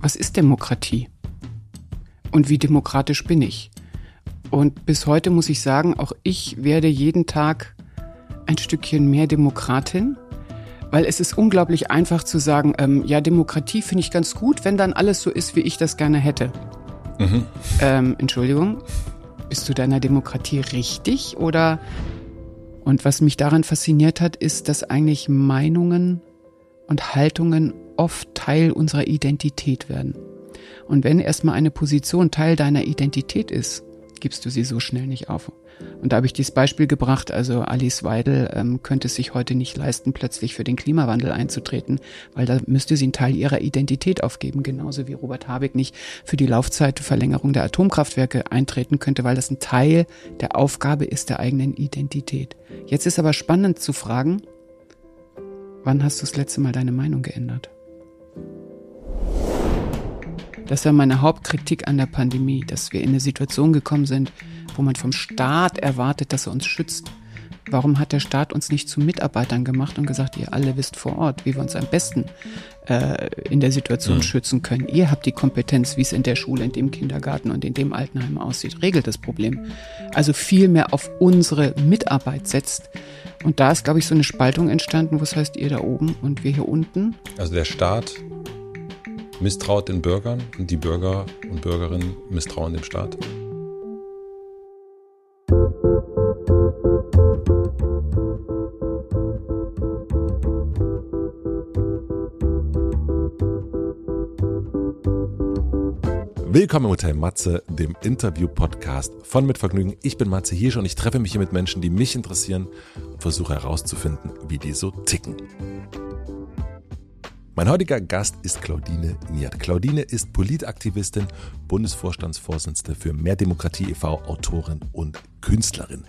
was ist Demokratie? Und wie demokratisch bin ich? Und bis heute muss ich sagen, auch ich werde jeden Tag ein Stückchen mehr Demokratin, weil es ist unglaublich einfach zu sagen, ähm, ja, Demokratie finde ich ganz gut, wenn dann alles so ist, wie ich das gerne hätte. Mhm. Ähm, Entschuldigung, bist du deiner Demokratie richtig oder? Und was mich daran fasziniert hat, ist, dass eigentlich Meinungen und Haltungen oft Teil unserer Identität werden. Und wenn erstmal eine Position Teil deiner Identität ist, gibst du sie so schnell nicht auf. Und da habe ich dieses Beispiel gebracht, also Alice Weidel ähm, könnte es sich heute nicht leisten, plötzlich für den Klimawandel einzutreten, weil da müsste sie einen Teil ihrer Identität aufgeben, genauso wie Robert Habeck nicht für die Laufzeitverlängerung der Atomkraftwerke eintreten könnte, weil das ein Teil der Aufgabe ist der eigenen Identität. Jetzt ist aber spannend zu fragen, wann hast du das letzte Mal deine Meinung geändert? Das war meine Hauptkritik an der Pandemie, dass wir in eine Situation gekommen sind, wo man vom Staat erwartet, dass er uns schützt. Warum hat der Staat uns nicht zu Mitarbeitern gemacht und gesagt, ihr alle wisst vor Ort, wie wir uns am besten äh, in der Situation mhm. schützen können? Ihr habt die Kompetenz, wie es in der Schule, in dem Kindergarten und in dem Altenheim aussieht. Regelt das Problem. Also viel mehr auf unsere Mitarbeit setzt. Und da ist, glaube ich, so eine Spaltung entstanden, wo es heißt, ihr da oben und wir hier unten. Also der Staat misstraut den Bürgern und die Bürger und Bürgerinnen misstrauen dem Staat. Willkommen im Hotel Matze, dem Interview-Podcast von Mit Vergnügen. Ich bin Matze Hirsch und ich treffe mich hier mit Menschen, die mich interessieren und versuche herauszufinden, wie die so ticken. Mein heutiger Gast ist Claudine Niert. Claudine ist Politaktivistin, Bundesvorstandsvorsitzende für Mehr Demokratie e.V., Autorin und Künstlerin.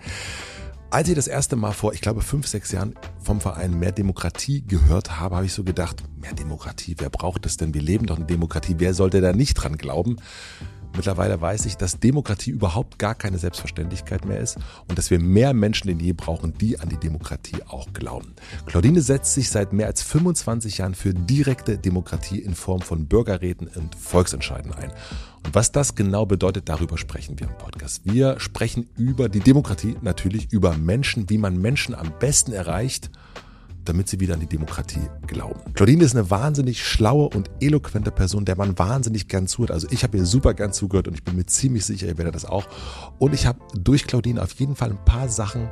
Als ich das erste Mal vor, ich glaube, fünf, sechs Jahren vom Verein Mehr Demokratie gehört habe, habe ich so gedacht, mehr Demokratie, wer braucht das denn? Wir leben doch in Demokratie, wer sollte da nicht dran glauben? Mittlerweile weiß ich, dass Demokratie überhaupt gar keine Selbstverständlichkeit mehr ist und dass wir mehr Menschen denn je brauchen, die an die Demokratie auch glauben. Claudine setzt sich seit mehr als 25 Jahren für direkte Demokratie in Form von Bürgerräten und Volksentscheiden ein. Und was das genau bedeutet, darüber sprechen wir im Podcast. Wir sprechen über die Demokratie, natürlich über Menschen, wie man Menschen am besten erreicht damit sie wieder an die Demokratie glauben. Claudine ist eine wahnsinnig schlaue und eloquente Person, der man wahnsinnig gern zuhört. Also ich habe ihr super gern zugehört und ich bin mir ziemlich sicher, ihr werdet das auch. Und ich habe durch Claudine auf jeden Fall ein paar Sachen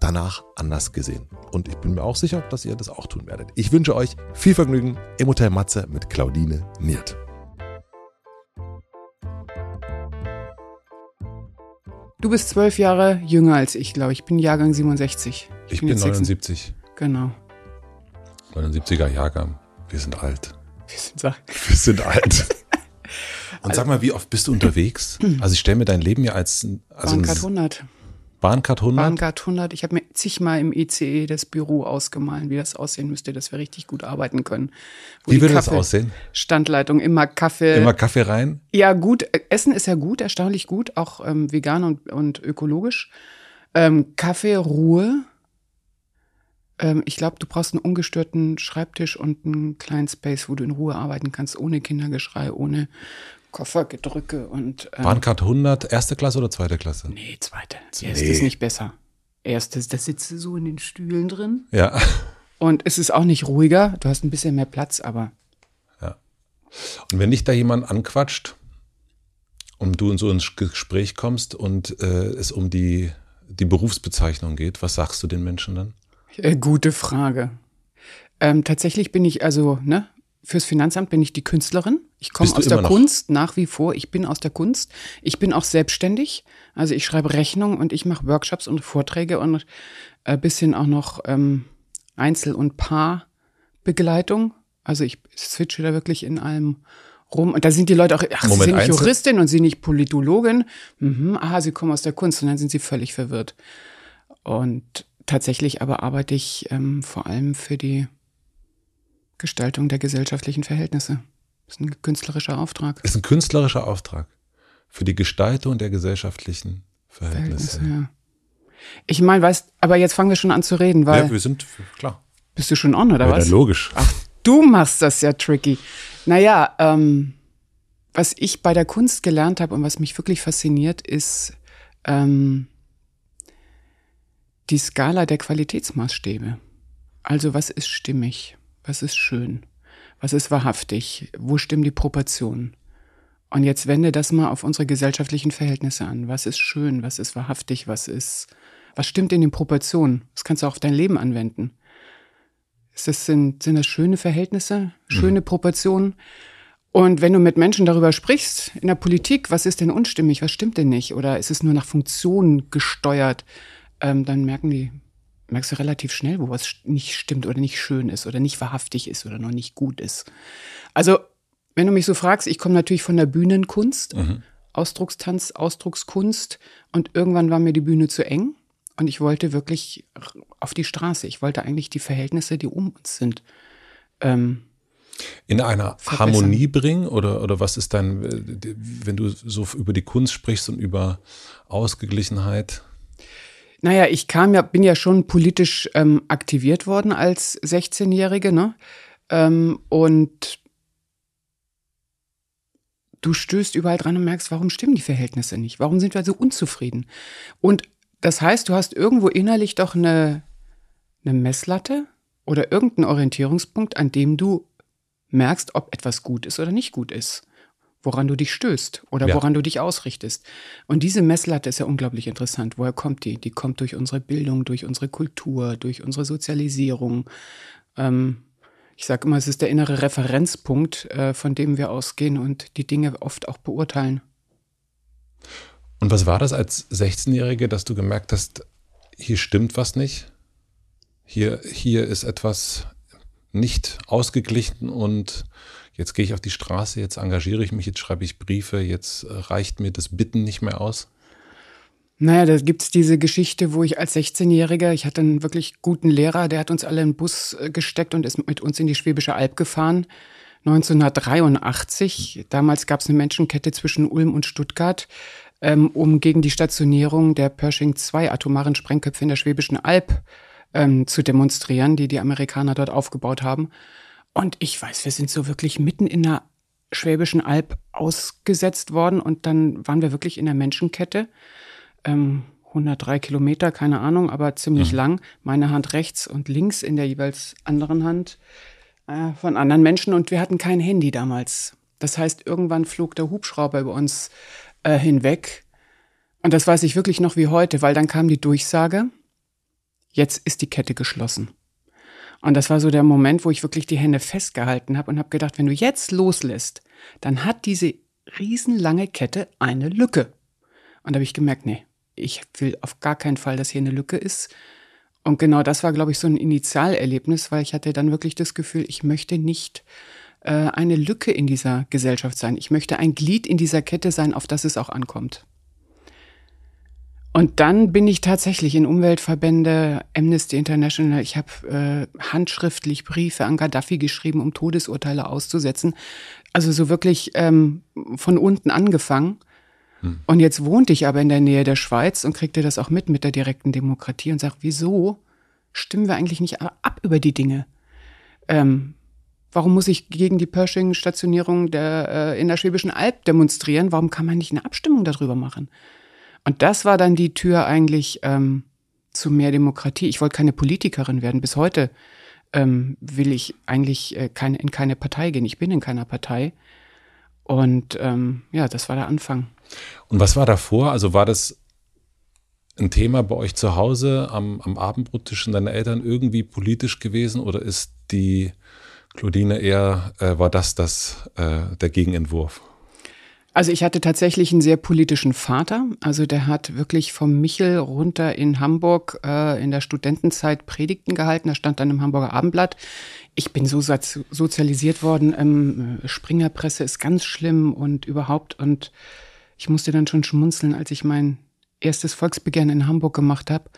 danach anders gesehen. Und ich bin mir auch sicher, dass ihr das auch tun werdet. Ich wünsche euch viel Vergnügen im Hotel Matze mit Claudine Niert. Du bist zwölf Jahre jünger als ich, glaube ich. Ich bin Jahrgang 67. Ich, ich bin, bin 79. Genau. 79er Jahrgang. Wir sind alt. Wir sind, alt. Wir sind alt. Und sag mal, wie oft bist du unterwegs? Also ich stelle mir dein Leben ja als also Bahncard 100. Bahncard 100? Bahncard 100. Ich habe mir zigmal im ICE das Büro ausgemalt, wie das aussehen müsste, dass wir richtig gut arbeiten können. Wo wie würde Kaffee, das aussehen? Standleitung, immer Kaffee. Immer Kaffee rein? Ja, gut. Essen ist ja gut, erstaunlich gut, auch ähm, vegan und, und ökologisch. Ähm, Kaffee, Ruhe ähm, ich glaube, du brauchst einen ungestörten Schreibtisch und einen kleinen Space, wo du in Ruhe arbeiten kannst, ohne Kindergeschrei, ohne Koffergedrücke und. Ähm, Bahncard 100, erste Klasse oder zweite Klasse? Nee, zweite. Erste nee. ist nicht besser. Erstes, da sitzt du so in den Stühlen drin. Ja. Und es ist auch nicht ruhiger. Du hast ein bisschen mehr Platz, aber. Ja. Und wenn dich da jemand anquatscht und du in so ins Gespräch kommst und äh, es um die, die Berufsbezeichnung geht, was sagst du den Menschen dann? Äh, gute Frage. Ähm, tatsächlich bin ich also, ne, fürs Finanzamt bin ich die Künstlerin. Ich komme aus der Kunst nach wie vor. Ich bin aus der Kunst. Ich bin auch selbstständig. Also ich schreibe Rechnungen und ich mache Workshops und Vorträge und ein äh, bisschen auch noch ähm, Einzel- und Paarbegleitung. Also ich switche da wirklich in allem rum. Und da sind die Leute auch, ach, Moment, Sie sind nicht Juristin und Sie nicht Politologin. Mhm, aha, Sie kommen aus der Kunst. Und dann sind sie völlig verwirrt. Und Tatsächlich aber arbeite ich ähm, vor allem für die Gestaltung der gesellschaftlichen Verhältnisse. Das ist ein künstlerischer Auftrag. Das ist ein künstlerischer Auftrag für die Gestaltung der gesellschaftlichen Verhältnisse. Verhältnisse ja. Ich meine, weißt, aber jetzt fangen wir schon an zu reden, weil. Ja, wir sind klar. Bist du schon on oder ja, was? Ja, logisch. Ach, du machst das ja tricky. Naja, ähm, was ich bei der Kunst gelernt habe und was mich wirklich fasziniert, ist ähm, die Skala der Qualitätsmaßstäbe. Also was ist stimmig? Was ist schön? Was ist wahrhaftig? Wo stimmen die Proportionen? Und jetzt wende das mal auf unsere gesellschaftlichen Verhältnisse an. Was ist schön? Was ist wahrhaftig? Was ist, was stimmt in den Proportionen? Das kannst du auch auf dein Leben anwenden. Ist das, sind, sind das schöne Verhältnisse? Schöne mhm. Proportionen? Und wenn du mit Menschen darüber sprichst, in der Politik, was ist denn unstimmig? Was stimmt denn nicht? Oder ist es nur nach Funktionen gesteuert? Ähm, dann merken die, merkst du relativ schnell, wo was nicht stimmt oder nicht schön ist oder nicht wahrhaftig ist oder noch nicht gut ist. Also wenn du mich so fragst, ich komme natürlich von der Bühnenkunst, mhm. Ausdruckstanz, Ausdruckskunst und irgendwann war mir die Bühne zu eng und ich wollte wirklich auf die Straße. Ich wollte eigentlich die Verhältnisse, die um uns sind, ähm, in einer verbessern. Harmonie bringen oder, oder was ist dein, wenn du so über die Kunst sprichst und über Ausgeglichenheit? Naja, ich kam ja, bin ja schon politisch ähm, aktiviert worden als 16-Jährige, ne? Ähm, und du stößt überall dran und merkst, warum stimmen die Verhältnisse nicht? Warum sind wir so unzufrieden? Und das heißt, du hast irgendwo innerlich doch eine, eine Messlatte oder irgendeinen Orientierungspunkt, an dem du merkst, ob etwas gut ist oder nicht gut ist. Woran du dich stößt oder ja. woran du dich ausrichtest. Und diese Messlatte ist ja unglaublich interessant. Woher kommt die? Die kommt durch unsere Bildung, durch unsere Kultur, durch unsere Sozialisierung. Ähm, ich sage immer, es ist der innere Referenzpunkt, äh, von dem wir ausgehen und die Dinge oft auch beurteilen. Und was war das als 16-Jährige, dass du gemerkt hast, hier stimmt was nicht? Hier, hier ist etwas nicht ausgeglichen und jetzt gehe ich auf die Straße, jetzt engagiere ich mich, jetzt schreibe ich Briefe, jetzt reicht mir das Bitten nicht mehr aus? Naja, da gibt's diese Geschichte, wo ich als 16-Jähriger, ich hatte einen wirklich guten Lehrer, der hat uns alle in den Bus äh, gesteckt und ist mit uns in die Schwäbische Alb gefahren. 1983. Damals gab's eine Menschenkette zwischen Ulm und Stuttgart, ähm, um gegen die Stationierung der Pershing 2 atomaren Sprengköpfe in der Schwäbischen Alb ähm, zu demonstrieren, die die Amerikaner dort aufgebaut haben. Und ich weiß, wir sind so wirklich mitten in der Schwäbischen Alb ausgesetzt worden und dann waren wir wirklich in der Menschenkette ähm, 103 Kilometer, keine Ahnung, aber ziemlich mhm. lang. Meine Hand rechts und links in der jeweils anderen Hand äh, von anderen Menschen und wir hatten kein Handy damals. Das heißt, irgendwann flog der Hubschrauber über uns äh, hinweg. Und das weiß ich wirklich noch wie heute, weil dann kam die Durchsage, jetzt ist die Kette geschlossen. Und das war so der Moment, wo ich wirklich die Hände festgehalten habe und habe gedacht, wenn du jetzt loslässt, dann hat diese riesenlange Kette eine Lücke. Und da habe ich gemerkt, nee, ich will auf gar keinen Fall, dass hier eine Lücke ist. Und genau das war, glaube ich, so ein Initialerlebnis, weil ich hatte dann wirklich das Gefühl, ich möchte nicht äh, eine Lücke in dieser Gesellschaft sein. Ich möchte ein Glied in dieser Kette sein, auf das es auch ankommt. Und dann bin ich tatsächlich in Umweltverbände, Amnesty International, ich habe äh, handschriftlich Briefe an Gaddafi geschrieben, um Todesurteile auszusetzen. Also so wirklich ähm, von unten angefangen. Hm. Und jetzt wohnte ich aber in der Nähe der Schweiz und kriegte das auch mit mit der direkten Demokratie und sag, wieso stimmen wir eigentlich nicht ab über die Dinge? Ähm, warum muss ich gegen die Pershing-Stationierung der, äh, in der Schwäbischen Alb demonstrieren? Warum kann man nicht eine Abstimmung darüber machen? Und das war dann die Tür eigentlich ähm, zu mehr Demokratie. Ich wollte keine Politikerin werden. Bis heute ähm, will ich eigentlich äh, keine, in keine Partei gehen. Ich bin in keiner Partei. Und ähm, ja, das war der Anfang. Und was war davor? Also war das ein Thema bei euch zu Hause am, am Abendbrottisch deiner Eltern irgendwie politisch gewesen oder ist die Claudine eher, äh, war das, das äh, der Gegenentwurf? Also ich hatte tatsächlich einen sehr politischen Vater. Also der hat wirklich vom Michel runter in Hamburg äh, in der Studentenzeit Predigten gehalten. Da stand dann im Hamburger Abendblatt. Ich bin so sozialisiert worden. Ähm, Springerpresse ist ganz schlimm und überhaupt. Und ich musste dann schon schmunzeln, als ich mein erstes Volksbegehren in Hamburg gemacht habe,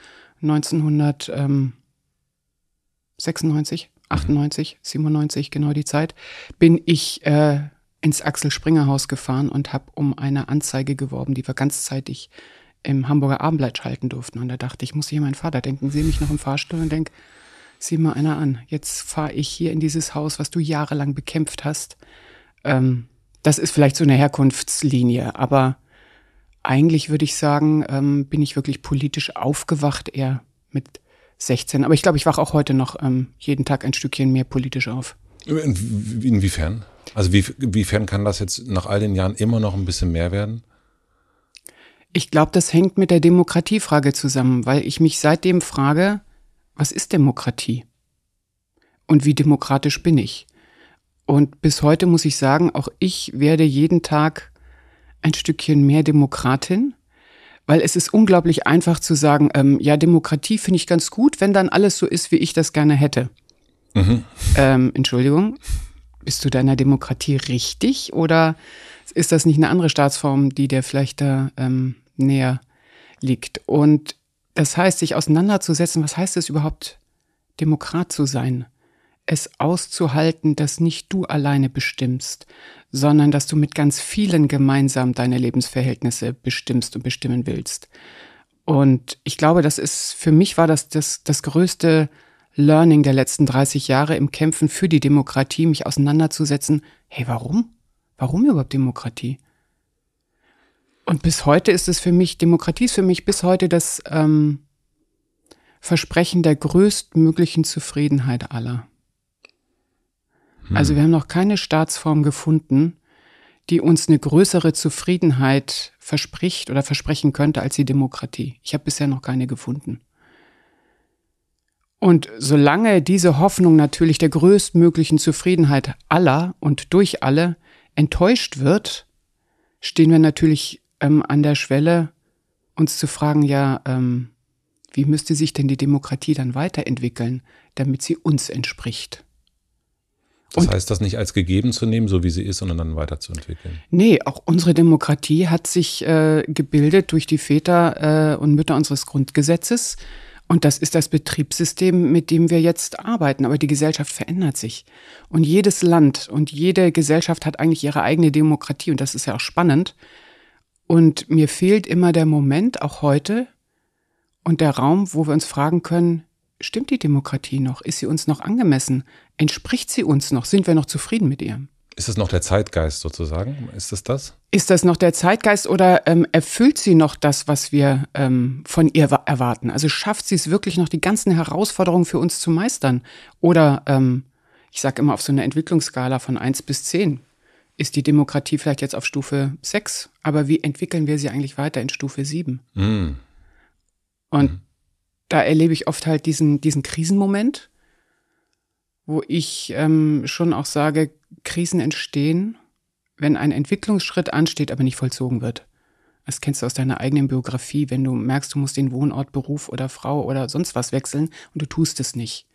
1996, 98, 97, genau die Zeit, bin ich äh, ins Axel Springer Haus gefahren und habe um eine Anzeige geworben, die wir ganzzeitig im Hamburger Abendblatt schalten durften. Und da dachte ich, muss hier mein Vater denken, sehe mich noch im Fahrstuhl und denk, sieh mal einer an, jetzt fahre ich hier in dieses Haus, was du jahrelang bekämpft hast. Ähm, Das ist vielleicht so eine Herkunftslinie, aber eigentlich würde ich sagen, ähm, bin ich wirklich politisch aufgewacht, eher mit 16. Aber ich glaube, ich wache auch heute noch ähm, jeden Tag ein Stückchen mehr politisch auf. In, inwiefern? Also wie, inwiefern kann das jetzt nach all den Jahren immer noch ein bisschen mehr werden? Ich glaube, das hängt mit der Demokratiefrage zusammen, weil ich mich seitdem frage, was ist Demokratie? Und wie demokratisch bin ich? Und bis heute muss ich sagen, auch ich werde jeden Tag ein Stückchen mehr Demokratin, weil es ist unglaublich einfach zu sagen, ähm, ja, Demokratie finde ich ganz gut, wenn dann alles so ist, wie ich das gerne hätte. Mhm. Ähm, Entschuldigung, bist du deiner Demokratie richtig oder ist das nicht eine andere Staatsform, die dir vielleicht da ähm, näher liegt? Und das heißt, sich auseinanderzusetzen, was heißt es überhaupt, Demokrat zu sein? Es auszuhalten, dass nicht du alleine bestimmst, sondern dass du mit ganz vielen gemeinsam deine Lebensverhältnisse bestimmst und bestimmen willst. Und ich glaube, das ist, für mich war das das, das größte Learning der letzten 30 Jahre im Kämpfen für die Demokratie, mich auseinanderzusetzen. Hey, warum? Warum überhaupt Demokratie? Und bis heute ist es für mich, Demokratie ist für mich bis heute das ähm, Versprechen der größtmöglichen Zufriedenheit aller. Hm. Also wir haben noch keine Staatsform gefunden, die uns eine größere Zufriedenheit verspricht oder versprechen könnte als die Demokratie. Ich habe bisher noch keine gefunden. Und solange diese Hoffnung natürlich der größtmöglichen Zufriedenheit aller und durch alle enttäuscht wird, stehen wir natürlich ähm, an der Schwelle, uns zu fragen, ja, ähm, wie müsste sich denn die Demokratie dann weiterentwickeln, damit sie uns entspricht? Das und, heißt, das nicht als gegeben zu nehmen, so wie sie ist, sondern dann weiterzuentwickeln. Nee, auch unsere Demokratie hat sich äh, gebildet durch die Väter äh, und Mütter unseres Grundgesetzes. Und das ist das Betriebssystem, mit dem wir jetzt arbeiten. Aber die Gesellschaft verändert sich. Und jedes Land und jede Gesellschaft hat eigentlich ihre eigene Demokratie. Und das ist ja auch spannend. Und mir fehlt immer der Moment, auch heute, und der Raum, wo wir uns fragen können, stimmt die Demokratie noch? Ist sie uns noch angemessen? Entspricht sie uns noch? Sind wir noch zufrieden mit ihr? Ist das noch der Zeitgeist sozusagen? Ist das das? Ist das noch der Zeitgeist oder ähm, erfüllt sie noch das, was wir ähm, von ihr erwarten? Also schafft sie es wirklich noch, die ganzen Herausforderungen für uns zu meistern? Oder, ähm, ich sage immer auf so einer Entwicklungsskala von eins bis zehn ist die Demokratie vielleicht jetzt auf Stufe sechs, aber wie entwickeln wir sie eigentlich weiter in Stufe sieben? Mm. Und mm da erlebe ich oft halt diesen, diesen Krisenmoment, wo ich ähm, schon auch sage, Krisen entstehen, wenn ein Entwicklungsschritt ansteht, aber nicht vollzogen wird. Das kennst du aus deiner eigenen Biografie, wenn du merkst, du musst den Wohnort, Beruf oder Frau oder sonst was wechseln und du tust es nicht.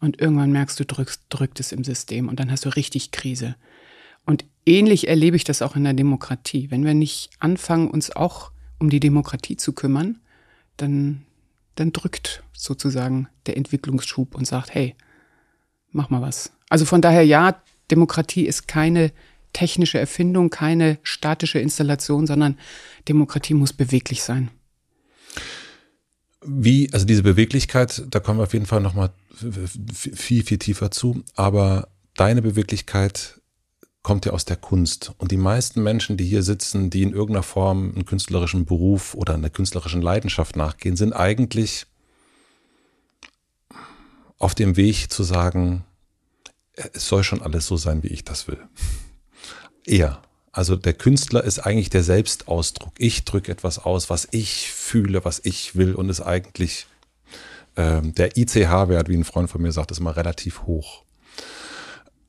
Und irgendwann merkst du, drückst, drückt es im System und dann hast du richtig Krise. Und ähnlich erlebe ich das auch in der Demokratie. Wenn wir nicht anfangen, uns auch um die Demokratie zu kümmern, dann dann drückt sozusagen der Entwicklungsschub und sagt, hey, mach mal was. Also von daher ja, Demokratie ist keine technische Erfindung, keine statische Installation, sondern Demokratie muss beweglich sein. Wie, also diese Beweglichkeit, da kommen wir auf jeden Fall nochmal viel, viel tiefer zu, aber deine Beweglichkeit kommt ja aus der Kunst. Und die meisten Menschen, die hier sitzen, die in irgendeiner Form einen künstlerischen Beruf oder einer künstlerischen Leidenschaft nachgehen, sind eigentlich auf dem Weg zu sagen, es soll schon alles so sein, wie ich das will. Eher. Also der Künstler ist eigentlich der Selbstausdruck. Ich drücke etwas aus, was ich fühle, was ich will und ist eigentlich ähm, der ICH-Wert, wie ein Freund von mir sagt, ist immer relativ hoch.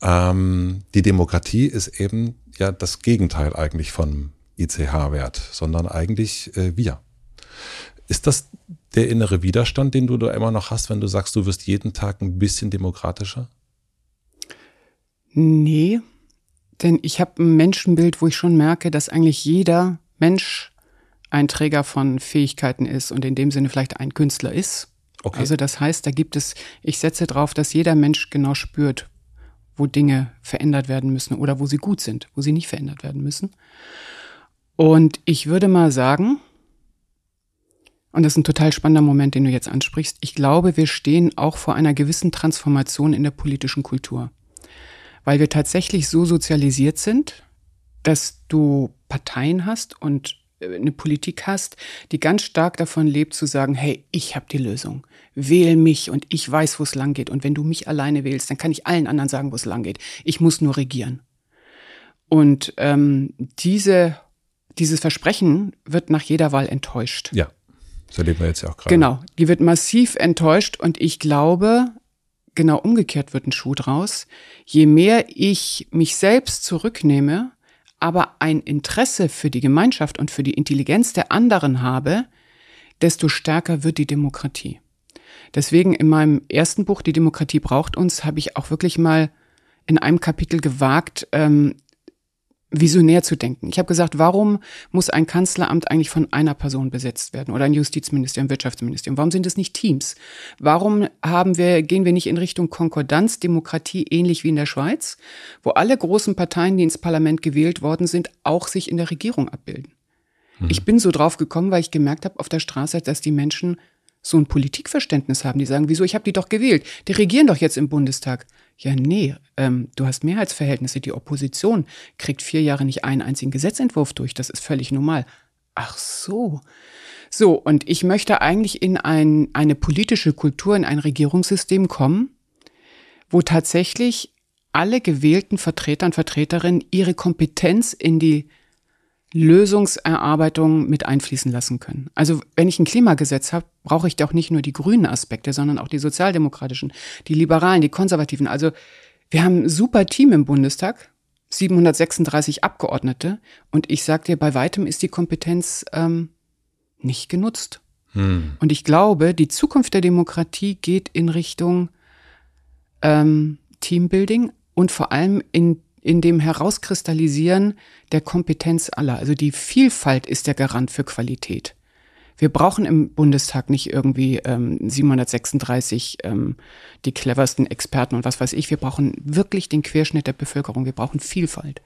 Ähm, die Demokratie ist eben ja das Gegenteil eigentlich von ICH-Wert, sondern eigentlich äh, wir. Ist das der innere Widerstand, den du da immer noch hast, wenn du sagst, du wirst jeden Tag ein bisschen demokratischer? Nee, denn ich habe ein Menschenbild, wo ich schon merke, dass eigentlich jeder Mensch ein Träger von Fähigkeiten ist und in dem Sinne vielleicht ein Künstler ist. Okay. Also das heißt, da gibt es, ich setze drauf, dass jeder Mensch genau spürt, wo Dinge verändert werden müssen oder wo sie gut sind, wo sie nicht verändert werden müssen. Und ich würde mal sagen, und das ist ein total spannender Moment, den du jetzt ansprichst, ich glaube, wir stehen auch vor einer gewissen Transformation in der politischen Kultur. Weil wir tatsächlich so sozialisiert sind, dass du Parteien hast und äh, eine Politik hast, die ganz stark davon lebt zu sagen, hey, ich habe die Lösung. Wähl mich und ich weiß, wo es lang geht. Und wenn du mich alleine wählst, dann kann ich allen anderen sagen, wo es lang geht. Ich muss nur regieren. Und ähm, diese, dieses Versprechen wird nach jeder Wahl enttäuscht. Ja, das erleben wir jetzt ja auch gerade. Genau, die wird massiv enttäuscht und ich glaube, genau umgekehrt wird ein Schuh draus. Je mehr ich mich selbst zurücknehme, aber ein Interesse für die Gemeinschaft und für die Intelligenz der anderen habe, desto stärker wird die Demokratie. Deswegen in meinem ersten Buch, Die Demokratie braucht uns, habe ich auch wirklich mal in einem Kapitel gewagt, ähm, visionär zu denken. Ich habe gesagt, warum muss ein Kanzleramt eigentlich von einer Person besetzt werden oder ein Justizministerium, Wirtschaftsministerium? Warum sind es nicht Teams? Warum haben wir, gehen wir nicht in Richtung Konkordanz, Demokratie ähnlich wie in der Schweiz, wo alle großen Parteien, die ins Parlament gewählt worden sind, auch sich in der Regierung abbilden? Mhm. Ich bin so drauf gekommen, weil ich gemerkt habe auf der Straße, dass die Menschen so ein Politikverständnis haben. Die sagen, wieso, ich habe die doch gewählt. Die regieren doch jetzt im Bundestag. Ja, nee, ähm, du hast Mehrheitsverhältnisse. Die Opposition kriegt vier Jahre nicht einen einzigen Gesetzentwurf durch. Das ist völlig normal. Ach so. So, und ich möchte eigentlich in ein, eine politische Kultur, in ein Regierungssystem kommen, wo tatsächlich alle gewählten Vertreter und Vertreterinnen ihre Kompetenz in die Lösungserarbeitung mit einfließen lassen können. Also wenn ich ein Klimagesetz habe, brauche ich doch nicht nur die grünen Aspekte, sondern auch die sozialdemokratischen, die liberalen, die konservativen. Also wir haben ein super Team im Bundestag, 736 Abgeordnete, und ich sage dir, bei weitem ist die Kompetenz ähm, nicht genutzt. Hm. Und ich glaube, die Zukunft der Demokratie geht in Richtung ähm, Teambuilding und vor allem in in dem Herauskristallisieren der Kompetenz aller. Also die Vielfalt ist der Garant für Qualität. Wir brauchen im Bundestag nicht irgendwie ähm, 736 ähm, die cleversten Experten und was weiß ich. Wir brauchen wirklich den Querschnitt der Bevölkerung. Wir brauchen Vielfalt.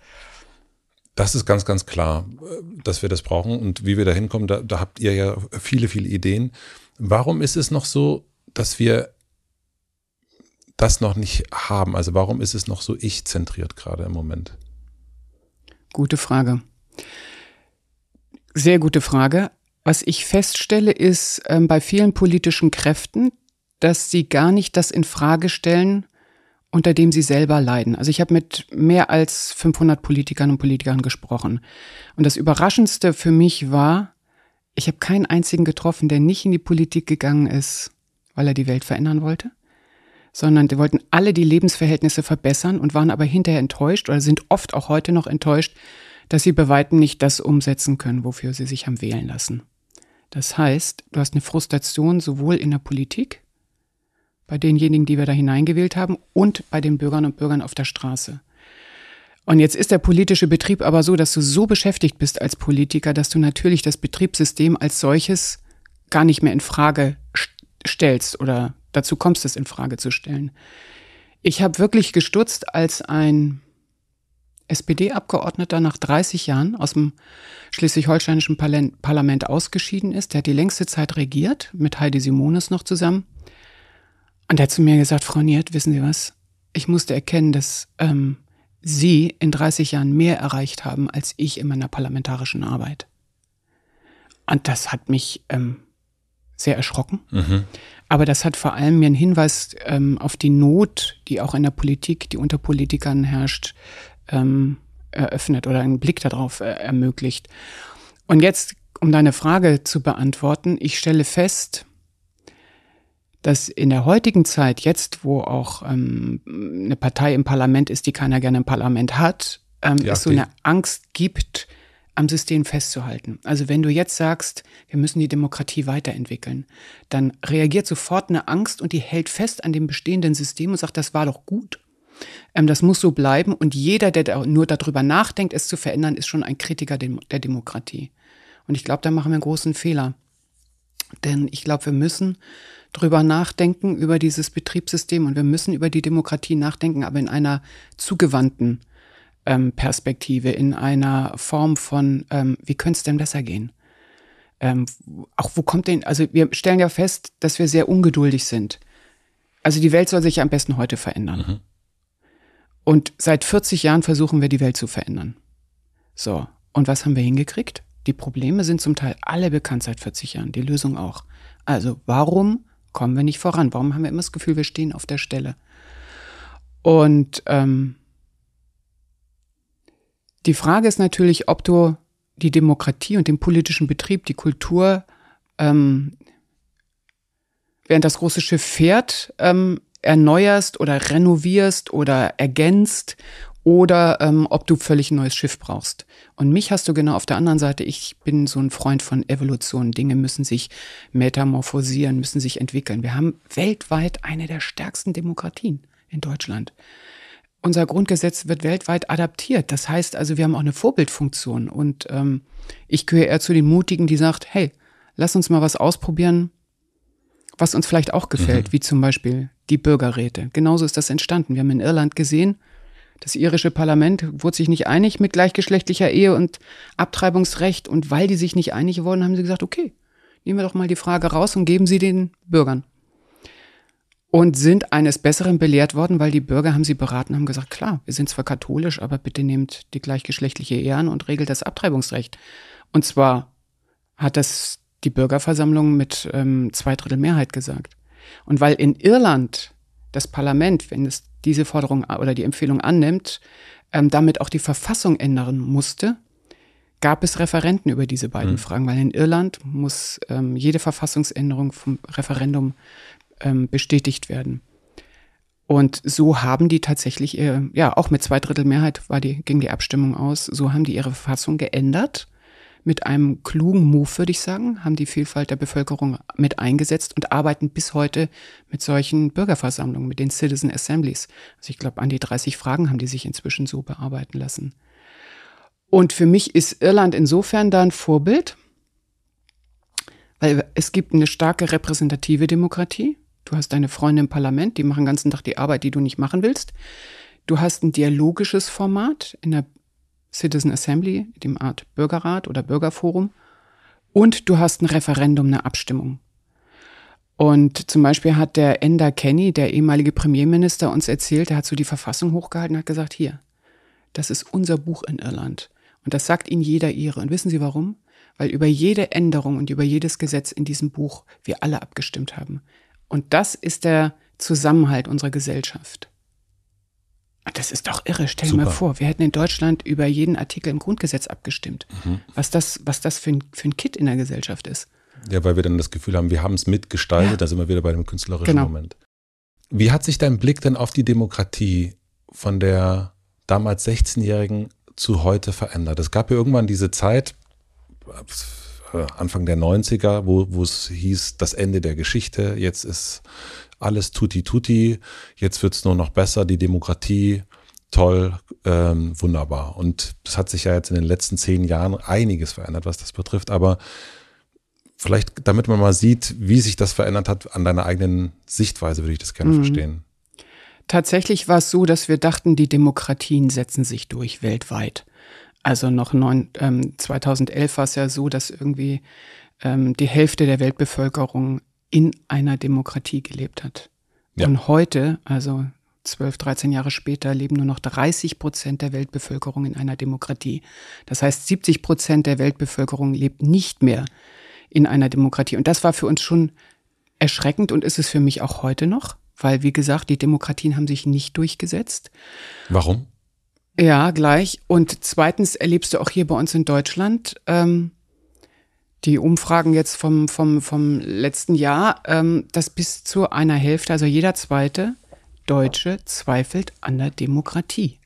Das ist ganz, ganz klar, dass wir das brauchen. Und wie wir da hinkommen, da habt ihr ja viele, viele Ideen. Warum ist es noch so, dass wir das noch nicht haben? Also warum ist es noch so ich-zentriert gerade im Moment? Gute Frage. Sehr gute Frage. Was ich feststelle, ist äh, bei vielen politischen Kräften, dass sie gar nicht das in Frage stellen, unter dem sie selber leiden. Also ich habe mit mehr als 500 Politikern und Politikern gesprochen. Und das Überraschendste für mich war, ich habe keinen einzigen getroffen, der nicht in die Politik gegangen ist, weil er die Welt verändern wollte, sondern die wollten alle die Lebensverhältnisse verbessern und waren aber hinterher enttäuscht oder sind oft auch heute noch enttäuscht, dass sie bei weitem nicht das umsetzen können, wofür sie sich haben wählen lassen. Das heißt, du hast eine Frustration sowohl in der Politik, bei denjenigen, die wir da hineingewählt haben, und bei den Bürgern und Bürgern auf der Straße. Und jetzt ist der politische Betrieb aber so, dass du so beschäftigt bist als Politiker, dass du natürlich das Betriebssystem als solches gar nicht mehr in Frage stellst oder dazu kommst, es in Frage zu stellen. Ich habe wirklich gestutzt, als ein SPD-Abgeordneter nach 30 Jahren aus dem schleswig-holsteinischen Parlament ausgeschieden ist. Der hat die längste Zeit regiert, mit Heidi Simones noch zusammen. Und er hat zu mir gesagt, Frau Niert, wissen Sie was? Ich musste erkennen, dass ähm, Sie in 30 Jahren mehr erreicht haben als ich in meiner parlamentarischen Arbeit. Und das hat mich ähm, sehr erschrocken. Mhm. Aber das hat vor allem mir einen Hinweis ähm, auf die Not, die auch in der Politik, die unter Politikern herrscht, ähm, eröffnet oder einen Blick darauf äh, ermöglicht. Und jetzt, um deine Frage zu beantworten, ich stelle fest, dass in der heutigen Zeit, jetzt wo auch ähm, eine Partei im Parlament ist, die keiner gerne im Parlament hat, ähm, ja, es so eine Angst gibt, am System festzuhalten. Also wenn du jetzt sagst, wir müssen die Demokratie weiterentwickeln, dann reagiert sofort eine Angst und die hält fest an dem bestehenden System und sagt, das war doch gut. Ähm, das muss so bleiben und jeder, der nur darüber nachdenkt, es zu verändern, ist schon ein Kritiker der Demokratie. Und ich glaube, da machen wir einen großen Fehler. Denn ich glaube, wir müssen drüber nachdenken, über dieses Betriebssystem und wir müssen über die Demokratie nachdenken, aber in einer zugewandten ähm, Perspektive, in einer Form von, ähm, wie könnte es denn besser gehen? Ähm, auch wo kommt denn, also wir stellen ja fest, dass wir sehr ungeduldig sind. Also die Welt soll sich ja am besten heute verändern. Mhm. Und seit 40 Jahren versuchen wir die Welt zu verändern. So, und was haben wir hingekriegt? Die Probleme sind zum Teil alle bekannt seit 40 Jahren, die Lösung auch. Also warum kommen wir nicht voran? Warum haben wir immer das Gefühl, wir stehen auf der Stelle? Und ähm, die Frage ist natürlich, ob du die Demokratie und den politischen Betrieb, die Kultur, ähm, während das große Schiff fährt, ähm, erneuerst oder renovierst oder ergänzt oder ähm, ob du völlig ein neues Schiff brauchst. Und mich hast du genau auf der anderen Seite. Ich bin so ein Freund von Evolution. Dinge müssen sich metamorphosieren, müssen sich entwickeln. Wir haben weltweit eine der stärksten Demokratien in Deutschland. Unser Grundgesetz wird weltweit adaptiert. Das heißt also, wir haben auch eine Vorbildfunktion. Und ähm, ich gehöre eher zu den Mutigen, die sagt, hey, lass uns mal was ausprobieren, was uns vielleicht auch gefällt, mhm. wie zum Beispiel die Bürgerräte. Genauso ist das entstanden. Wir haben in Irland gesehen, das irische Parlament wurde sich nicht einig mit gleichgeschlechtlicher Ehe und Abtreibungsrecht. Und weil die sich nicht einig wurden, haben sie gesagt, okay, nehmen wir doch mal die Frage raus und geben sie den Bürgern. Und sind eines Besseren belehrt worden, weil die Bürger haben sie beraten, haben gesagt, klar, wir sind zwar katholisch, aber bitte nehmt die gleichgeschlechtliche Ehe an und regelt das Abtreibungsrecht. Und zwar hat das die Bürgerversammlung mit ähm, zwei Drittel Mehrheit gesagt. Und weil in Irland das Parlament, wenn es diese Forderung oder die Empfehlung annimmt, ähm, damit auch die Verfassung ändern musste, gab es Referenten über diese beiden mhm. Fragen, weil in Irland muss ähm, jede Verfassungsänderung vom Referendum ähm, bestätigt werden. Und so haben die tatsächlich, äh, ja, auch mit zwei Drittel Mehrheit war die, ging die Abstimmung aus, so haben die ihre Verfassung geändert mit einem klugen Move, würde ich sagen, haben die Vielfalt der Bevölkerung mit eingesetzt und arbeiten bis heute mit solchen Bürgerversammlungen, mit den Citizen Assemblies. Also ich glaube, an die 30 Fragen haben die sich inzwischen so bearbeiten lassen. Und für mich ist Irland insofern da ein Vorbild, weil es gibt eine starke repräsentative Demokratie. Du hast deine Freunde im Parlament, die machen den ganzen Tag die Arbeit, die du nicht machen willst. Du hast ein dialogisches Format in der Citizen Assembly, dem Art Bürgerrat oder Bürgerforum. Und du hast ein Referendum, eine Abstimmung. Und zum Beispiel hat der Enda Kenny, der ehemalige Premierminister, uns erzählt, er hat so die Verfassung hochgehalten und hat gesagt, hier, das ist unser Buch in Irland. Und das sagt Ihnen jeder ihre. Und wissen Sie warum? Weil über jede Änderung und über jedes Gesetz in diesem Buch wir alle abgestimmt haben. Und das ist der Zusammenhalt unserer Gesellschaft. Das ist doch irre. Stell dir mal vor, wir hätten in Deutschland über jeden Artikel im Grundgesetz abgestimmt. Mhm. Was das, was das für ein, für ein Kit in der Gesellschaft ist. Ja, weil wir dann das Gefühl haben, wir haben es mitgestaltet, ja. da sind wir wieder bei dem künstlerischen genau. Moment. Wie hat sich dein Blick denn auf die Demokratie von der damals 16-Jährigen zu heute verändert? Es gab ja irgendwann diese Zeit, Anfang der 90er, wo, wo es hieß, das Ende der Geschichte, jetzt ist alles tutti tutti, jetzt wird's nur noch besser, die Demokratie, toll, ähm, wunderbar. Und das hat sich ja jetzt in den letzten zehn Jahren einiges verändert, was das betrifft, aber vielleicht, damit man mal sieht, wie sich das verändert hat, an deiner eigenen Sichtweise würde ich das gerne mhm. verstehen. Tatsächlich war es so, dass wir dachten, die Demokratien setzen sich durch weltweit. Also noch neun, ähm, 2011 war es ja so, dass irgendwie ähm, die Hälfte der Weltbevölkerung in einer Demokratie gelebt hat. Ja. Und heute, also 12, 13 Jahre später, leben nur noch 30 Prozent der Weltbevölkerung in einer Demokratie. Das heißt, 70 Prozent der Weltbevölkerung lebt nicht mehr in einer Demokratie. Und das war für uns schon erschreckend und ist es für mich auch heute noch, weil, wie gesagt, die Demokratien haben sich nicht durchgesetzt. Warum? Ja, gleich. Und zweitens erlebst du auch hier bei uns in Deutschland, ähm, die Umfragen jetzt vom, vom, vom letzten Jahr, ähm, dass bis zu einer Hälfte, also jeder zweite Deutsche zweifelt an der Demokratie.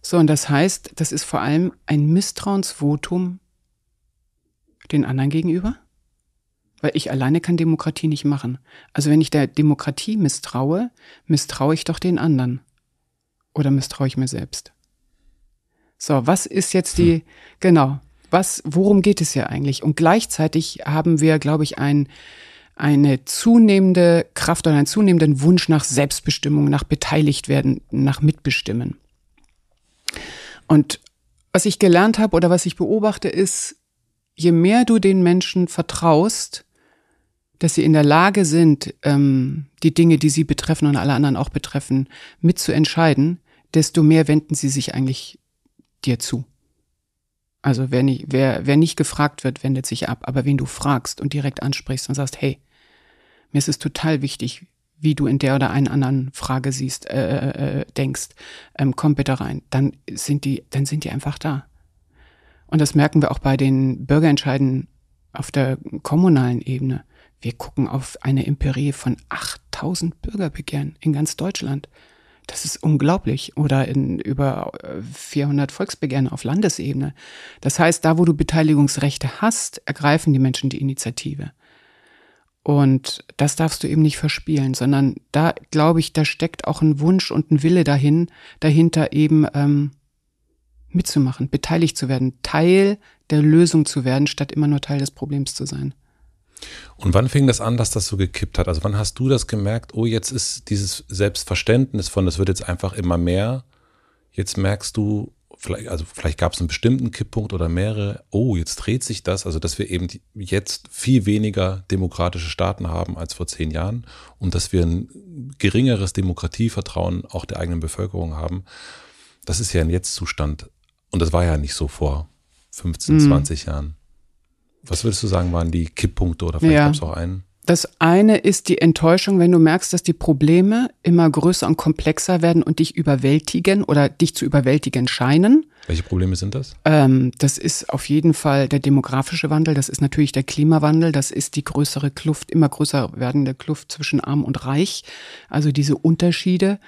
So, und das heißt, das ist vor allem ein Misstrauensvotum den anderen gegenüber. Weil ich alleine kann Demokratie nicht machen. Also wenn ich der Demokratie misstraue, misstraue ich doch den anderen. Oder misstraue ich mir selbst. So, was ist jetzt die, hm. genau, was, worum geht es ja eigentlich? Und gleichzeitig haben wir, glaube ich, ein, eine zunehmende Kraft oder einen zunehmenden Wunsch nach Selbstbestimmung, nach beteiligt werden, nach Mitbestimmen. Und was ich gelernt habe oder was ich beobachte, ist, je mehr du den Menschen vertraust, dass sie in der Lage sind, ähm, die Dinge, die sie betreffen und alle anderen auch betreffen, mitzuentscheiden, desto mehr wenden sie sich eigentlich dir zu. Also wer nicht, wer, wer nicht gefragt wird, wendet sich ab. Aber wen du fragst und direkt ansprichst und sagst, hey, mir ist es total wichtig, wie du in der oder einen anderen Frage siehst, äh, äh, äh, denkst, ähm, komm bitte rein, dann sind die, dann sind die einfach da. Und das merken wir auch bei den Bürgerentscheiden auf der kommunalen Ebene. Wir gucken auf eine Empirie von 8000 Bürgerbegehren in ganz Deutschland. Das ist unglaublich. Oder in über 400 äh, Volksbegehren auf Landesebene. Das heißt, da, wo du Beteiligungsrechte hast, ergreifen die Menschen die Initiative. Und das darfst du eben nicht verspielen, sondern da glaube ich, da steckt auch ein Wunsch und ein Wille dahin, dahinter eben ähm, mitzumachen, beteiligt zu werden, Teil der Lösung zu werden, statt immer nur Teil des Problems zu sein. Und wann fing das an, dass das so gekippt hat? Also wann hast du das gemerkt, oh, jetzt ist dieses Selbstverständnis von, das wird jetzt einfach immer mehr. Jetzt merkst du, vielleicht, also vielleicht gab es einen bestimmten Kipppunkt oder mehrere, oh, jetzt dreht sich das, also dass wir eben jetzt viel weniger demokratische Staaten haben als vor zehn Jahren und dass wir ein geringeres Demokratievertrauen auch der eigenen Bevölkerung haben. Das ist ja ein Jetzt-Zustand. Und das war ja nicht so vor 15, mhm. 20 Jahren. Was würdest du sagen, waren die Kipppunkte oder vielleicht ja. gab es auch einen? Das eine ist die Enttäuschung, wenn du merkst, dass die Probleme immer größer und komplexer werden und dich überwältigen oder dich zu überwältigen scheinen. Welche Probleme sind das? Ähm, das ist auf jeden Fall der demografische Wandel, das ist natürlich der Klimawandel, das ist die größere Kluft, immer größer werdende Kluft zwischen arm und reich, also diese Unterschiede.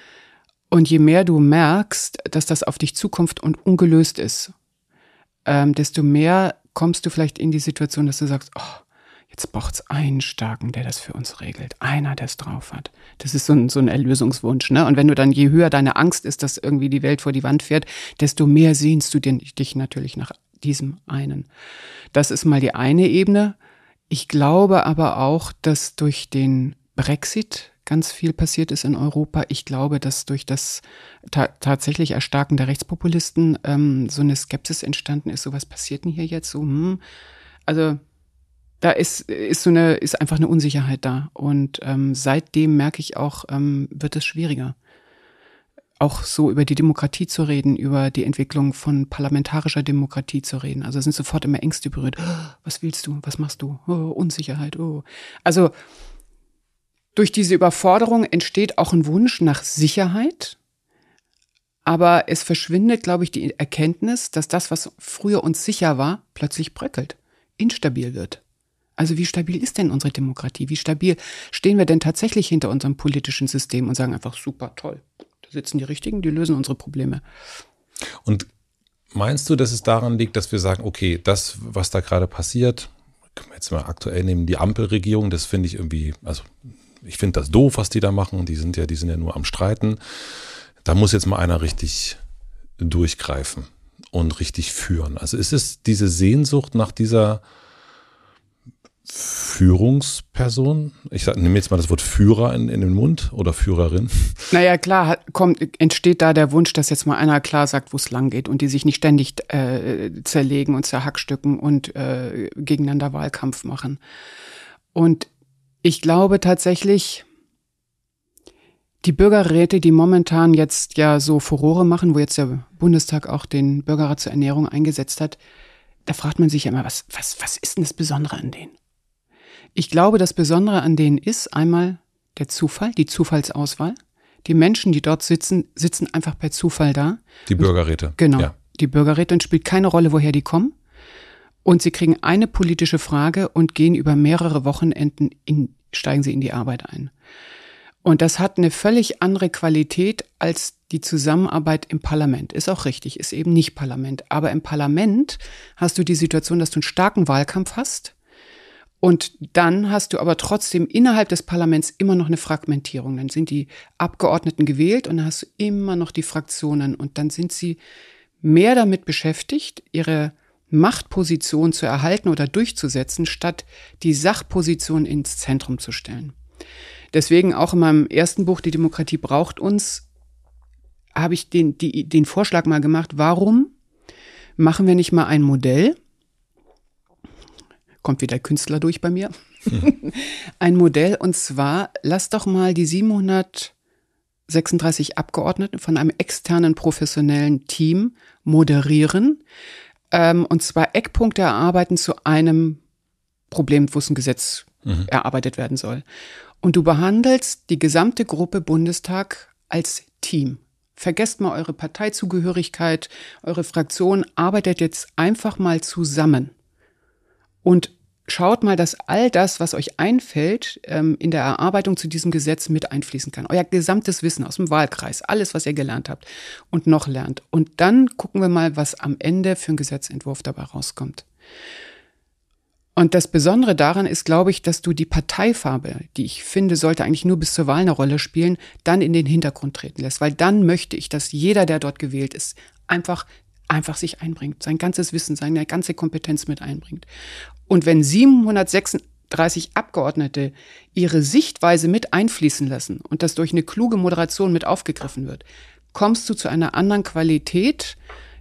Und je mehr du merkst, dass das auf dich zukommt und ungelöst ist, ähm, desto mehr kommst du vielleicht in die Situation, dass du sagst, oh, jetzt braucht es einen Starken, der das für uns regelt. Einer, der es drauf hat. Das ist so ein, so ein Erlösungswunsch. Ne? Und wenn du dann, je höher deine Angst ist, dass irgendwie die Welt vor die Wand fährt, desto mehr sehnst du dich natürlich nach diesem einen. Das ist mal die eine Ebene. Ich glaube aber auch, dass durch den Brexit ganz viel passiert ist in Europa. Ich glaube, dass durch das ta tatsächlich Erstarken der Rechtspopulisten ähm, so eine Skepsis entstanden ist. So was passiert denn hier jetzt? So, hm. Also da ist, ist so eine, ist einfach eine Unsicherheit da. Und ähm, seitdem merke ich auch, ähm, wird es schwieriger. Auch so über die Demokratie zu reden, über die Entwicklung von parlamentarischer Demokratie zu reden. Also sind sofort immer Ängste berührt. Was willst du? Was machst du? Oh, Unsicherheit. Oh. Also durch diese Überforderung entsteht auch ein Wunsch nach Sicherheit. Aber es verschwindet, glaube ich, die Erkenntnis, dass das, was früher uns sicher war, plötzlich bröckelt, instabil wird. Also wie stabil ist denn unsere Demokratie? Wie stabil stehen wir denn tatsächlich hinter unserem politischen System und sagen einfach super toll. Da sitzen die Richtigen, die lösen unsere Probleme. Und meinst du, dass es daran liegt, dass wir sagen, okay, das, was da gerade passiert, können wir jetzt mal aktuell nehmen, die Ampelregierung, das finde ich irgendwie, also ich finde das doof, was die da machen. Die sind ja, die sind ja nur am Streiten. Da muss jetzt mal einer richtig durchgreifen und richtig führen. Also ist es diese Sehnsucht nach dieser Führungsperson? Ich nehme jetzt mal das Wort Führer in, in den Mund oder Führerin. Naja, klar, kommt, entsteht da der Wunsch, dass jetzt mal einer klar sagt, wo es lang geht und die sich nicht ständig äh, zerlegen und zerhackstücken und äh, gegeneinander Wahlkampf machen. Und ich glaube tatsächlich, die Bürgerräte, die momentan jetzt ja so Furore machen, wo jetzt der Bundestag auch den Bürgerrat zur Ernährung eingesetzt hat, da fragt man sich ja immer, was, was, was ist denn das Besondere an denen? Ich glaube, das Besondere an denen ist einmal der Zufall, die Zufallsauswahl. Die Menschen, die dort sitzen, sitzen einfach per Zufall da. Die Bürgerräte. Genau. Ja. Die Bürgerräte und spielt keine Rolle, woher die kommen. Und sie kriegen eine politische Frage und gehen über mehrere Wochenenden in, steigen sie in die Arbeit ein. Und das hat eine völlig andere Qualität als die Zusammenarbeit im Parlament. Ist auch richtig, ist eben nicht Parlament. Aber im Parlament hast du die Situation, dass du einen starken Wahlkampf hast und dann hast du aber trotzdem innerhalb des Parlaments immer noch eine Fragmentierung. Dann sind die Abgeordneten gewählt und dann hast du immer noch die Fraktionen. Und dann sind sie mehr damit beschäftigt, ihre Machtposition zu erhalten oder durchzusetzen, statt die Sachposition ins Zentrum zu stellen. Deswegen auch in meinem ersten Buch, Die Demokratie braucht uns, habe ich den, die, den Vorschlag mal gemacht, warum machen wir nicht mal ein Modell, kommt wieder Künstler durch bei mir. Hm. Ein Modell und zwar, lass doch mal die 736 Abgeordneten von einem externen professionellen Team moderieren. Ähm, und zwar Eckpunkte erarbeiten zu einem Problem, wo es ein Gesetz mhm. erarbeitet werden soll. Und du behandelst die gesamte Gruppe Bundestag als Team. Vergesst mal eure Parteizugehörigkeit, eure Fraktion, arbeitet jetzt einfach mal zusammen. Und schaut mal, dass all das, was euch einfällt, ähm, in der Erarbeitung zu diesem Gesetz mit einfließen kann. Euer gesamtes Wissen aus dem Wahlkreis, alles, was ihr gelernt habt und noch lernt. Und dann gucken wir mal, was am Ende für ein Gesetzentwurf dabei rauskommt. Und das Besondere daran ist, glaube ich, dass du die Parteifarbe, die ich finde, sollte eigentlich nur bis zur Wahl eine Rolle spielen, dann in den Hintergrund treten lässt. Weil dann möchte ich, dass jeder, der dort gewählt ist, einfach, einfach sich einbringt, sein ganzes Wissen, seine ganze Kompetenz mit einbringt. Und wenn 736 Abgeordnete ihre Sichtweise mit einfließen lassen und das durch eine kluge Moderation mit aufgegriffen wird, kommst du zu einer anderen Qualität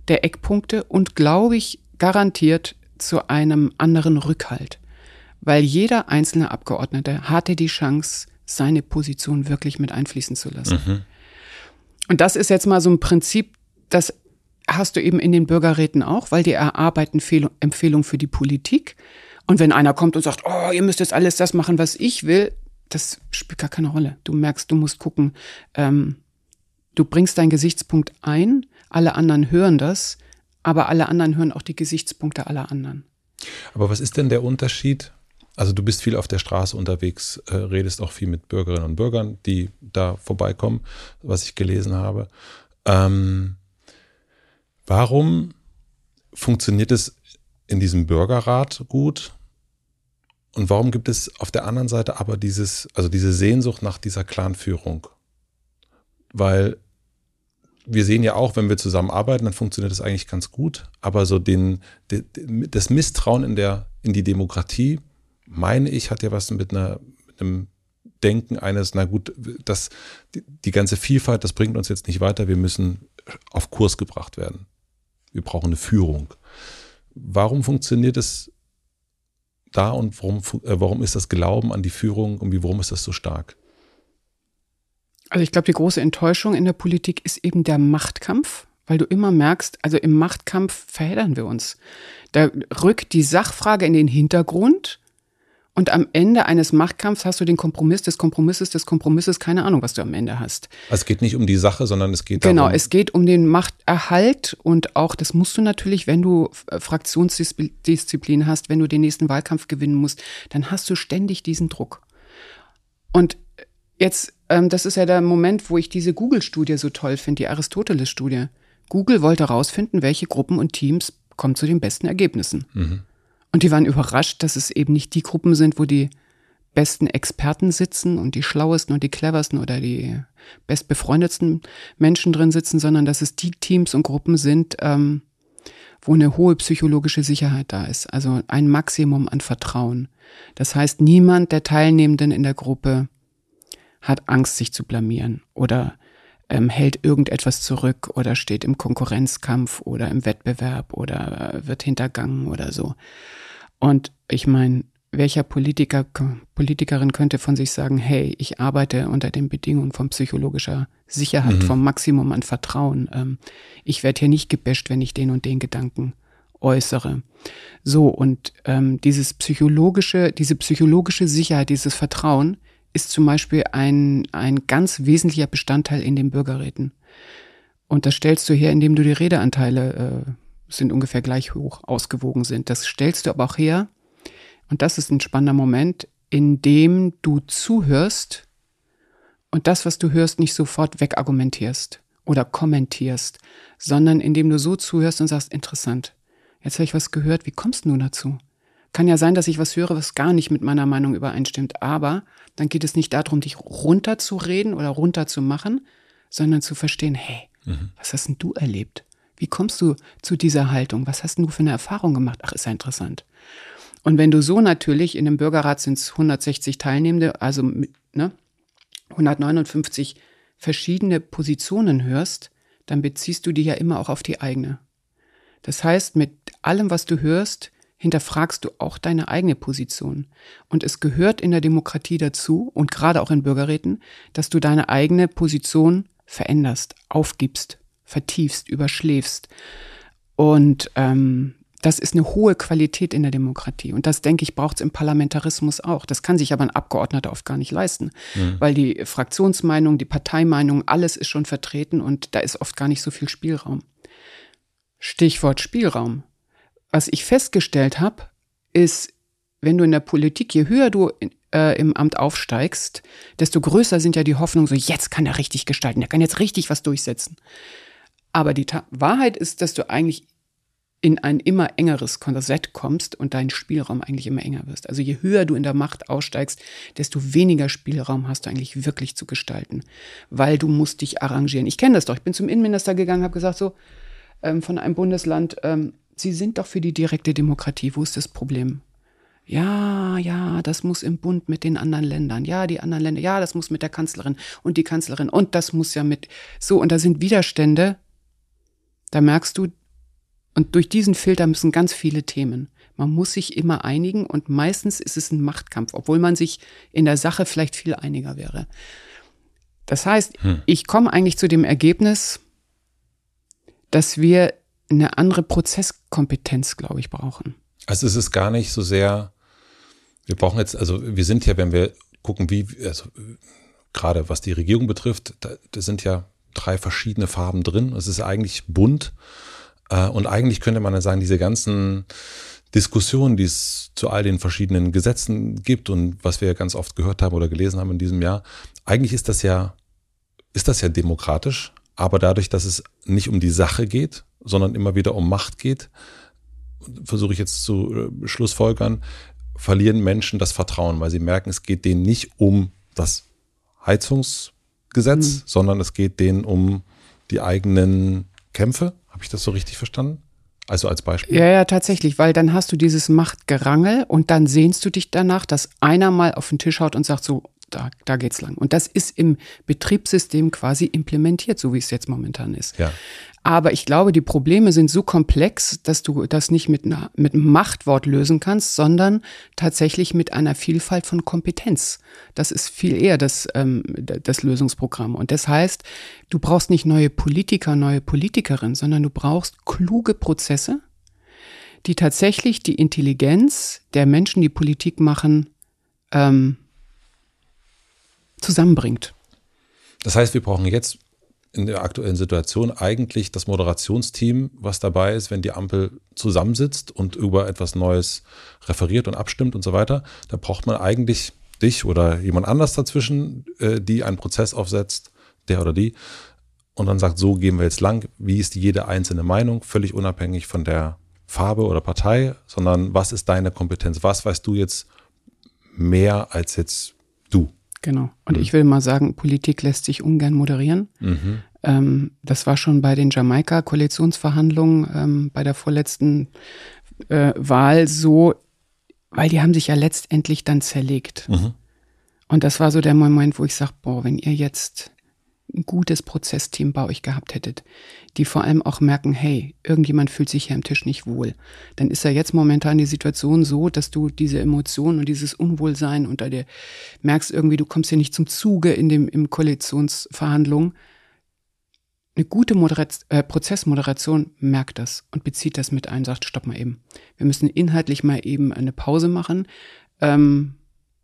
der Eckpunkte und, glaube ich, garantiert zu einem anderen Rückhalt, weil jeder einzelne Abgeordnete hatte die Chance, seine Position wirklich mit einfließen zu lassen. Mhm. Und das ist jetzt mal so ein Prinzip, das hast du eben in den Bürgerräten auch, weil die erarbeiten Empfehlungen für die Politik. Und wenn einer kommt und sagt, oh, ihr müsst jetzt alles das machen, was ich will, das spielt gar keine Rolle. Du merkst, du musst gucken, ähm, du bringst deinen Gesichtspunkt ein, alle anderen hören das aber alle anderen hören auch die Gesichtspunkte aller anderen. Aber was ist denn der Unterschied? Also du bist viel auf der Straße unterwegs, äh, redest auch viel mit Bürgerinnen und Bürgern, die da vorbeikommen, was ich gelesen habe. Ähm, warum funktioniert es in diesem Bürgerrat gut? Und warum gibt es auf der anderen Seite aber dieses, also diese Sehnsucht nach dieser Clanführung? Weil wir sehen ja auch, wenn wir zusammenarbeiten, dann funktioniert das eigentlich ganz gut. Aber so den, das Misstrauen in der, in die Demokratie, meine ich, hat ja was mit einer, mit einem Denken eines, na gut, das, die, die ganze Vielfalt, das bringt uns jetzt nicht weiter. Wir müssen auf Kurs gebracht werden. Wir brauchen eine Führung. Warum funktioniert es da und warum, äh, warum ist das Glauben an die Führung und warum ist das so stark? Also ich glaube, die große Enttäuschung in der Politik ist eben der Machtkampf, weil du immer merkst, also im Machtkampf verheddern wir uns. Da rückt die Sachfrage in den Hintergrund und am Ende eines Machtkampfs hast du den Kompromiss des Kompromisses des Kompromisses, keine Ahnung, was du am Ende hast. Also es geht nicht um die Sache, sondern es geht genau, darum. Genau, es geht um den Machterhalt und auch, das musst du natürlich, wenn du Fraktionsdisziplin hast, wenn du den nächsten Wahlkampf gewinnen musst, dann hast du ständig diesen Druck. Und jetzt ähm, das ist ja der Moment, wo ich diese Google-Studie so toll finde, die Aristoteles-Studie. Google wollte herausfinden, welche Gruppen und Teams kommen zu den besten Ergebnissen. Mhm. Und die waren überrascht, dass es eben nicht die Gruppen sind, wo die besten Experten sitzen und die schlauesten und die cleversten oder die bestbefreundetsten Menschen drin sitzen, sondern dass es die Teams und Gruppen sind, ähm, wo eine hohe psychologische Sicherheit da ist, also ein Maximum an Vertrauen. Das heißt, niemand der Teilnehmenden in der Gruppe hat Angst, sich zu blamieren oder ähm, hält irgendetwas zurück oder steht im Konkurrenzkampf oder im Wettbewerb oder äh, wird hintergangen oder so. Und ich meine, welcher Politiker, Politikerin könnte von sich sagen, hey, ich arbeite unter den Bedingungen von psychologischer Sicherheit, mhm. vom Maximum an Vertrauen. Ähm, ich werde hier nicht gebäscht, wenn ich den und den Gedanken äußere. So, und ähm, dieses psychologische, diese psychologische Sicherheit, dieses Vertrauen ist zum Beispiel ein, ein ganz wesentlicher Bestandteil in den Bürgerräten. Und das stellst du her, indem du die Redeanteile äh, sind ungefähr gleich hoch ausgewogen sind. Das stellst du aber auch her, und das ist ein spannender Moment, indem du zuhörst und das, was du hörst, nicht sofort wegargumentierst oder kommentierst, sondern indem du so zuhörst und sagst, interessant, jetzt habe ich was gehört, wie kommst du dazu? Kann ja sein, dass ich was höre, was gar nicht mit meiner Meinung übereinstimmt, aber dann geht es nicht darum, dich runterzureden oder runterzumachen, sondern zu verstehen, hey, mhm. was hast denn du erlebt? Wie kommst du zu dieser Haltung? Was hast denn du für eine Erfahrung gemacht? Ach, ist ja interessant. Und wenn du so natürlich, in dem Bürgerrat sind es 160 Teilnehmende, also ne, 159 verschiedene Positionen hörst, dann beziehst du die ja immer auch auf die eigene. Das heißt, mit allem, was du hörst, hinterfragst du auch deine eigene Position. Und es gehört in der Demokratie dazu und gerade auch in Bürgerräten, dass du deine eigene Position veränderst, aufgibst, vertiefst, überschläfst. Und ähm, Das ist eine hohe Qualität in der Demokratie. Und das, denke ich, braucht es im Parlamentarismus auch. Das kann sich aber ein Abgeordneter oft gar nicht leisten, mhm. weil die Fraktionsmeinung, die Parteimeinung, alles ist schon vertreten und da ist oft gar nicht so viel Spielraum. Stichwort Spielraum. Was ich festgestellt habe, ist, wenn du in der Politik, je höher du äh, im Amt aufsteigst, desto größer sind ja die Hoffnungen, so jetzt kann er richtig gestalten, er kann jetzt richtig was durchsetzen. Aber die Ta Wahrheit ist, dass du eigentlich in ein immer engeres Korsett kommst und dein Spielraum eigentlich immer enger wirst. Also je höher du in der Macht aussteigst, desto weniger Spielraum hast du eigentlich wirklich zu gestalten, weil du musst dich arrangieren. Ich kenne das doch. Ich bin zum Innenminister gegangen, habe gesagt so ähm, von einem Bundesland, ähm, Sie sind doch für die direkte Demokratie. Wo ist das Problem? Ja, ja, das muss im Bund mit den anderen Ländern. Ja, die anderen Länder. Ja, das muss mit der Kanzlerin und die Kanzlerin. Und das muss ja mit. So, und da sind Widerstände. Da merkst du, und durch diesen Filter müssen ganz viele Themen. Man muss sich immer einigen und meistens ist es ein Machtkampf, obwohl man sich in der Sache vielleicht viel einiger wäre. Das heißt, hm. ich komme eigentlich zu dem Ergebnis, dass wir eine andere Prozesskompetenz, glaube ich, brauchen. Also es ist gar nicht so sehr, wir brauchen jetzt, also wir sind ja, wenn wir gucken, wie, also gerade was die Regierung betrifft, da, da sind ja drei verschiedene Farben drin. Es ist eigentlich bunt äh, und eigentlich könnte man ja sagen, diese ganzen Diskussionen, die es zu all den verschiedenen Gesetzen gibt und was wir ja ganz oft gehört haben oder gelesen haben in diesem Jahr, eigentlich ist das ja, ist das ja demokratisch, aber dadurch, dass es nicht um die Sache geht, sondern immer wieder um Macht geht, versuche ich jetzt zu äh, Schlussfolgern, verlieren Menschen das Vertrauen, weil sie merken, es geht denen nicht um das Heizungsgesetz, mhm. sondern es geht denen um die eigenen Kämpfe habe ich das so richtig verstanden? Also als Beispiel. Ja, ja, tatsächlich, weil dann hast du dieses Machtgerangel und dann sehnst du dich danach, dass einer mal auf den Tisch haut und sagt so, da, da geht's lang. Und das ist im Betriebssystem quasi implementiert, so wie es jetzt momentan ist. Ja. Aber ich glaube, die Probleme sind so komplex, dass du das nicht mit, einer, mit einem Machtwort lösen kannst, sondern tatsächlich mit einer Vielfalt von Kompetenz. Das ist viel eher das, ähm, das Lösungsprogramm. Und das heißt, du brauchst nicht neue Politiker, neue Politikerinnen, sondern du brauchst kluge Prozesse, die tatsächlich die Intelligenz der Menschen, die Politik machen, ähm, zusammenbringt. Das heißt, wir brauchen jetzt in der aktuellen Situation eigentlich das Moderationsteam, was dabei ist, wenn die Ampel zusammensitzt und über etwas Neues referiert und abstimmt und so weiter. Da braucht man eigentlich dich oder jemand anders dazwischen, äh, die einen Prozess aufsetzt, der oder die, und dann sagt, so gehen wir jetzt lang. Wie ist jede einzelne Meinung, völlig unabhängig von der Farbe oder Partei, sondern was ist deine Kompetenz? Was weißt du jetzt mehr als jetzt? Genau. Und mhm. ich will mal sagen, Politik lässt sich ungern moderieren. Mhm. Ähm, das war schon bei den Jamaika-Koalitionsverhandlungen ähm, bei der vorletzten äh, Wahl so, weil die haben sich ja letztendlich dann zerlegt. Mhm. Und das war so der Moment, wo ich sage, boah, wenn ihr jetzt gutes Prozessteam bei euch gehabt hättet, die vor allem auch merken, hey, irgendjemand fühlt sich hier am Tisch nicht wohl, dann ist ja jetzt momentan die Situation so, dass du diese Emotionen und dieses Unwohlsein unter dir merkst irgendwie, du kommst hier nicht zum Zuge in dem im Koalitionsverhandlungen. Eine gute Moderat äh, Prozessmoderation merkt das und bezieht das mit ein, sagt, stopp mal eben. Wir müssen inhaltlich mal eben eine Pause machen. Ähm,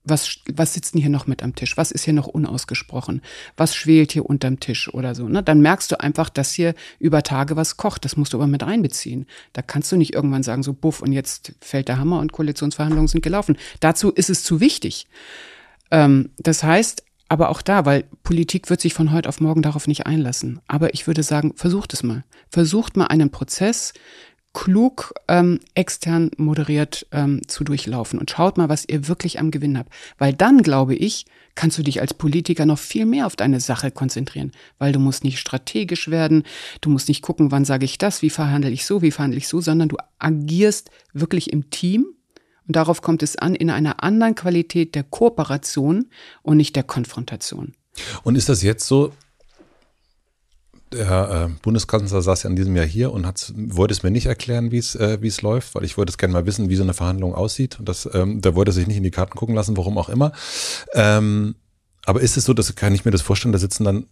was, was sitzt denn hier noch mit am Tisch? Was ist hier noch unausgesprochen? Was schwelt hier unterm Tisch oder so? Ne? Dann merkst du einfach, dass hier über Tage was kocht. Das musst du aber mit einbeziehen. Da kannst du nicht irgendwann sagen, so buff und jetzt fällt der Hammer und Koalitionsverhandlungen sind gelaufen. Dazu ist es zu wichtig. Ähm, das heißt, aber auch da, weil Politik wird sich von heute auf morgen darauf nicht einlassen. Aber ich würde sagen, versucht es mal. Versucht mal einen Prozess klug ähm, extern moderiert ähm, zu durchlaufen und schaut mal, was ihr wirklich am Gewinn habt. Weil dann, glaube ich, kannst du dich als Politiker noch viel mehr auf deine Sache konzentrieren, weil du musst nicht strategisch werden, du musst nicht gucken, wann sage ich das, wie verhandle ich so, wie verhandle ich so, sondern du agierst wirklich im Team und darauf kommt es an, in einer anderen Qualität der Kooperation und nicht der Konfrontation. Und ist das jetzt so, der äh, Bundeskanzler saß ja in diesem Jahr hier und wollte es mir nicht erklären, wie äh, es läuft, weil ich wollte es gerne mal wissen, wie so eine Verhandlung aussieht. Und das, ähm, da wollte er sich nicht in die Karten gucken lassen, warum auch immer. Ähm, aber ist es so, dass kann ich mir das vorstellen, da sitzen dann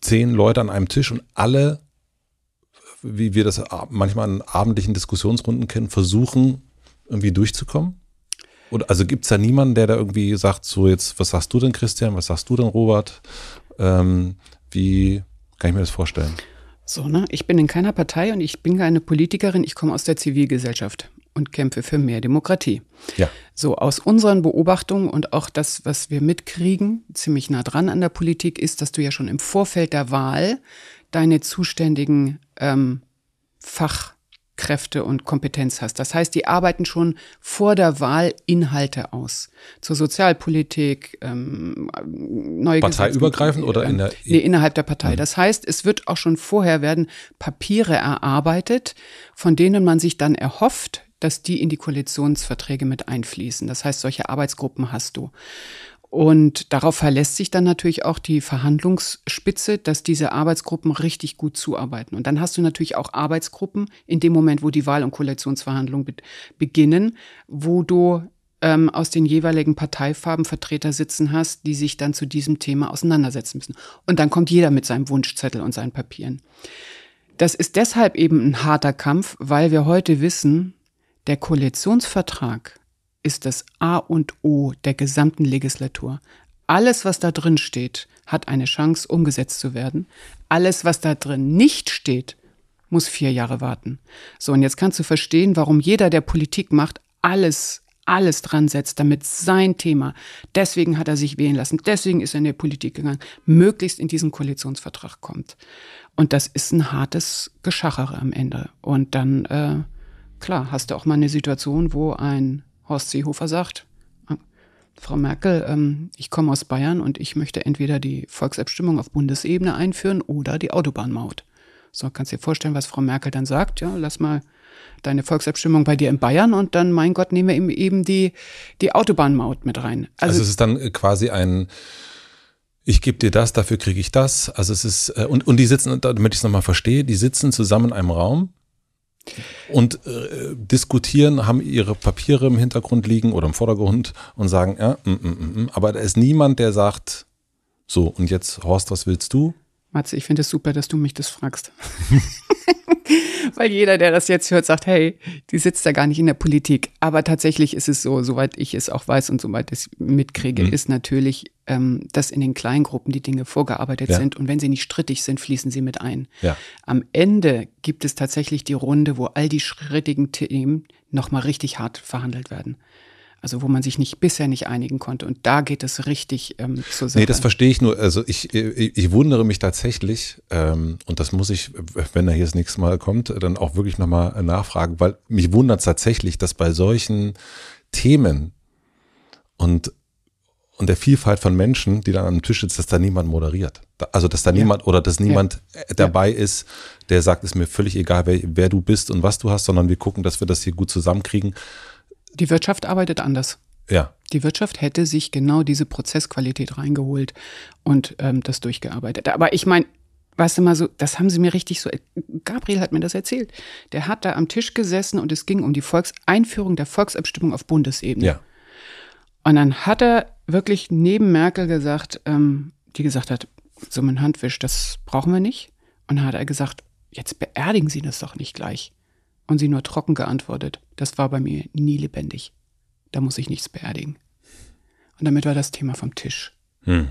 zehn Leute an einem Tisch und alle wie wir das manchmal in abendlichen Diskussionsrunden kennen, versuchen, irgendwie durchzukommen? Oder, also gibt es da niemanden, der da irgendwie sagt, so jetzt, was sagst du denn, Christian, was sagst du denn, Robert? Ähm, wie kann ich mir das vorstellen? So, ne? Ich bin in keiner Partei und ich bin keine Politikerin, ich komme aus der Zivilgesellschaft und kämpfe für mehr Demokratie. Ja. So, aus unseren Beobachtungen und auch das, was wir mitkriegen, ziemlich nah dran an der Politik, ist, dass du ja schon im Vorfeld der Wahl deine zuständigen ähm, Fach Kräfte und Kompetenz hast. Das heißt, die arbeiten schon vor der Wahl Inhalte aus. Zur Sozialpolitik, ähm, neue Parteiübergreifend oder in der nee, innerhalb der Partei. Mhm. Das heißt, es wird auch schon vorher werden Papiere erarbeitet, von denen man sich dann erhofft, dass die in die Koalitionsverträge mit einfließen. Das heißt, solche Arbeitsgruppen hast du. Und darauf verlässt sich dann natürlich auch die Verhandlungsspitze, dass diese Arbeitsgruppen richtig gut zuarbeiten. Und dann hast du natürlich auch Arbeitsgruppen in dem Moment, wo die Wahl- und Koalitionsverhandlungen be beginnen, wo du ähm, aus den jeweiligen Parteifarben Vertreter sitzen hast, die sich dann zu diesem Thema auseinandersetzen müssen. Und dann kommt jeder mit seinem Wunschzettel und seinen Papieren. Das ist deshalb eben ein harter Kampf, weil wir heute wissen, der Koalitionsvertrag ist das A und O der gesamten Legislatur. Alles, was da drin steht, hat eine Chance, umgesetzt zu werden. Alles, was da drin nicht steht, muss vier Jahre warten. So, und jetzt kannst du verstehen, warum jeder, der Politik macht, alles, alles dran setzt, damit sein Thema, deswegen hat er sich wählen lassen, deswegen ist er in die Politik gegangen, möglichst in diesen Koalitionsvertrag kommt. Und das ist ein hartes Geschachere am Ende. Und dann, äh, klar, hast du auch mal eine Situation, wo ein Horst Seehofer sagt, Frau Merkel, ähm, ich komme aus Bayern und ich möchte entweder die Volksabstimmung auf Bundesebene einführen oder die Autobahnmaut. So, kannst dir vorstellen, was Frau Merkel dann sagt. Ja, lass mal deine Volksabstimmung bei dir in Bayern und dann, mein Gott, nehmen wir eben die, die Autobahnmaut mit rein. Also, also es ist dann quasi ein, ich gebe dir das, dafür kriege ich das. Also es ist, äh, und, und die sitzen, damit ich es nochmal verstehe, die sitzen zusammen in einem Raum und äh, diskutieren, haben ihre Papiere im Hintergrund liegen oder im Vordergrund und sagen, ja, mm, mm, mm, mm. aber da ist niemand, der sagt, so, und jetzt, Horst, was willst du? Matze, ich finde es super, dass du mich das fragst. Weil jeder, der das jetzt hört, sagt, hey, die sitzt da gar nicht in der Politik. Aber tatsächlich ist es so, soweit ich es auch weiß und soweit ich es mitkriege, mhm. ist natürlich, ähm, dass in den Kleingruppen die Dinge vorgearbeitet ja. sind und wenn sie nicht strittig sind, fließen sie mit ein. Ja. Am Ende gibt es tatsächlich die Runde, wo all die schrittigen Themen nochmal richtig hart verhandelt werden. Also wo man sich nicht bisher nicht einigen konnte. Und da geht es richtig ähm, zur Sache. Nee, das verstehe ich nur. Also ich, ich, ich wundere mich tatsächlich, ähm, und das muss ich, wenn er hier das nächste Mal kommt, dann auch wirklich nochmal nachfragen, weil mich wundert es tatsächlich, dass bei solchen Themen und und der Vielfalt von Menschen, die dann am Tisch sitzt, dass da niemand moderiert. Also dass da ja. niemand oder dass niemand ja. dabei ja. ist, der sagt, ist mir völlig egal, wer, wer, du bist und was du hast, sondern wir gucken, dass wir das hier gut zusammenkriegen. Die Wirtschaft arbeitet anders. Ja. Die Wirtschaft hätte sich genau diese Prozessqualität reingeholt und ähm, das durchgearbeitet. Aber ich meine, weißt du mal so, das haben sie mir richtig so, Gabriel hat mir das erzählt. Der hat da am Tisch gesessen und es ging um die Volkseinführung der Volksabstimmung auf Bundesebene. Ja. Und dann hat er wirklich neben Merkel gesagt, ähm, die gesagt hat, so ein Handwisch, das brauchen wir nicht. Und dann hat er gesagt, jetzt beerdigen Sie das doch nicht gleich. Und sie nur trocken geantwortet, das war bei mir nie lebendig. Da muss ich nichts beerdigen. Und damit war das Thema vom Tisch. Hm.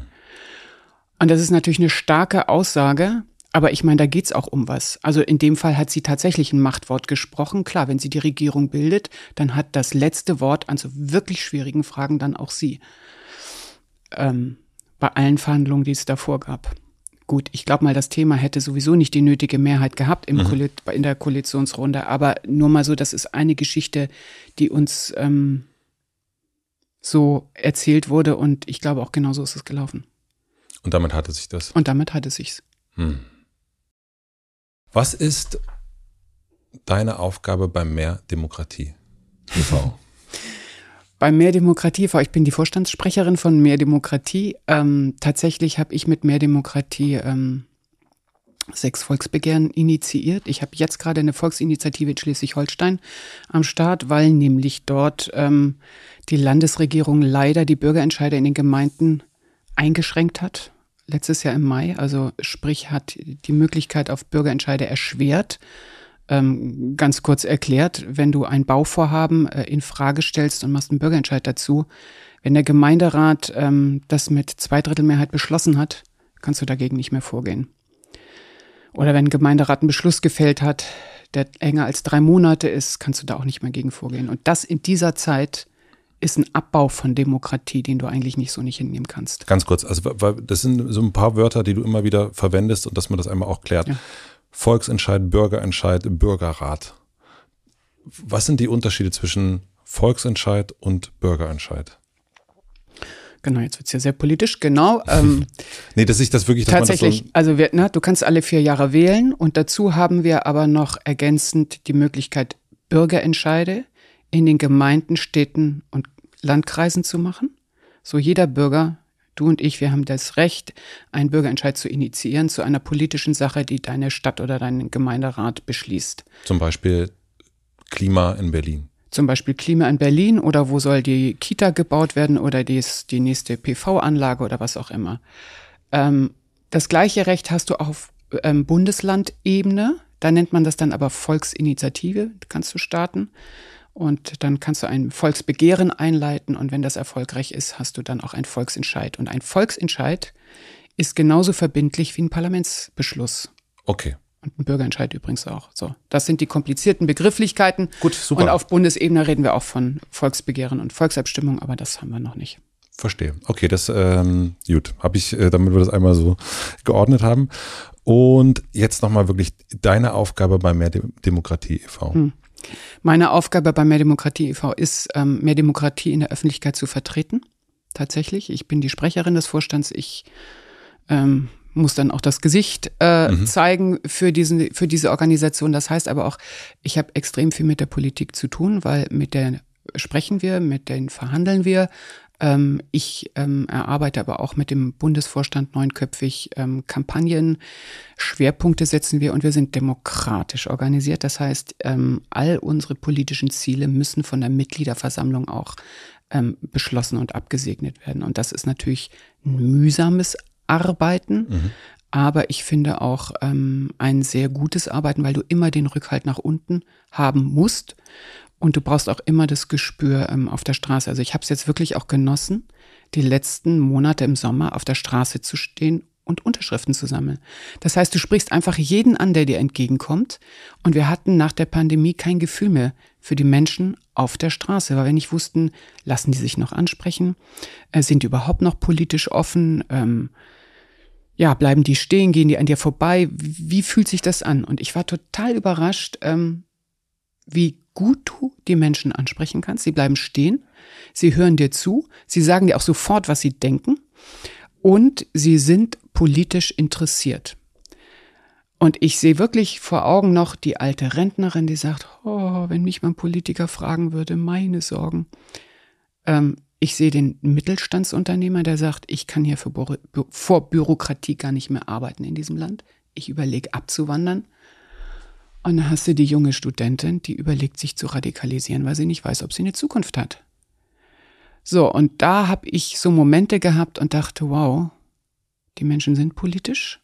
Und das ist natürlich eine starke Aussage, aber ich meine, da geht's auch um was. Also in dem Fall hat sie tatsächlich ein Machtwort gesprochen. Klar, wenn sie die Regierung bildet, dann hat das letzte Wort an so wirklich schwierigen Fragen dann auch sie. Ähm, bei allen Verhandlungen, die es davor gab. Gut, ich glaube mal, das Thema hätte sowieso nicht die nötige Mehrheit gehabt im mhm. in der Koalitionsrunde, aber nur mal so, das ist eine Geschichte, die uns ähm, so erzählt wurde und ich glaube auch genauso ist es gelaufen. Und damit hatte sich das? Und damit hatte sich's. Hm. Was ist deine Aufgabe bei Mehr Demokratie e.V.? Bei Mehr Demokratie, ich bin die Vorstandssprecherin von Mehr Demokratie. Ähm, tatsächlich habe ich mit Mehr Demokratie ähm, sechs Volksbegehren initiiert. Ich habe jetzt gerade eine Volksinitiative in Schleswig-Holstein am Start, weil nämlich dort ähm, die Landesregierung leider die Bürgerentscheide in den Gemeinden eingeschränkt hat. letztes Jahr im Mai. Also sprich, hat die Möglichkeit auf Bürgerentscheide erschwert. Ähm, ganz kurz erklärt, wenn du ein Bauvorhaben äh, in Frage stellst und machst einen Bürgerentscheid dazu, wenn der Gemeinderat ähm, das mit Zweidrittelmehrheit beschlossen hat, kannst du dagegen nicht mehr vorgehen. Oder wenn ein Gemeinderat einen Beschluss gefällt hat, der länger als drei Monate ist, kannst du da auch nicht mehr gegen vorgehen. Und das in dieser Zeit ist ein Abbau von Demokratie, den du eigentlich nicht so nicht hinnehmen kannst. Ganz kurz, also das sind so ein paar Wörter, die du immer wieder verwendest und dass man das einmal auch klärt. Ja. Volksentscheid, Bürgerentscheid, Bürgerrat. Was sind die Unterschiede zwischen Volksentscheid und Bürgerentscheid? Genau, jetzt wird es ja sehr politisch, genau. Ähm, nee, dass ich das wirklich tatsächlich, das so also wir, na, du kannst alle vier Jahre wählen und dazu haben wir aber noch ergänzend die Möglichkeit, Bürgerentscheide in den Gemeinden, Städten und Landkreisen zu machen. So jeder Bürger, du und ich, wir haben das Recht, einen Bürgerentscheid zu initiieren zu einer politischen Sache, die deine Stadt oder dein Gemeinderat beschließt. Zum Beispiel Klima in Berlin. Zum Beispiel Klima in Berlin oder wo soll die Kita gebaut werden oder dies, die nächste PV-Anlage oder was auch immer. Ähm, das gleiche Recht hast du auf ähm, Bundeslandebene. Da nennt man das dann aber Volksinitiative, kannst du starten. Und dann kannst du ein Volksbegehren einleiten und wenn das erfolgreich ist, hast du dann auch einen Volksentscheid. Und ein Volksentscheid ist genauso verbindlich wie ein Parlamentsbeschluss. Okay. Und ein Bürgerentscheid übrigens auch. So, das sind die komplizierten Begrifflichkeiten. Gut, super. Und auf Bundesebene reden wir auch von Volksbegehren und Volksabstimmung, aber das haben wir noch nicht. Verstehe. Okay, das ähm, gut. Habe ich, äh, damit wir das einmal so geordnet haben. Und jetzt nochmal wirklich deine Aufgabe bei Mehr Demokratie e.V. Hm. Meine Aufgabe bei Mehr Demokratie e.V. ist, ähm, mehr Demokratie in der Öffentlichkeit zu vertreten. Tatsächlich. Ich bin die Sprecherin des Vorstands. Ich ähm, muss dann auch das Gesicht äh, mhm. zeigen für, diesen, für diese Organisation. Das heißt aber auch, ich habe extrem viel mit der Politik zu tun, weil mit der sprechen wir, mit denen verhandeln wir, ich ähm, erarbeite aber auch mit dem Bundesvorstand neunköpfig ähm, Kampagnen. Schwerpunkte setzen wir und wir sind demokratisch organisiert. Das heißt, ähm, all unsere politischen Ziele müssen von der Mitgliederversammlung auch ähm, beschlossen und abgesegnet werden. Und das ist natürlich ein mühsames Arbeiten. Mhm. Aber ich finde auch ähm, ein sehr gutes Arbeiten, weil du immer den Rückhalt nach unten haben musst. Und du brauchst auch immer das Gespür ähm, auf der Straße. Also ich habe es jetzt wirklich auch genossen, die letzten Monate im Sommer auf der Straße zu stehen und Unterschriften zu sammeln. Das heißt, du sprichst einfach jeden an, der dir entgegenkommt. Und wir hatten nach der Pandemie kein Gefühl mehr für die Menschen auf der Straße, weil wir nicht wussten, lassen die sich noch ansprechen, äh, sind die überhaupt noch politisch offen, ähm, ja, bleiben die stehen, gehen die an dir vorbei, wie, fühlt sich das an? Und ich war total überrascht, ähm, wie gut du die Menschen ansprechen kannst. Sie bleiben stehen, sie hören dir zu, sie sagen dir auch sofort, was sie denken und sie sind politisch interessiert. Und ich sehe wirklich vor Augen noch die alte Rentnerin, die sagt, oh, wenn mich mal ein Politiker fragen würde, meine Sorgen. Ähm, ich sehe den Mittelstandsunternehmer, der sagt, ich kann hier vor Bürokratie gar nicht mehr arbeiten in diesem Land. Ich überlege abzuwandern. Und dann hast du die junge Studentin, die überlegt, sich zu radikalisieren, weil sie nicht weiß, ob sie eine Zukunft hat. So, und da habe ich so Momente gehabt und dachte, wow, die Menschen sind politisch.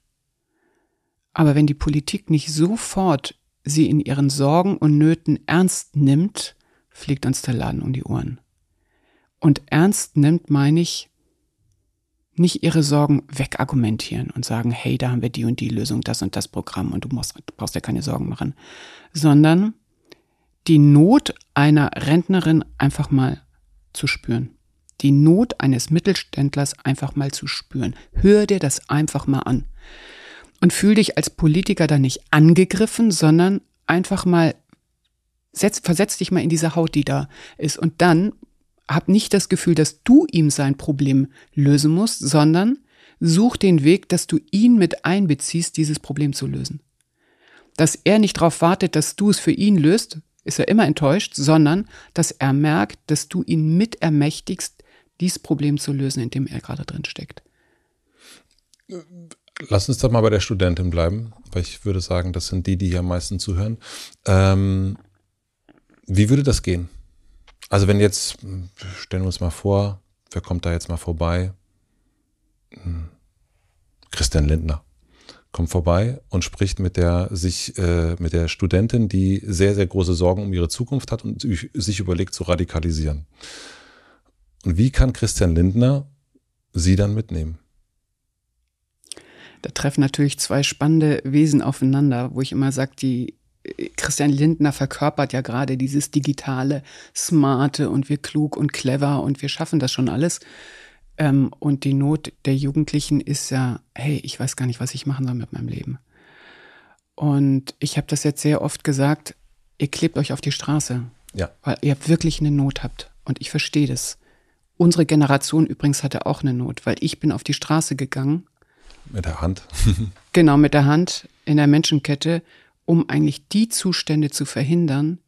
Aber wenn die Politik nicht sofort sie in ihren Sorgen und Nöten ernst nimmt, fliegt uns der Laden um die Ohren. Und ernst nimmt, meine ich, nicht ihre Sorgen wegargumentieren und sagen, hey, da haben wir die und die Lösung, das und das Programm und du, musst, du brauchst dir keine Sorgen machen, sondern die Not einer Rentnerin einfach mal zu spüren. Die Not eines Mittelständlers einfach mal zu spüren. Hör dir das einfach mal an. Und fühl dich als Politiker da nicht angegriffen, sondern einfach mal, setz, versetz dich mal in diese Haut, die da ist. Und dann hab nicht das Gefühl, dass du ihm sein Problem lösen musst, sondern such den Weg, dass du ihn mit einbeziehst, dieses Problem zu lösen. Dass er nicht darauf wartet, dass du es für ihn löst, ist er immer enttäuscht, sondern dass er merkt, dass du ihn mit ermächtigst, dieses Problem zu lösen, in dem er gerade drin steckt. Lass uns doch mal bei der Studentin bleiben, weil ich würde sagen, das sind die, die hier am meisten zuhören. Ähm, wie würde das gehen? Also wenn jetzt, stellen wir uns mal vor, wer kommt da jetzt mal vorbei? Hm. Christian Lindner kommt vorbei und spricht mit der sich äh, mit der Studentin, die sehr sehr große Sorgen um ihre Zukunft hat und sich überlegt zu radikalisieren. Und wie kann Christian Lindner sie dann mitnehmen? Da treffen natürlich zwei spannende Wesen aufeinander, wo ich immer sage, die Christian Lindner verkörpert ja gerade dieses digitale, smarte und wir klug und clever und wir schaffen das schon alles. Ähm, und die Not der Jugendlichen ist ja, hey, ich weiß gar nicht, was ich machen soll mit meinem Leben. Und ich habe das jetzt sehr oft gesagt, ihr klebt euch auf die Straße, ja. weil ihr wirklich eine Not habt. Und ich verstehe das. Unsere Generation übrigens hatte auch eine Not, weil ich bin auf die Straße gegangen. Mit der Hand. genau, mit der Hand in der Menschenkette, um eigentlich die Zustände zu verhindern,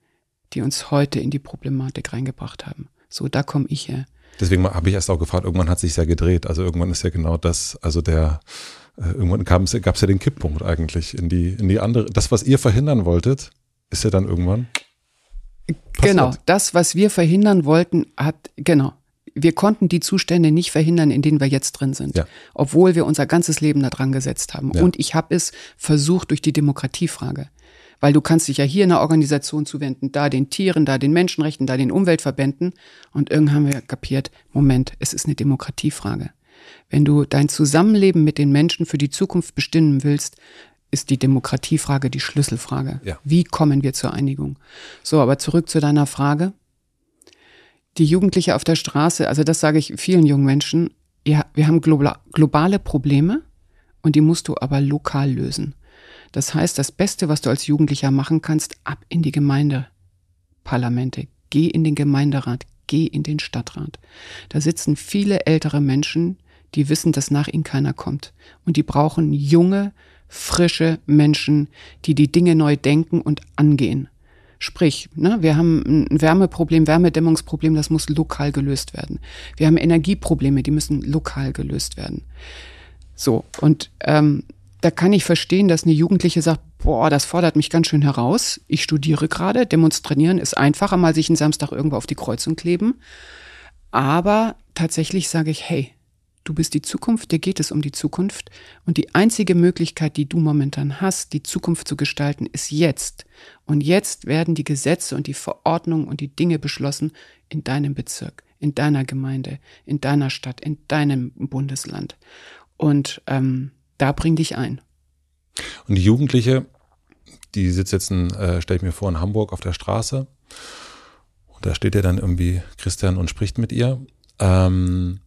die uns heute in die Problematik reingebracht haben. So, da komme ich her. Deswegen habe ich erst auch gefragt, irgendwann hat sich ja gedreht. Also irgendwann ist ja genau das, also der, äh, irgendwann gab es ja den Kipppunkt eigentlich in die, in die andere, das, was ihr verhindern wolltet, ist ja dann irgendwann. Passiert. Genau, das, was wir verhindern wollten, hat, genau. Wir konnten die Zustände nicht verhindern, in denen wir jetzt drin sind, ja. obwohl wir unser ganzes Leben da dran gesetzt haben. Ja. Und ich habe es versucht durch die Demokratiefrage. Weil du kannst dich ja hier einer Organisation zuwenden, da den Tieren, da den Menschenrechten, da den Umweltverbänden. Und irgendwann haben wir kapiert, Moment, es ist eine Demokratiefrage. Wenn du dein Zusammenleben mit den Menschen für die Zukunft bestimmen willst, ist die Demokratiefrage die Schlüsselfrage. Ja. Wie kommen wir zur Einigung? So, aber zurück zu deiner Frage. Die Jugendliche auf der Straße, also das sage ich vielen jungen Menschen, ja, wir haben globale Probleme und die musst du aber lokal lösen. Das heißt, das Beste, was du als Jugendlicher machen kannst, ab in die Gemeindeparlamente. Geh in den Gemeinderat, geh in den Stadtrat. Da sitzen viele ältere Menschen, die wissen, dass nach ihnen keiner kommt. Und die brauchen junge, frische Menschen, die die Dinge neu denken und angehen. Sprich, ne, wir haben ein Wärmeproblem, Wärmedämmungsproblem, das muss lokal gelöst werden. Wir haben Energieprobleme, die müssen lokal gelöst werden. So, und ähm, da kann ich verstehen, dass eine Jugendliche sagt, boah, das fordert mich ganz schön heraus. Ich studiere gerade, demonstrieren ist einfacher, mal sich einen Samstag irgendwo auf die Kreuzung kleben. Aber tatsächlich sage ich, hey, du bist die Zukunft, dir geht es um die Zukunft. Und die einzige Möglichkeit, die du momentan hast, die Zukunft zu gestalten, ist jetzt. Und jetzt werden die Gesetze und die Verordnungen und die Dinge beschlossen in deinem Bezirk, in deiner Gemeinde, in deiner Stadt, in deinem Bundesland. Und ähm, da bring dich ein. Und die Jugendliche, die sitzt jetzt, äh, stelle ich mir vor, in Hamburg auf der Straße. Und da steht ja dann irgendwie Christian und spricht mit ihr. Ähm,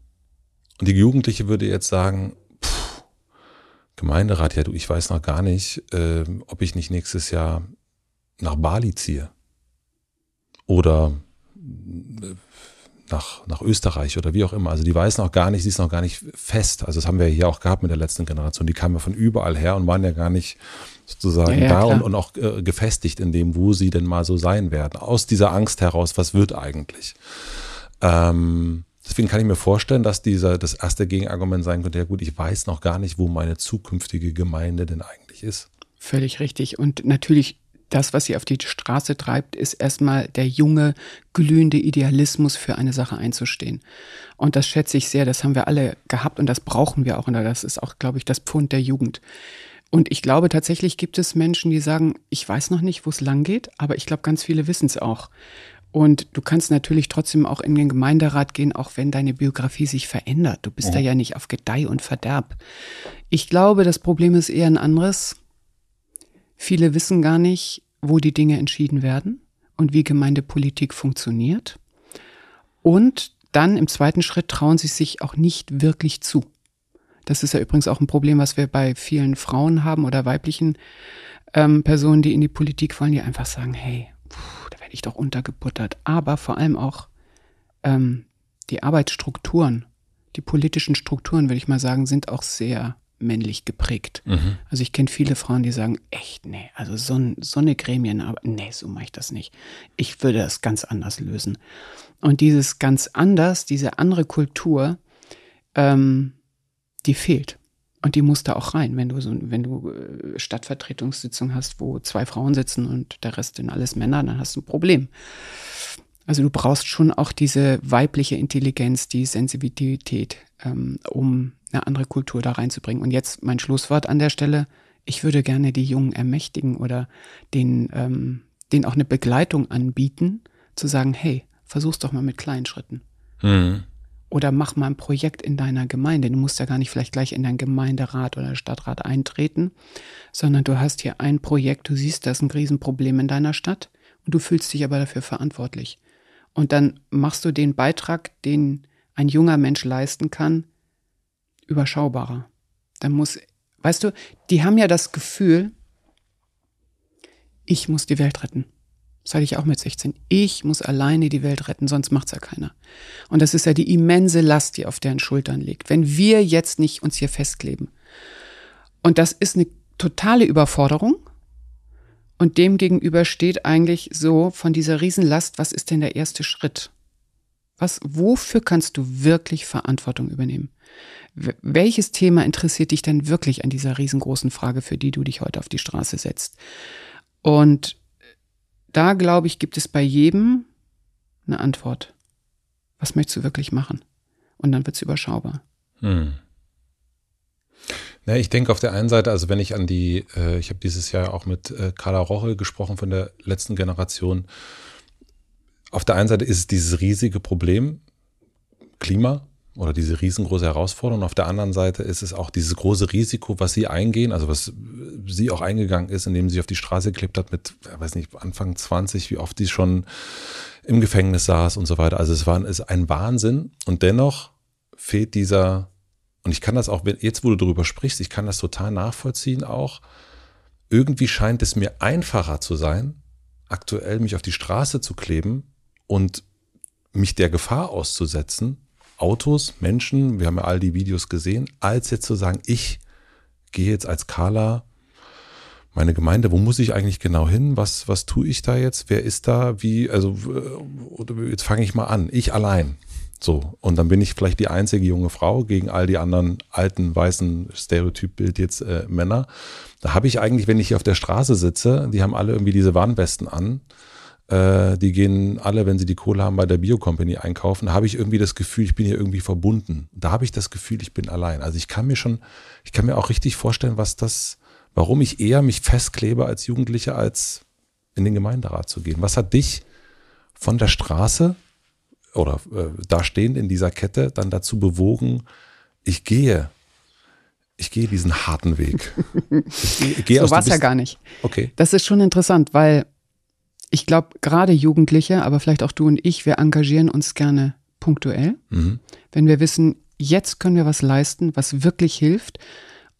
und die Jugendliche würde jetzt sagen, pff, Gemeinderat, ja du, ich weiß noch gar nicht, äh, ob ich nicht nächstes Jahr nach Bali ziehe. Oder äh, nach, nach Österreich oder wie auch immer. Also die weiß noch gar nicht, sie ist noch gar nicht fest. Also das haben wir hier auch gehabt mit der letzten Generation. Die kamen ja von überall her und waren ja gar nicht sozusagen ja, ja, da und, und, auch äh, gefestigt in dem, wo sie denn mal so sein werden. Aus dieser Angst heraus, was wird eigentlich? Ähm, deswegen kann ich mir vorstellen, dass dieser, das erste Gegenargument sein könnte, ja gut, ich weiß noch gar nicht, wo meine zukünftige Gemeinde denn eigentlich ist. Völlig richtig. Und natürlich das, was sie auf die Straße treibt, ist erstmal der junge, glühende Idealismus für eine Sache einzustehen. Und das schätze ich sehr, das haben wir alle gehabt und das brauchen wir auch. Und das ist auch, glaube ich, das Pfund der Jugend. Und ich glaube, tatsächlich gibt es Menschen, die sagen, ich weiß noch nicht, wo es lang geht, aber ich glaube, ganz viele wissen es auch. Und du kannst natürlich trotzdem auch in den Gemeinderat gehen, auch wenn deine Biografie sich verändert. Du bist ja. da ja nicht auf Gedeih und Verderb. Ich glaube, das Problem ist eher ein anderes. Viele wissen gar nicht, wo die Dinge entschieden werden und wie Gemeindepolitik funktioniert. Und dann im zweiten Schritt trauen sie sich auch nicht wirklich zu. Das ist ja übrigens auch ein Problem, was wir bei vielen Frauen haben oder weiblichen ähm, Personen, die in die Politik wollen, die einfach sagen, hey, werde ich doch untergebuttert. Aber vor allem auch ähm, die Arbeitsstrukturen, die politischen Strukturen, würde ich mal sagen, sind auch sehr männlich geprägt. Mhm. Also ich kenne viele Frauen, die sagen, echt, nee, also so, so eine Gremien, aber nee, so mache ich das nicht. Ich würde das ganz anders lösen. Und dieses ganz anders, diese andere Kultur, ähm, die fehlt. Und die muss da auch rein, wenn du so, wenn du äh, Stadtvertretungssitzung hast, wo zwei Frauen sitzen und der Rest sind alles Männer, dann hast du ein Problem. Also du brauchst schon auch diese weibliche Intelligenz, die Sensibilität, ähm, um eine andere Kultur da reinzubringen. Und jetzt mein Schlusswort an der Stelle. Ich würde gerne die Jungen ermächtigen oder den, ähm, denen auch eine Begleitung anbieten, zu sagen, hey, versuch's doch mal mit kleinen Schritten. Mhm. Oder mach mal ein Projekt in deiner Gemeinde. Du musst ja gar nicht vielleicht gleich in deinen Gemeinderat oder Stadtrat eintreten, sondern du hast hier ein Projekt, du siehst, da ist ein Riesenproblem in deiner Stadt und du fühlst dich aber dafür verantwortlich. Und dann machst du den Beitrag, den ein junger Mensch leisten kann, überschaubarer. Dann muss, weißt du, die haben ja das Gefühl, ich muss die Welt retten. Das hatte ich auch mit 16. Ich muss alleine die Welt retten, sonst macht's ja keiner. Und das ist ja die immense Last, die auf deren Schultern liegt. Wenn wir jetzt nicht uns hier festkleben. Und das ist eine totale Überforderung. Und dem gegenüber steht eigentlich so von dieser Riesenlast, was ist denn der erste Schritt? Was, wofür kannst du wirklich Verantwortung übernehmen? Welches Thema interessiert dich denn wirklich an dieser riesengroßen Frage, für die du dich heute auf die Straße setzt? Und da, glaube ich, gibt es bei jedem eine Antwort. Was möchtest du wirklich machen? Und dann wird es überschaubar. Hm. Ja, ich denke auf der einen Seite, also wenn ich an die, äh, ich habe dieses Jahr auch mit äh, Carla Roche gesprochen von der letzten Generation. Auf der einen Seite ist es dieses riesige Problem Klima oder diese riesengroße Herausforderung. Auf der anderen Seite ist es auch dieses große Risiko, was sie eingehen, also was sie auch eingegangen ist, indem sie auf die Straße geklebt hat mit, weiß nicht, Anfang 20, wie oft sie schon im Gefängnis saß und so weiter. Also es war ist ein Wahnsinn und dennoch fehlt dieser und ich kann das auch, jetzt wo du darüber sprichst, ich kann das total nachvollziehen auch. Irgendwie scheint es mir einfacher zu sein, aktuell mich auf die Straße zu kleben und mich der Gefahr auszusetzen, Autos, Menschen, wir haben ja all die Videos gesehen, als jetzt zu sagen, ich gehe jetzt als Carla meine Gemeinde, wo muss ich eigentlich genau hin? Was, was tue ich da jetzt? Wer ist da? Wie, also, jetzt fange ich mal an. Ich allein. So, und dann bin ich vielleicht die einzige junge Frau gegen all die anderen alten, weißen Stereotypbild jetzt äh, Männer. Da habe ich eigentlich, wenn ich hier auf der Straße sitze, die haben alle irgendwie diese Warnwesten an. Äh, die gehen alle, wenn sie die Kohle haben, bei der Bio-Company einkaufen. Da habe ich irgendwie das Gefühl, ich bin hier irgendwie verbunden. Da habe ich das Gefühl, ich bin allein. Also ich kann mir schon, ich kann mir auch richtig vorstellen, was das, warum ich eher mich festklebe als Jugendlicher, als in den Gemeinderat zu gehen. Was hat dich von der Straße oder äh, da stehend in dieser Kette dann dazu bewogen, ich gehe, ich gehe diesen harten Weg. Ich gehe so war es ja gar nicht. Okay. Das ist schon interessant, weil ich glaube, gerade Jugendliche, aber vielleicht auch du und ich, wir engagieren uns gerne punktuell, mhm. wenn wir wissen, jetzt können wir was leisten, was wirklich hilft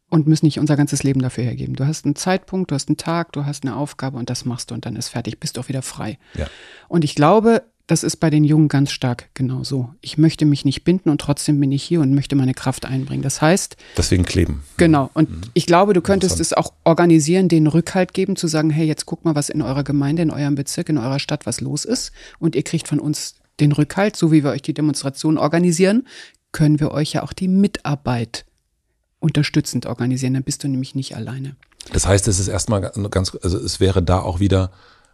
und müssen nicht unser ganzes Leben dafür hergeben. Du hast einen Zeitpunkt, du hast einen Tag, du hast eine Aufgabe und das machst du und dann ist fertig, bist du auch wieder frei. Ja. Und ich glaube, das ist bei den Jungen ganz stark genauso. Ich möchte mich nicht binden und trotzdem bin ich hier und möchte meine Kraft einbringen. Das heißt. Deswegen kleben. Genau. Und mhm. ich glaube, du könntest es auch organisieren, den Rückhalt geben, zu sagen, hey, jetzt guck mal, was in eurer Gemeinde, in eurem Bezirk, in eurer Stadt, was los ist. Und ihr kriegt von uns den Rückhalt, so wie wir euch die Demonstration organisieren, können wir euch ja auch die Mitarbeit unterstützend organisieren. Dann bist du nämlich nicht alleine. Das heißt, es ist erstmal ganz, also es wäre da auch wieder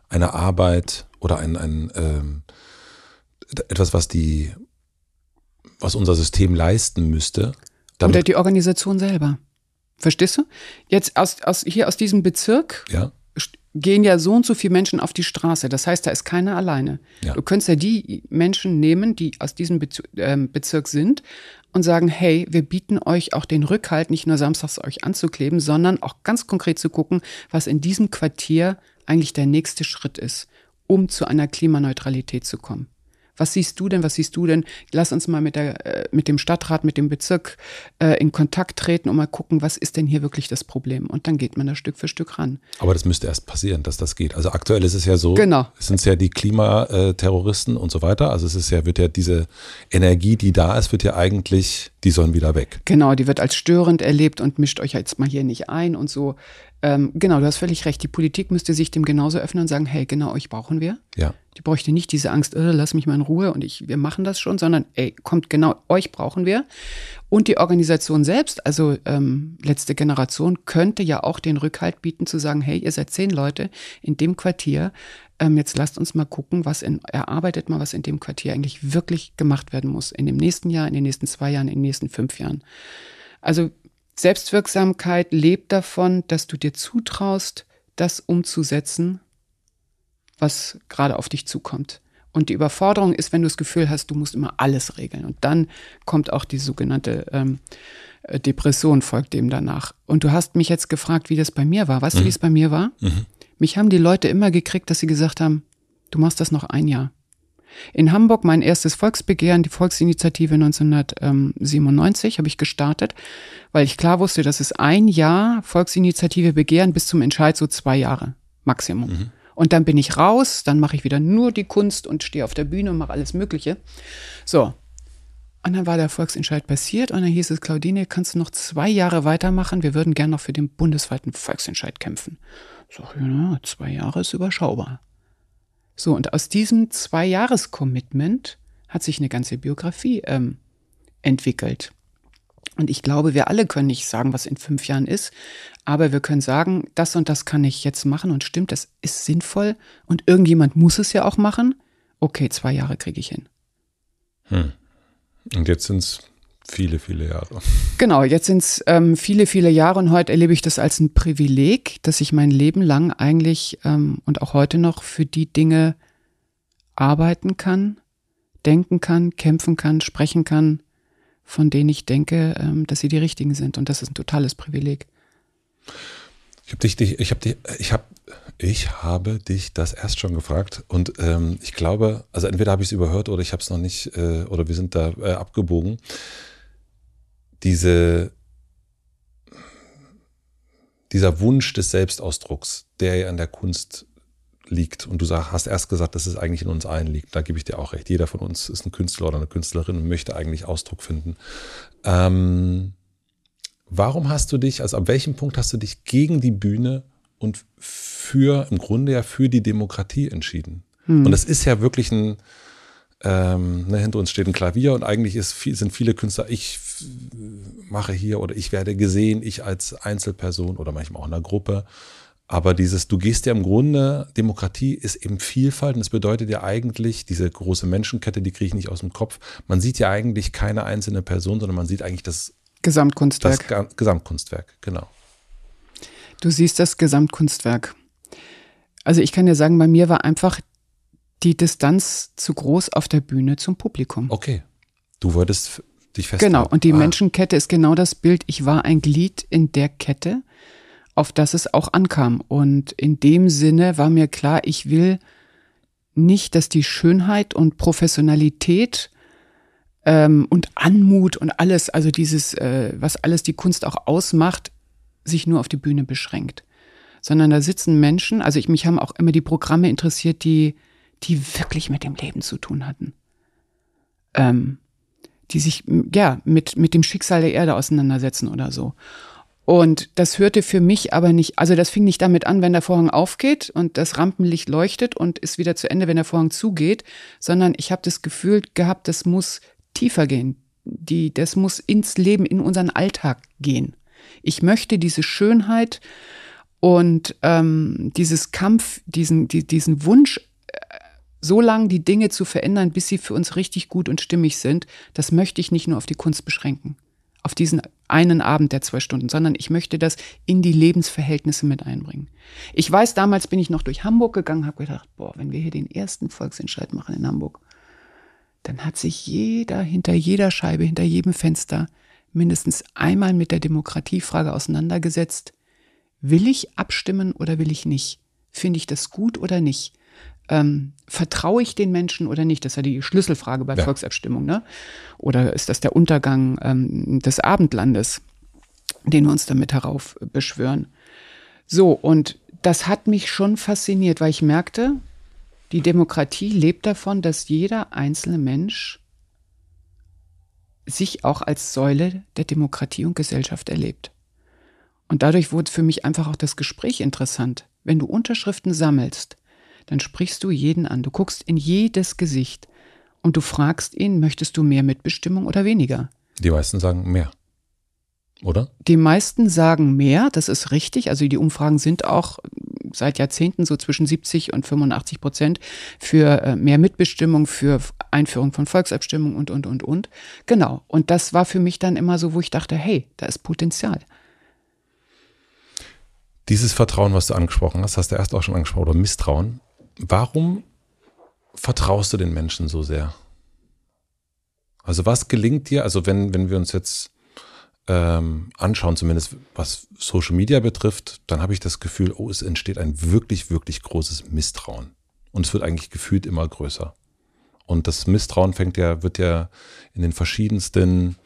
eine Arbeit oder ein, ein ähm, etwas, was die, was unser System leisten müsste. Oder die Organisation selber. Verstehst du? Jetzt aus, aus, hier aus diesem Bezirk ja. gehen ja so und so viele Menschen auf die Straße. Das heißt, da ist keiner alleine. Ja. Du könntest ja die Menschen nehmen, die aus diesem Bezirk, äh, Bezirk sind und sagen, hey, wir bieten euch auch den Rückhalt, nicht nur samstags euch anzukleben, sondern auch ganz konkret zu gucken, was in diesem Quartier eigentlich der nächste Schritt ist, um zu einer Klimaneutralität zu kommen. Was siehst du denn? Was siehst du denn? Lass uns mal mit, der, äh, mit dem Stadtrat, mit dem Bezirk äh, in Kontakt treten und mal gucken, was ist denn hier wirklich das Problem? Und dann geht man da Stück für Stück ran. Aber das müsste erst passieren, dass das geht. Also aktuell ist es ja so, genau. es sind ja die Klimaterroristen und so weiter. Also es ist ja, wird ja diese Energie, die da ist, wird ja eigentlich, die sollen wieder weg. Genau, die wird als störend erlebt und mischt euch jetzt mal hier nicht ein und so. Ähm, genau, du hast völlig recht. Die Politik müsste sich dem genauso öffnen und sagen, hey, genau euch brauchen wir. Ja. Die bräuchte nicht diese Angst, äh, lass mich mal in Ruhe und ich, wir machen das schon, sondern ey, kommt genau, euch brauchen wir. Und die Organisation selbst, also ähm, letzte Generation, könnte ja auch den Rückhalt bieten zu sagen, hey, ihr seid zehn Leute in dem Quartier, ähm, jetzt lasst uns mal gucken, was in, erarbeitet mal, was in dem Quartier eigentlich wirklich gemacht werden muss. In dem nächsten Jahr, in den nächsten zwei Jahren, in den nächsten fünf Jahren. Also Selbstwirksamkeit lebt davon, dass du dir zutraust, das umzusetzen, was gerade auf dich zukommt. Und die Überforderung ist, wenn du das Gefühl hast, du musst immer alles regeln. Und dann kommt auch die sogenannte ähm, äh, Depression, folgt dem danach. Und du hast mich jetzt gefragt, wie das bei mir war. Weißt mhm. du, wie es bei mir war? Mhm. Mich haben die Leute immer gekriegt, dass sie gesagt haben, du machst das noch ein Jahr. In Hamburg mein erstes Volksbegehren, die Volksinitiative 1997, habe ich gestartet, weil ich klar wusste, dass es ein Jahr Volksinitiative Begehren bis zum Entscheid so zwei Jahre Maximum. Mhm. Und dann bin ich raus, dann mache ich wieder nur die Kunst und stehe auf der Bühne und mache alles Mögliche. So. Und dann war der Volksentscheid passiert und dann hieß es, Claudine, kannst du noch zwei Jahre weitermachen? Wir würden gerne noch für den bundesweiten Volksentscheid kämpfen. So, ja, zwei Jahre ist überschaubar. So, und aus diesem Zwei-Jahres-Commitment hat sich eine ganze Biografie ähm, entwickelt. Und ich glaube, wir alle können nicht sagen, was in fünf Jahren ist, aber wir können sagen, das und das kann ich jetzt machen und stimmt, das ist sinnvoll und irgendjemand muss es ja auch machen. Okay, zwei Jahre kriege ich hin. Hm. Und jetzt sind es viele, viele Jahre. Genau, jetzt sind es ähm, viele, viele Jahre und heute erlebe ich das als ein Privileg, dass ich mein Leben lang eigentlich ähm, und auch heute noch für die Dinge arbeiten kann, denken kann, kämpfen kann, sprechen kann, von denen ich denke, ähm, dass sie die richtigen sind. Und das ist ein totales Privileg. Ich habe dich, ich habe dich, ich habe, ich habe dich das erst schon gefragt und ähm, ich glaube, also entweder habe ich es überhört oder ich habe es noch nicht äh, oder wir sind da äh, abgebogen. Diese, dieser Wunsch des Selbstausdrucks, der ja in der Kunst liegt. Und du sag, hast erst gesagt, dass es eigentlich in uns allen liegt. Da gebe ich dir auch recht. Jeder von uns ist ein Künstler oder eine Künstlerin und möchte eigentlich Ausdruck finden. Ähm, warum hast du dich, also ab welchem Punkt hast du dich gegen die Bühne und für, im Grunde ja für die Demokratie entschieden? Hm. Und das ist ja wirklich ein, ähm, ne, hinter uns steht ein Klavier und eigentlich ist, sind viele Künstler, ich mache hier oder ich werde gesehen, ich als Einzelperson oder manchmal auch in einer Gruppe. Aber dieses, du gehst ja im Grunde, Demokratie ist eben Vielfalt und das bedeutet ja eigentlich, diese große Menschenkette, die kriege ich nicht aus dem Kopf. Man sieht ja eigentlich keine einzelne Person, sondern man sieht eigentlich das Gesamtkunstwerk. Das Gesamtkunstwerk, genau. Du siehst das Gesamtkunstwerk. Also ich kann dir sagen, bei mir war einfach die Distanz zu groß auf der Bühne zum Publikum. Okay. Du wolltest dich festhalten. Genau. Und die ah. Menschenkette ist genau das Bild. Ich war ein Glied in der Kette auf das es auch ankam. Und in dem Sinne war mir klar, ich will nicht, dass die Schönheit und Professionalität ähm, und Anmut und alles, also dieses, äh, was alles die Kunst auch ausmacht, sich nur auf die Bühne beschränkt. Sondern da sitzen Menschen, also ich, mich haben auch immer die Programme interessiert, die, die wirklich mit dem Leben zu tun hatten. Ähm, die sich, ja, mit, mit dem Schicksal der Erde auseinandersetzen oder so. Und das hörte für mich aber nicht, also das fing nicht damit an, wenn der Vorhang aufgeht und das Rampenlicht leuchtet und ist wieder zu Ende, wenn der Vorhang zugeht, sondern ich habe das Gefühl gehabt, das muss tiefer gehen. Die, das muss ins Leben, in unseren Alltag gehen. Ich möchte diese Schönheit und ähm, dieses Kampf, diesen, die, diesen Wunsch, so lange die Dinge zu verändern, bis sie für uns richtig gut und stimmig sind, das möchte ich nicht nur auf die Kunst beschränken auf diesen einen Abend der zwei Stunden, sondern ich möchte das in die Lebensverhältnisse mit einbringen. Ich weiß, damals bin ich noch durch Hamburg gegangen, habe gedacht, boah, wenn wir hier den ersten Volksentscheid machen in Hamburg, dann hat sich jeder hinter jeder Scheibe, hinter jedem Fenster mindestens einmal mit der Demokratiefrage auseinandergesetzt. Will ich abstimmen oder will ich nicht? Finde ich das gut oder nicht? Ähm, vertraue ich den Menschen oder nicht? Das ist ja die Schlüsselfrage bei ja. Volksabstimmung. Ne? Oder ist das der Untergang ähm, des Abendlandes, den wir uns damit heraufbeschwören? So, und das hat mich schon fasziniert, weil ich merkte, die Demokratie lebt davon, dass jeder einzelne Mensch sich auch als Säule der Demokratie und Gesellschaft erlebt. Und dadurch wurde für mich einfach auch das Gespräch interessant. Wenn du Unterschriften sammelst, dann sprichst du jeden an. Du guckst in jedes Gesicht und du fragst ihn, möchtest du mehr Mitbestimmung oder weniger? Die meisten sagen mehr. Oder? Die meisten sagen mehr, das ist richtig. Also die Umfragen sind auch seit Jahrzehnten so zwischen 70 und 85 Prozent für äh, mehr Mitbestimmung, für Einführung von Volksabstimmung und, und, und, und. Genau. Und das war für mich dann immer so, wo ich dachte, hey, da ist Potenzial. Dieses Vertrauen, was du angesprochen hast, hast du erst auch schon angesprochen, oder Misstrauen. Warum vertraust du den Menschen so sehr? Also was gelingt dir, also wenn, wenn wir uns jetzt ähm, anschauen, zumindest was Social Media betrifft, dann habe ich das Gefühl, oh, es entsteht ein wirklich, wirklich großes Misstrauen. Und es wird eigentlich gefühlt immer größer. Und das Misstrauen fängt ja, wird ja in den verschiedensten,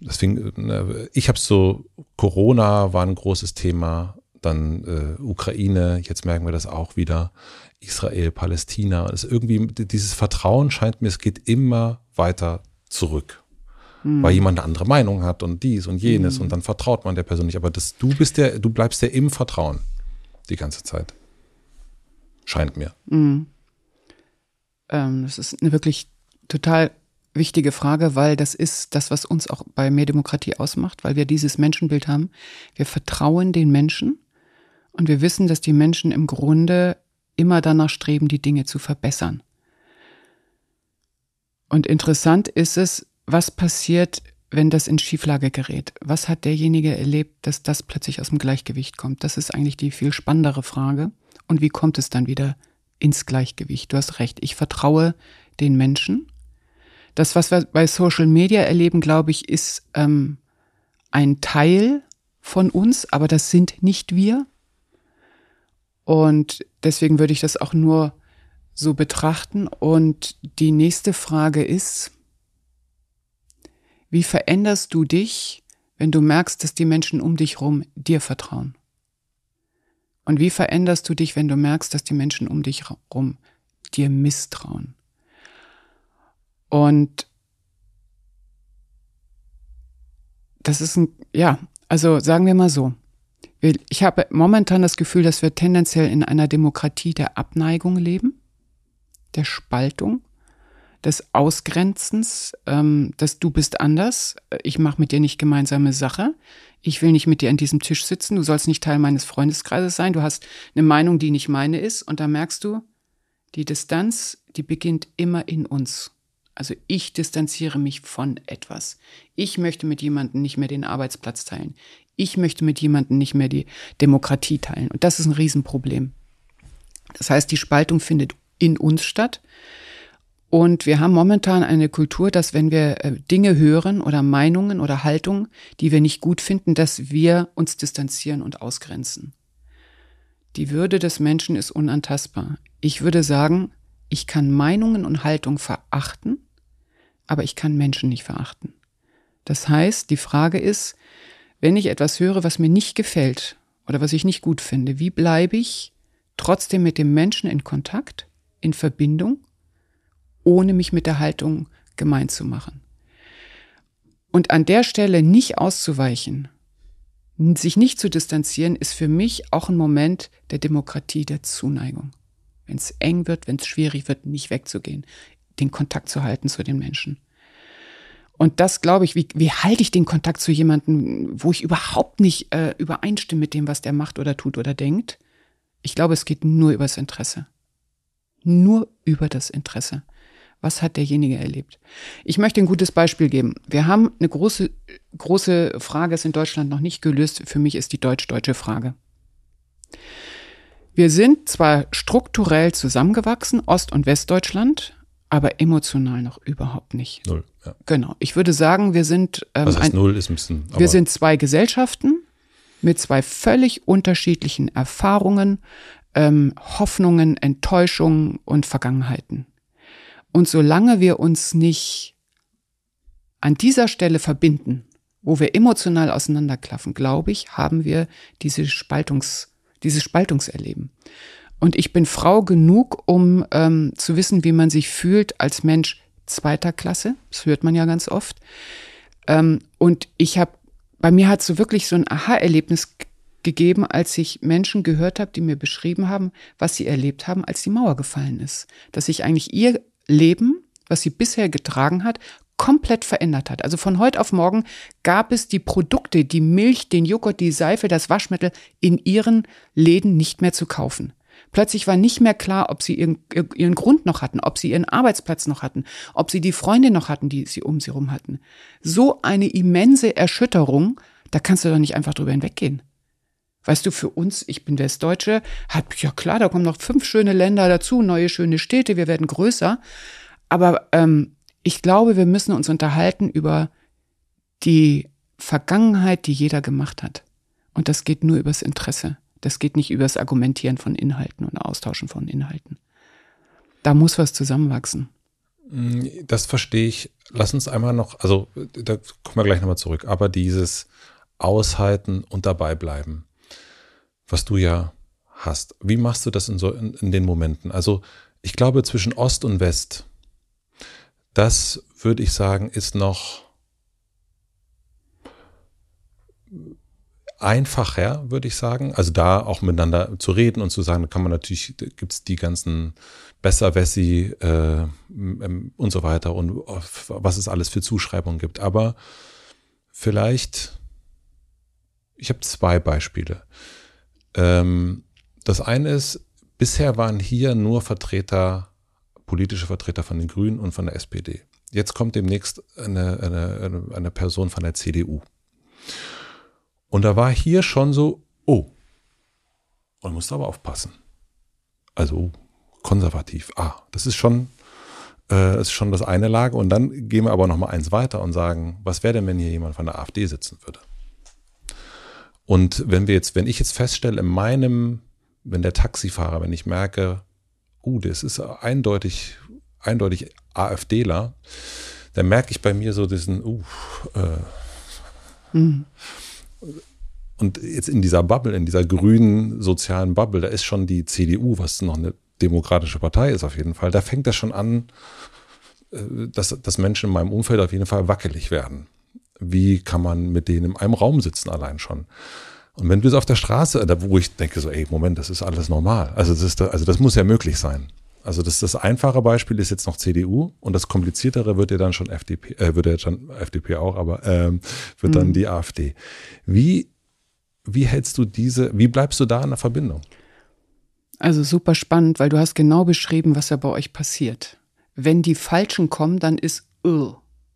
deswegen, ne, ich habe so, Corona war ein großes Thema, dann äh, Ukraine, jetzt merken wir das auch wieder, Israel, Palästina. Es irgendwie, dieses Vertrauen scheint mir, es geht immer weiter zurück. Hm. Weil jemand eine andere Meinung hat und dies und jenes hm. und dann vertraut man der Person nicht. Aber das, du bist der, du bleibst der im Vertrauen die ganze Zeit. Scheint mir. Hm. Ähm, das ist eine wirklich total wichtige Frage, weil das ist das, was uns auch bei mehr Demokratie ausmacht, weil wir dieses Menschenbild haben. Wir vertrauen den Menschen und wir wissen, dass die Menschen im Grunde immer danach streben, die Dinge zu verbessern. Und interessant ist es, was passiert, wenn das in Schieflage gerät? Was hat derjenige erlebt, dass das plötzlich aus dem Gleichgewicht kommt? Das ist eigentlich die viel spannendere Frage. Und wie kommt es dann wieder ins Gleichgewicht? Du hast recht, ich vertraue den Menschen. Das, was wir bei Social Media erleben, glaube ich, ist ähm, ein Teil von uns, aber das sind nicht wir. Und deswegen würde ich das auch nur so betrachten. Und die nächste Frage ist, wie veränderst du dich, wenn du merkst, dass die Menschen um dich herum dir vertrauen? Und wie veränderst du dich, wenn du merkst, dass die Menschen um dich herum dir misstrauen? Und das ist ein, ja, also sagen wir mal so. Ich habe momentan das Gefühl, dass wir tendenziell in einer Demokratie der Abneigung leben, der Spaltung, des Ausgrenzens, ähm, dass du bist anders, ich mache mit dir nicht gemeinsame Sache, ich will nicht mit dir an diesem Tisch sitzen, du sollst nicht Teil meines Freundeskreises sein, du hast eine Meinung, die nicht meine ist, und da merkst du, die Distanz, die beginnt immer in uns. Also ich distanziere mich von etwas. Ich möchte mit jemandem nicht mehr den Arbeitsplatz teilen ich möchte mit jemandem nicht mehr die Demokratie teilen. Und das ist ein Riesenproblem. Das heißt, die Spaltung findet in uns statt. Und wir haben momentan eine Kultur, dass wenn wir äh, Dinge hören oder Meinungen oder Haltungen, die wir nicht gut finden, dass wir uns distanzieren und ausgrenzen. Die Würde des Menschen ist unantastbar. Ich würde sagen, ich kann Meinungen und Haltungen verachten, aber ich kann Menschen nicht verachten. Das heißt, die Frage ist, wenn ich etwas höre, was mir nicht gefällt oder was ich nicht gut finde, wie bleibe ich trotzdem mit dem Menschen in Kontakt, in Verbindung, ohne mich mit der Haltung gemein zu machen? Und an der Stelle nicht auszuweichen, sich nicht zu distanzieren, ist für mich auch ein Moment der Demokratie, der Zuneigung. Wenn es eng wird, wenn es schwierig wird, nicht wegzugehen, den Kontakt zu halten zu den Menschen. Und das glaube ich, wie, wie halte ich den Kontakt zu jemandem, wo ich überhaupt nicht äh, übereinstimme mit dem, was der macht oder tut oder denkt? Ich glaube, es geht nur über das Interesse. Nur über das Interesse. Was hat derjenige erlebt? Ich möchte ein gutes Beispiel geben. Wir haben eine große, große Frage, ist in Deutschland noch nicht gelöst. Für mich ist die deutsch-deutsche Frage. Wir sind zwar strukturell zusammengewachsen, Ost- und Westdeutschland, aber emotional noch überhaupt nicht. Null. Ja. Genau. Ich würde sagen, wir sind. Ähm, Was heißt ein, null ist ein bisschen. Wir sind zwei Gesellschaften mit zwei völlig unterschiedlichen Erfahrungen, ähm, Hoffnungen, Enttäuschungen und Vergangenheiten. Und solange wir uns nicht an dieser Stelle verbinden, wo wir emotional auseinanderklaffen, glaube ich, haben wir diese Spaltungs, dieses Spaltungserleben. Und ich bin Frau genug, um ähm, zu wissen, wie man sich fühlt als Mensch zweiter Klasse. Das hört man ja ganz oft. Ähm, und ich habe, bei mir hat so wirklich so ein Aha-Erlebnis gegeben, als ich Menschen gehört habe, die mir beschrieben haben, was sie erlebt haben, als die Mauer gefallen ist. Dass ich eigentlich ihr Leben, was sie bisher getragen hat, komplett verändert hat. Also von heute auf morgen gab es die Produkte, die Milch, den Joghurt, die Seife, das Waschmittel in ihren Läden nicht mehr zu kaufen. Plötzlich war nicht mehr klar, ob sie ihren, ihren Grund noch hatten, ob sie ihren Arbeitsplatz noch hatten, ob sie die Freunde noch hatten, die sie um sie rum hatten. So eine immense Erschütterung, da kannst du doch nicht einfach drüber hinweggehen. Weißt du, für uns, ich bin Westdeutsche, hat, ja klar, da kommen noch fünf schöne Länder dazu, neue schöne Städte, wir werden größer. Aber ähm, ich glaube, wir müssen uns unterhalten über die Vergangenheit, die jeder gemacht hat. Und das geht nur übers Interesse. Das geht nicht übers Argumentieren von Inhalten und Austauschen von Inhalten. Da muss was zusammenwachsen. Mm, das verstehe ich. Lass uns einmal noch, also da kommen wir gleich nochmal zurück, aber dieses Aushalten und dabei bleiben, was du ja hast. Wie machst du das in, so, in, in den Momenten? Also ich glaube, zwischen Ost und West, das würde ich sagen, ist noch einfacher, würde ich sagen. Also da auch miteinander zu reden und zu sagen, kann man natürlich, gibt es die ganzen Besserwessi äh, und so weiter und was es alles für Zuschreibungen gibt. Aber vielleicht, ich habe zwei Beispiele. Ähm, das eine ist, bisher waren hier nur Vertreter, politische Vertreter von den Grünen und von der SPD. Jetzt kommt demnächst eine, eine, eine Person von der CDU. Und da war hier schon so, oh, man muss aber aufpassen. Also konservativ. Ah, das ist schon, äh, ist schon das eine Lager. Und dann gehen wir aber noch mal eins weiter und sagen, was wäre denn, wenn hier jemand von der AfD sitzen würde? Und wenn wir jetzt, wenn ich jetzt feststelle, in meinem, wenn der Taxifahrer, wenn ich merke, uh, das ist eindeutig, eindeutig AfDler, dann merke ich bei mir so diesen, uh, äh, mhm. Und jetzt in dieser Bubble, in dieser grünen sozialen Bubble, da ist schon die CDU, was noch eine demokratische Partei ist auf jeden Fall, da fängt das schon an, äh, dass, dass Menschen in meinem Umfeld auf jeden Fall wackelig werden. Wie kann man mit denen in einem Raum sitzen allein schon? Und wenn du es auf der Straße, wo ich denke so, ey, Moment, das ist alles normal. Also das, ist, also das muss ja möglich sein. Also das, das einfache Beispiel ist jetzt noch CDU und das kompliziertere wird ja dann schon FDP, äh, wird ja schon FDP auch, aber ähm, wird mhm. dann die AfD. Wie wie hältst du diese, wie bleibst du da in der Verbindung? Also super spannend, weil du hast genau beschrieben, was ja bei euch passiert. Wenn die Falschen kommen, dann ist uh,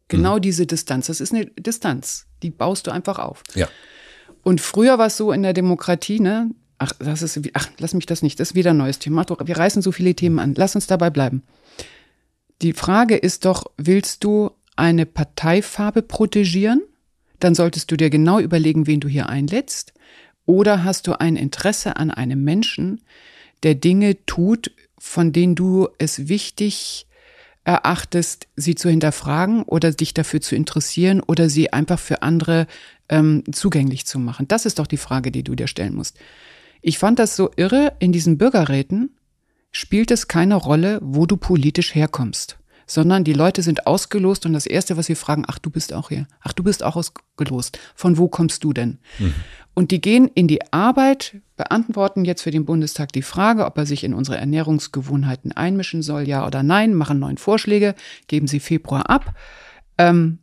genau mhm. diese Distanz. Das ist eine Distanz, die baust du einfach auf. Ja. Und früher war es so in der Demokratie, ne? Ach, das ist, ach, lass mich das nicht, das ist wieder ein neues Thema. Wir reißen so viele Themen an. Lass uns dabei bleiben. Die Frage ist doch, willst du eine Parteifarbe protegieren? Dann solltest du dir genau überlegen, wen du hier einlädst. Oder hast du ein Interesse an einem Menschen, der Dinge tut, von denen du es wichtig erachtest, sie zu hinterfragen oder dich dafür zu interessieren oder sie einfach für andere ähm, zugänglich zu machen? Das ist doch die Frage, die du dir stellen musst. Ich fand das so irre, in diesen Bürgerräten spielt es keine Rolle, wo du politisch herkommst sondern die Leute sind ausgelost und das Erste, was sie fragen, ach, du bist auch hier. Ach, du bist auch ausgelost. Von wo kommst du denn? Mhm. Und die gehen in die Arbeit, beantworten jetzt für den Bundestag die Frage, ob er sich in unsere Ernährungsgewohnheiten einmischen soll, ja oder nein, machen neun Vorschläge, geben sie Februar ab. Ähm,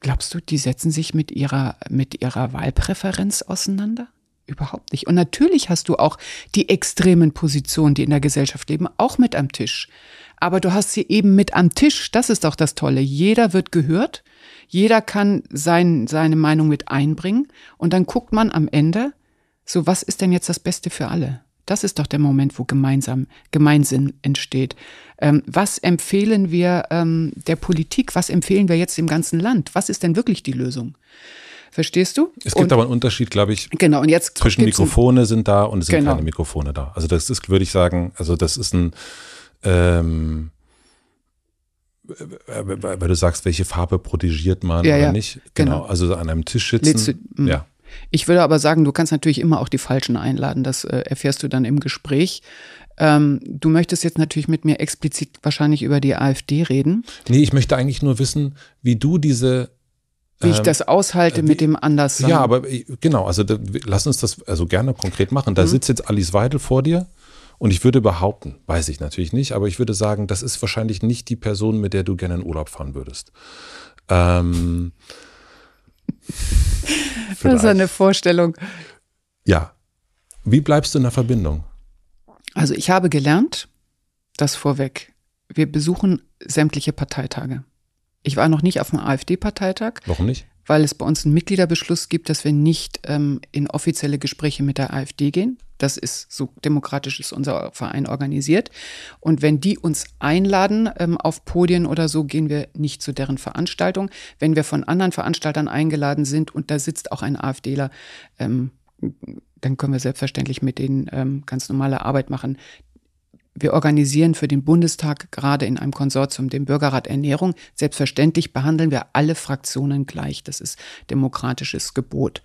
glaubst du, die setzen sich mit ihrer, mit ihrer Wahlpräferenz auseinander? Überhaupt nicht. Und natürlich hast du auch die extremen Positionen, die in der Gesellschaft leben, auch mit am Tisch aber du hast sie eben mit am Tisch. Das ist doch das Tolle. Jeder wird gehört, jeder kann sein, seine Meinung mit einbringen und dann guckt man am Ende, so was ist denn jetzt das Beste für alle? Das ist doch der Moment, wo gemeinsam Gemeinsinn entsteht. Ähm, was empfehlen wir ähm, der Politik? Was empfehlen wir jetzt dem ganzen Land? Was ist denn wirklich die Lösung? Verstehst du? Es gibt und, aber einen Unterschied, glaube ich. Genau, und jetzt zwischen Mikrofone sind da und es sind genau. keine Mikrofone da. Also das ist, würde ich sagen, also das ist ein ähm, weil du sagst, welche Farbe protegiert man ja, oder ja, nicht. Genau. genau. Also an einem Tisch sitzen. Du, hm. ja. Ich würde aber sagen, du kannst natürlich immer auch die Falschen einladen. Das äh, erfährst du dann im Gespräch. Ähm, du möchtest jetzt natürlich mit mir explizit wahrscheinlich über die AfD reden. Nee, ich möchte eigentlich nur wissen, wie du diese wie ich ähm, das aushalte wie, mit dem Anderssein. Ja, aber genau, also da, lass uns das also gerne konkret machen. Da mhm. sitzt jetzt Alice Weidel vor dir Und ich würde behaupten, weiß ich natürlich nicht, aber ich würde sagen, das ist wahrscheinlich nicht die Person, mit der du gerne in Urlaub fahren würdest. Ähm, das ist eine Vorstellung. Ja. Wie bleibst du in der Verbindung? Also ich habe gelernt, das vorweg, wir besuchen sämtliche Parteitage. Ich war noch nicht auf dem AfD-Parteitag. Warum nicht? Weil es bei uns einen Mitgliederbeschluss gibt, dass wir nicht ähm, in offizielle Gespräche mit der AfD gehen. Das ist so demokratisch ist unser Verein organisiert. Und wenn die uns einladen ähm, auf Podien oder so, gehen wir nicht zu deren Veranstaltung. Wenn wir von anderen Veranstaltern eingeladen sind und da sitzt auch ein AfDler, ähm, dann können wir selbstverständlich mit denen ähm, ganz normale Arbeit machen wir organisieren für den Bundestag gerade in einem Konsortium den Bürgerrat Ernährung. Selbstverständlich behandeln wir alle Fraktionen gleich. Das ist demokratisches Gebot.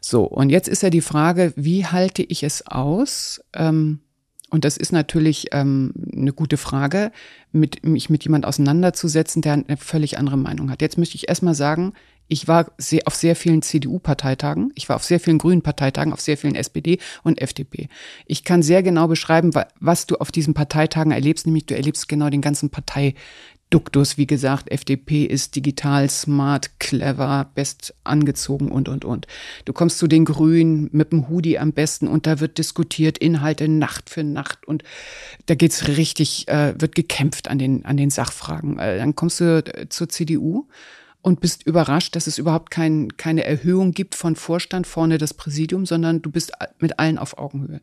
So, und jetzt ist ja die Frage, wie halte ich es aus? Ähm, und das ist natürlich ähm, eine gute Frage, mit, mich mit jemand auseinanderzusetzen, der eine völlig andere Meinung hat. Jetzt möchte ich erstmal sagen, ich war sehr, auf sehr vielen CDU-Parteitagen, ich war auf sehr vielen Grünen Parteitagen, auf sehr vielen SPD und FDP. Ich kann sehr genau beschreiben, was du auf diesen Parteitagen erlebst, nämlich du erlebst genau den ganzen Parteiduktus. Wie gesagt, FDP ist digital, smart, clever, best angezogen und, und, und. Du kommst zu den Grünen mit dem Hoodie am besten und da wird diskutiert, Inhalte Nacht für Nacht und da geht's richtig, äh, wird gekämpft an den, an den Sachfragen. Äh, dann kommst du äh, zur CDU und bist überrascht, dass es überhaupt kein, keine Erhöhung gibt von Vorstand vorne das Präsidium, sondern du bist mit allen auf Augenhöhe.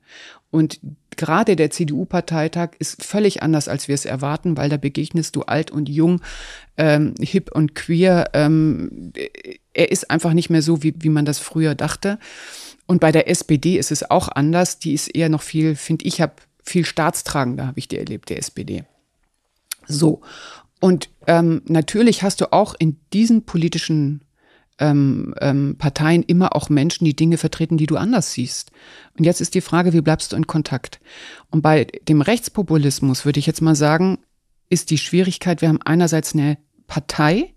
Und gerade der CDU-Parteitag ist völlig anders, als wir es erwarten, weil da begegnest du alt und jung, ähm, hip und queer. Ähm, er ist einfach nicht mehr so, wie, wie man das früher dachte. Und bei der SPD ist es auch anders. Die ist eher noch viel, finde ich, habe viel staatstragender, habe ich die erlebt, der SPD. So. Und ähm, natürlich hast du auch in diesen politischen ähm, ähm, Parteien immer auch Menschen, die Dinge vertreten, die du anders siehst. Und jetzt ist die Frage, wie bleibst du in Kontakt? Und bei dem Rechtspopulismus würde ich jetzt mal sagen, ist die Schwierigkeit, wir haben einerseits eine Partei,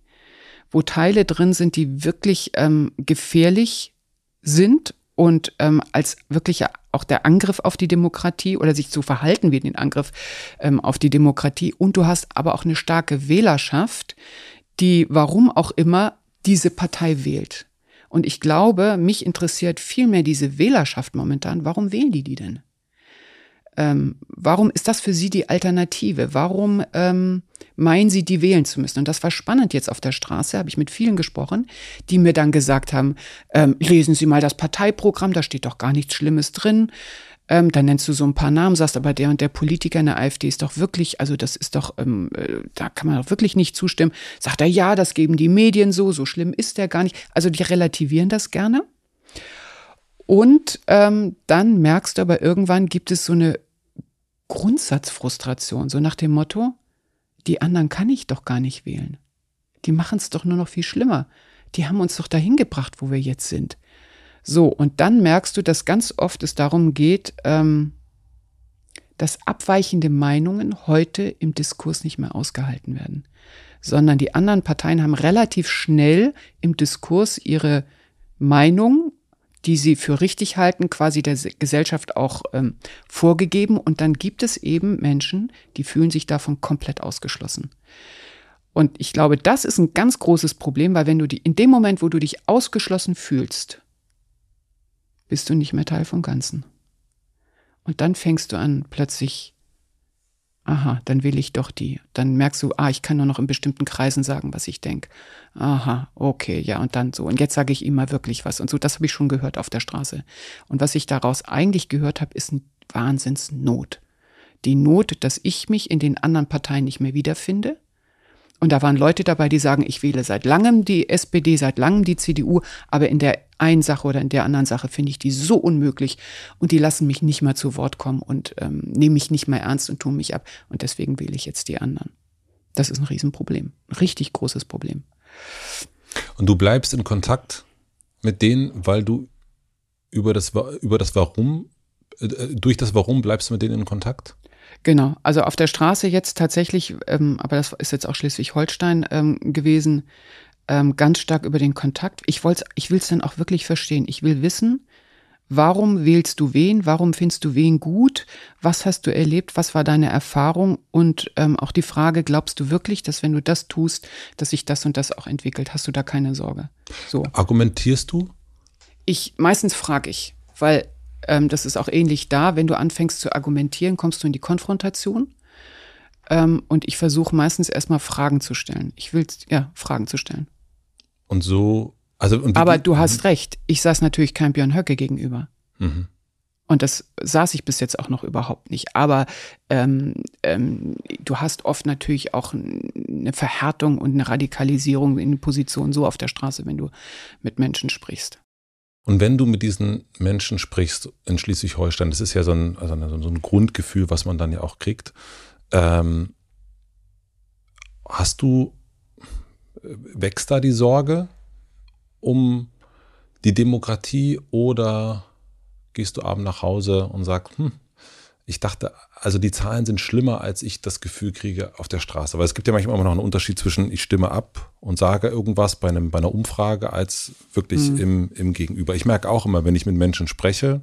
wo Teile drin sind, die wirklich ähm, gefährlich sind und ähm, als wirklich auch der Angriff auf die Demokratie oder sich zu verhalten wie den Angriff ähm, auf die Demokratie. Und du hast aber auch eine starke Wählerschaft, die, warum auch immer, diese Partei wählt. Und ich glaube, mich interessiert viel mehr diese Wählerschaft momentan. Warum wählen die die denn? Ähm, warum ist das für Sie die Alternative? Warum ähm, meinen Sie, die wählen zu müssen? Und das war spannend jetzt auf der Straße, habe ich mit vielen gesprochen, die mir dann gesagt haben, ähm, lesen Sie mal das Parteiprogramm, da steht doch gar nichts Schlimmes drin. Ähm, dann nennst du so ein paar Namen, sagst aber der und der Politiker in der AfD ist doch wirklich, also das ist doch, ähm, äh, da kann man doch wirklich nicht zustimmen. Sagt er, ja, das geben die Medien so, so schlimm ist der gar nicht. Also die relativieren das gerne. Und ähm, dann merkst du aber irgendwann gibt es so eine Grundsatzfrustration, so nach dem Motto, die anderen kann ich doch gar nicht wählen. Die machen es doch nur noch viel schlimmer. Die haben uns doch dahin gebracht, wo wir jetzt sind. So, und dann merkst du, dass ganz oft es darum geht, ähm, dass abweichende Meinungen heute im Diskurs nicht mehr ausgehalten werden, sondern die anderen Parteien haben relativ schnell im Diskurs ihre Meinung die sie für richtig halten, quasi der Gesellschaft auch ähm, vorgegeben. Und dann gibt es eben Menschen, die fühlen sich davon komplett ausgeschlossen. Und ich glaube, das ist ein ganz großes Problem, weil wenn du die, in dem Moment, wo du dich ausgeschlossen fühlst, bist du nicht mehr Teil vom Ganzen. Und dann fängst du an, plötzlich aha, dann will ich doch die. Dann merkst du, ah, ich kann nur noch in bestimmten Kreisen sagen, was ich denke. Aha, okay, ja, und dann so. Und jetzt sage ich ihm mal wirklich was. Und so, das habe ich schon gehört auf der Straße. Und was ich daraus eigentlich gehört habe, ist eine Wahnsinnsnot. Die Not, dass ich mich in den anderen Parteien nicht mehr wiederfinde, und da waren Leute dabei, die sagen, ich wähle seit langem die SPD, seit langem die CDU, aber in der einen Sache oder in der anderen Sache finde ich die so unmöglich und die lassen mich nicht mal zu Wort kommen und ähm, nehmen mich nicht mehr ernst und tun mich ab. Und deswegen wähle ich jetzt die anderen. Das ist ein Riesenproblem. Ein richtig großes Problem. Und du bleibst in Kontakt mit denen, weil du über das, über das Warum, äh, durch das Warum bleibst du mit denen in Kontakt? Genau, also auf der Straße jetzt tatsächlich, ähm, aber das ist jetzt auch Schleswig-Holstein ähm, gewesen, ähm, ganz stark über den Kontakt. Ich wollte, ich will es dann auch wirklich verstehen. Ich will wissen, Warum wählst du wen? Warum findest du wen gut? Was hast du erlebt? Was war deine Erfahrung? Und ähm, auch die Frage, glaubst du wirklich, dass wenn du das tust, dass sich das und das auch entwickelt? Hast du da keine Sorge? So. Argumentierst du? Ich meistens frage ich, weil ähm, das ist auch ähnlich da. Wenn du anfängst zu argumentieren, kommst du in die Konfrontation. Ähm, und ich versuche meistens erstmal Fragen zu stellen. Ich will ja Fragen zu stellen. Und so also, Aber du hast recht. Ich saß natürlich kein Björn Höcke gegenüber. Mhm. Und das saß ich bis jetzt auch noch überhaupt nicht. Aber ähm, ähm, du hast oft natürlich auch eine Verhärtung und eine Radikalisierung in Positionen so auf der Straße, wenn du mit Menschen sprichst. Und wenn du mit diesen Menschen sprichst in Schleswig-Holstein, das ist ja so ein, also so ein Grundgefühl, was man dann ja auch kriegt. Ähm, hast du, äh, wächst da die Sorge, um die Demokratie oder gehst du abends nach Hause und sagst, hm, ich dachte, also die Zahlen sind schlimmer, als ich das Gefühl kriege auf der Straße. Weil es gibt ja manchmal immer noch einen Unterschied zwischen ich stimme ab und sage irgendwas bei, einem, bei einer Umfrage als wirklich mhm. im, im Gegenüber. Ich merke auch immer, wenn ich mit Menschen spreche,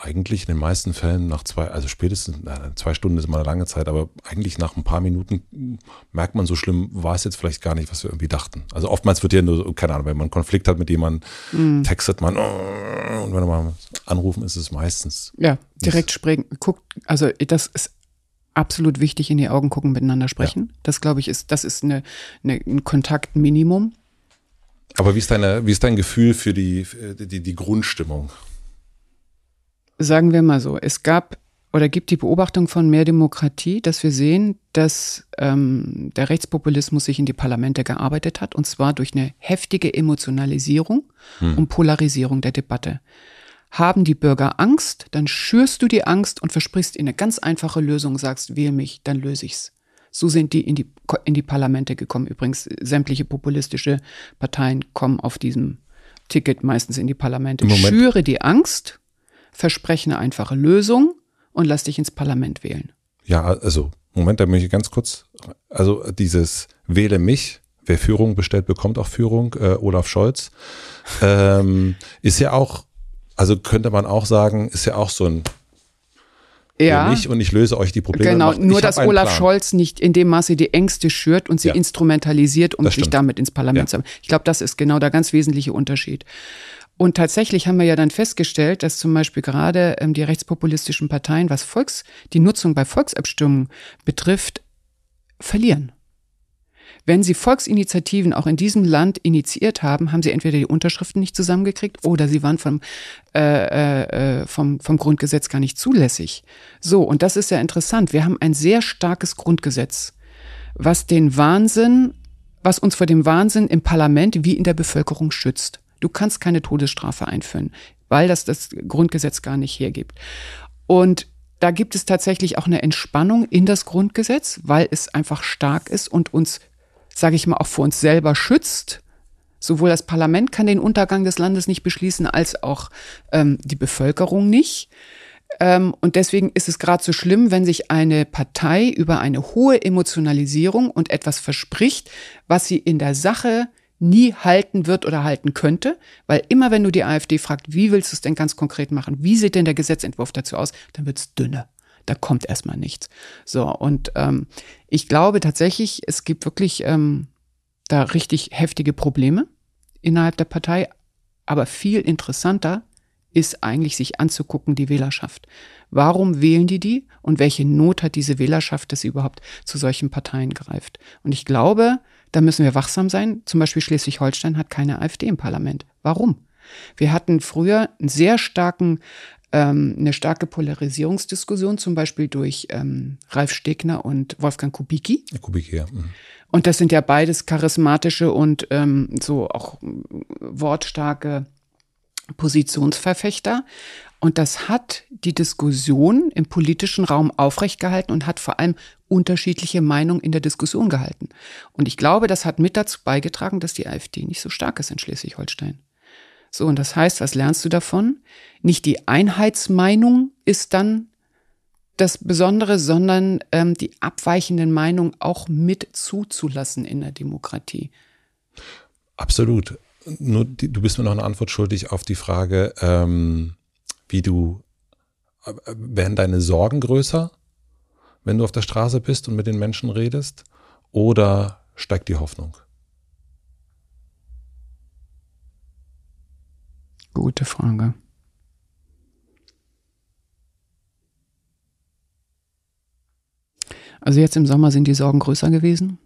eigentlich in den meisten Fällen nach zwei, also spätestens, na, zwei Stunden ist immer eine lange Zeit, aber eigentlich nach ein paar Minuten merkt man, so schlimm war es jetzt vielleicht gar nicht, was wir irgendwie dachten. Also oftmals wird ja nur, keine Ahnung, wenn man einen Konflikt hat mit jemandem, mm. textet man oh, und wenn man mal anrufen, ist es meistens. Ja, direkt sprechen, guckt, also das ist absolut wichtig, in die Augen gucken, miteinander sprechen. Ja. Das glaube ich ist, das ist eine, eine, ein Kontaktminimum. Aber wie ist deine, wie ist dein Gefühl für die, die, die Grundstimmung? Sagen wir mal so, es gab oder gibt die Beobachtung von mehr Demokratie, dass wir sehen, dass ähm, der Rechtspopulismus sich in die Parlamente gearbeitet hat, und zwar durch eine heftige Emotionalisierung hm. und Polarisierung der Debatte. Haben die Bürger Angst, dann schürst du die Angst und versprichst ihnen eine ganz einfache Lösung, sagst, wähl mich, dann löse ich's. So sind die in die, in die Parlamente gekommen. Übrigens, sämtliche populistische Parteien kommen auf diesem Ticket meistens in die Parlamente. Schüre die Angst verspreche eine einfache Lösung und lass dich ins Parlament wählen. Ja, also, Moment, da möchte ich ganz kurz, also dieses Wähle mich, wer Führung bestellt, bekommt auch Führung, äh, Olaf Scholz, ähm, ist ja auch, also könnte man auch sagen, ist ja auch so ein ja. mich und ich löse euch die Probleme. Genau, macht, nur dass Olaf Plan. Scholz nicht in dem Maße die Ängste schürt und sie ja. instrumentalisiert, um sich damit ins Parlament ja. zu haben. Ich glaube, das ist genau der ganz wesentliche Unterschied. Und tatsächlich haben wir ja dann festgestellt, dass zum Beispiel gerade ähm, die rechtspopulistischen Parteien, was Volks, die Nutzung bei Volksabstimmungen betrifft, verlieren. Wenn sie Volksinitiativen auch in diesem Land initiiert haben, haben sie entweder die Unterschriften nicht zusammengekriegt oder sie waren vom, äh, äh, vom, vom Grundgesetz gar nicht zulässig. So, und das ist ja interessant. Wir haben ein sehr starkes Grundgesetz, was den Wahnsinn, was uns vor dem Wahnsinn im Parlament wie in der Bevölkerung schützt. Du kannst keine Todesstrafe einführen, weil das das Grundgesetz gar nicht hergibt. Und da gibt es tatsächlich auch eine Entspannung in das Grundgesetz, weil es einfach stark ist und uns, sage ich mal, auch vor uns selber schützt. Sowohl das Parlament kann den Untergang des Landes nicht beschließen, als auch ähm, die Bevölkerung nicht. Ähm, und deswegen ist es gerade so schlimm, wenn sich eine Partei über eine hohe Emotionalisierung und etwas verspricht, was sie in der Sache nie halten wird oder halten könnte, weil immer wenn du die AfD fragst, wie willst du es denn ganz konkret machen, wie sieht denn der Gesetzentwurf dazu aus, dann wird es dünner. Da kommt erstmal nichts. So, und ähm, ich glaube tatsächlich, es gibt wirklich ähm, da richtig heftige Probleme innerhalb der Partei, aber viel interessanter ist eigentlich sich anzugucken, die Wählerschaft. Warum wählen die die und welche Not hat diese Wählerschaft, dass sie überhaupt zu solchen Parteien greift? Und ich glaube, da müssen wir wachsam sein. Zum Beispiel Schleswig-Holstein hat keine AfD im Parlament. Warum? Wir hatten früher einen sehr starken, ähm, eine starke Polarisierungsdiskussion, zum Beispiel durch ähm, Ralf Stegner und Wolfgang Kubicki. Kubicki, ja. Mhm. Und das sind ja beides charismatische und ähm, so auch wortstarke Positionsverfechter. Und das hat die Diskussion im politischen Raum aufrecht gehalten und hat vor allem unterschiedliche Meinungen in der Diskussion gehalten. Und ich glaube, das hat mit dazu beigetragen, dass die AfD nicht so stark ist in Schleswig-Holstein. So, und das heißt, was lernst du davon? Nicht die Einheitsmeinung ist dann das Besondere, sondern ähm, die abweichenden Meinungen auch mit zuzulassen in der Demokratie. Absolut. nur, die, du bist mir noch eine Antwort schuldig auf die Frage, ähm, wie du, äh, werden deine Sorgen größer, wenn du auf der Straße bist und mit den Menschen redest? Oder steigt die Hoffnung? Gute Frage. Also jetzt im Sommer sind die Sorgen größer gewesen,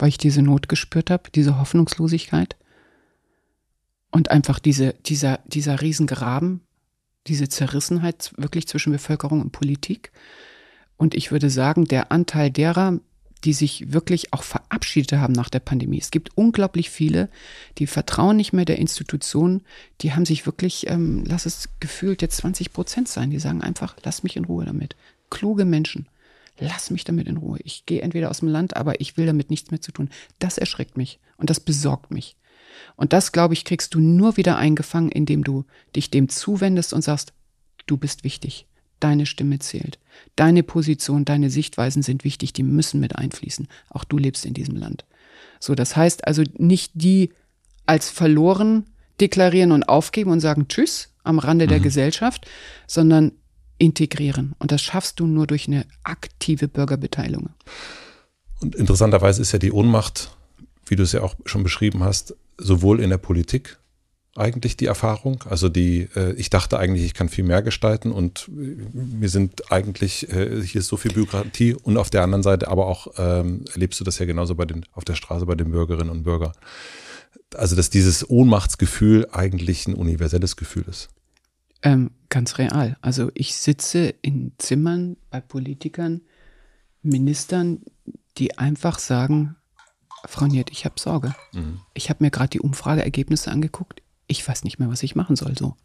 weil ich diese Not gespürt habe, diese Hoffnungslosigkeit und einfach diese, dieser, dieser Riesengraben, diese Zerrissenheit wirklich zwischen Bevölkerung und Politik. Und ich würde sagen, der Anteil derer, die sich wirklich auch verabschiedet haben nach der Pandemie. Es gibt unglaublich viele, die vertrauen nicht mehr der Institution, die haben sich wirklich, ähm, lass es gefühlt jetzt 20 Prozent sein, die sagen einfach, lass mich in Ruhe damit. Kluge Menschen, lass mich damit in Ruhe. Ich gehe entweder aus dem Land, aber ich will damit nichts mehr zu tun. Das erschreckt mich und das besorgt mich. Und das, glaube ich, kriegst du nur wieder eingefangen, indem du dich dem zuwendest und sagst, du bist wichtig. Deine Stimme zählt. Deine Position, deine Sichtweisen sind wichtig, die müssen mit einfließen. Auch du lebst in diesem Land. So, das heißt also nicht die als verloren deklarieren und aufgeben und sagen Tschüss am Rande mhm. der Gesellschaft, sondern integrieren. Und das schaffst du nur durch eine aktive Bürgerbeteiligung. Und interessanterweise ist ja die Ohnmacht, wie du es ja auch schon beschrieben hast, sowohl in der Politik eigentlich die Erfahrung. Also die, äh, ich dachte eigentlich, ich kann viel mehr gestalten und wir sind eigentlich, äh, hier ist so viel Bürokratie und auf der anderen Seite aber auch ähm, erlebst du das ja genauso bei den, auf der Straße bei den Bürgerinnen und Bürgern. Also dass dieses Ohnmachtsgefühl eigentlich ein universelles Gefühl ist. Ähm, ganz real. Also ich sitze in Zimmern bei Politikern, Ministern, die einfach sagen, Frau Niet, ich habe Sorge. Mhm. Ich habe mir gerade die Umfrageergebnisse angeguckt ich weiß nicht mehr, was ich machen soll so.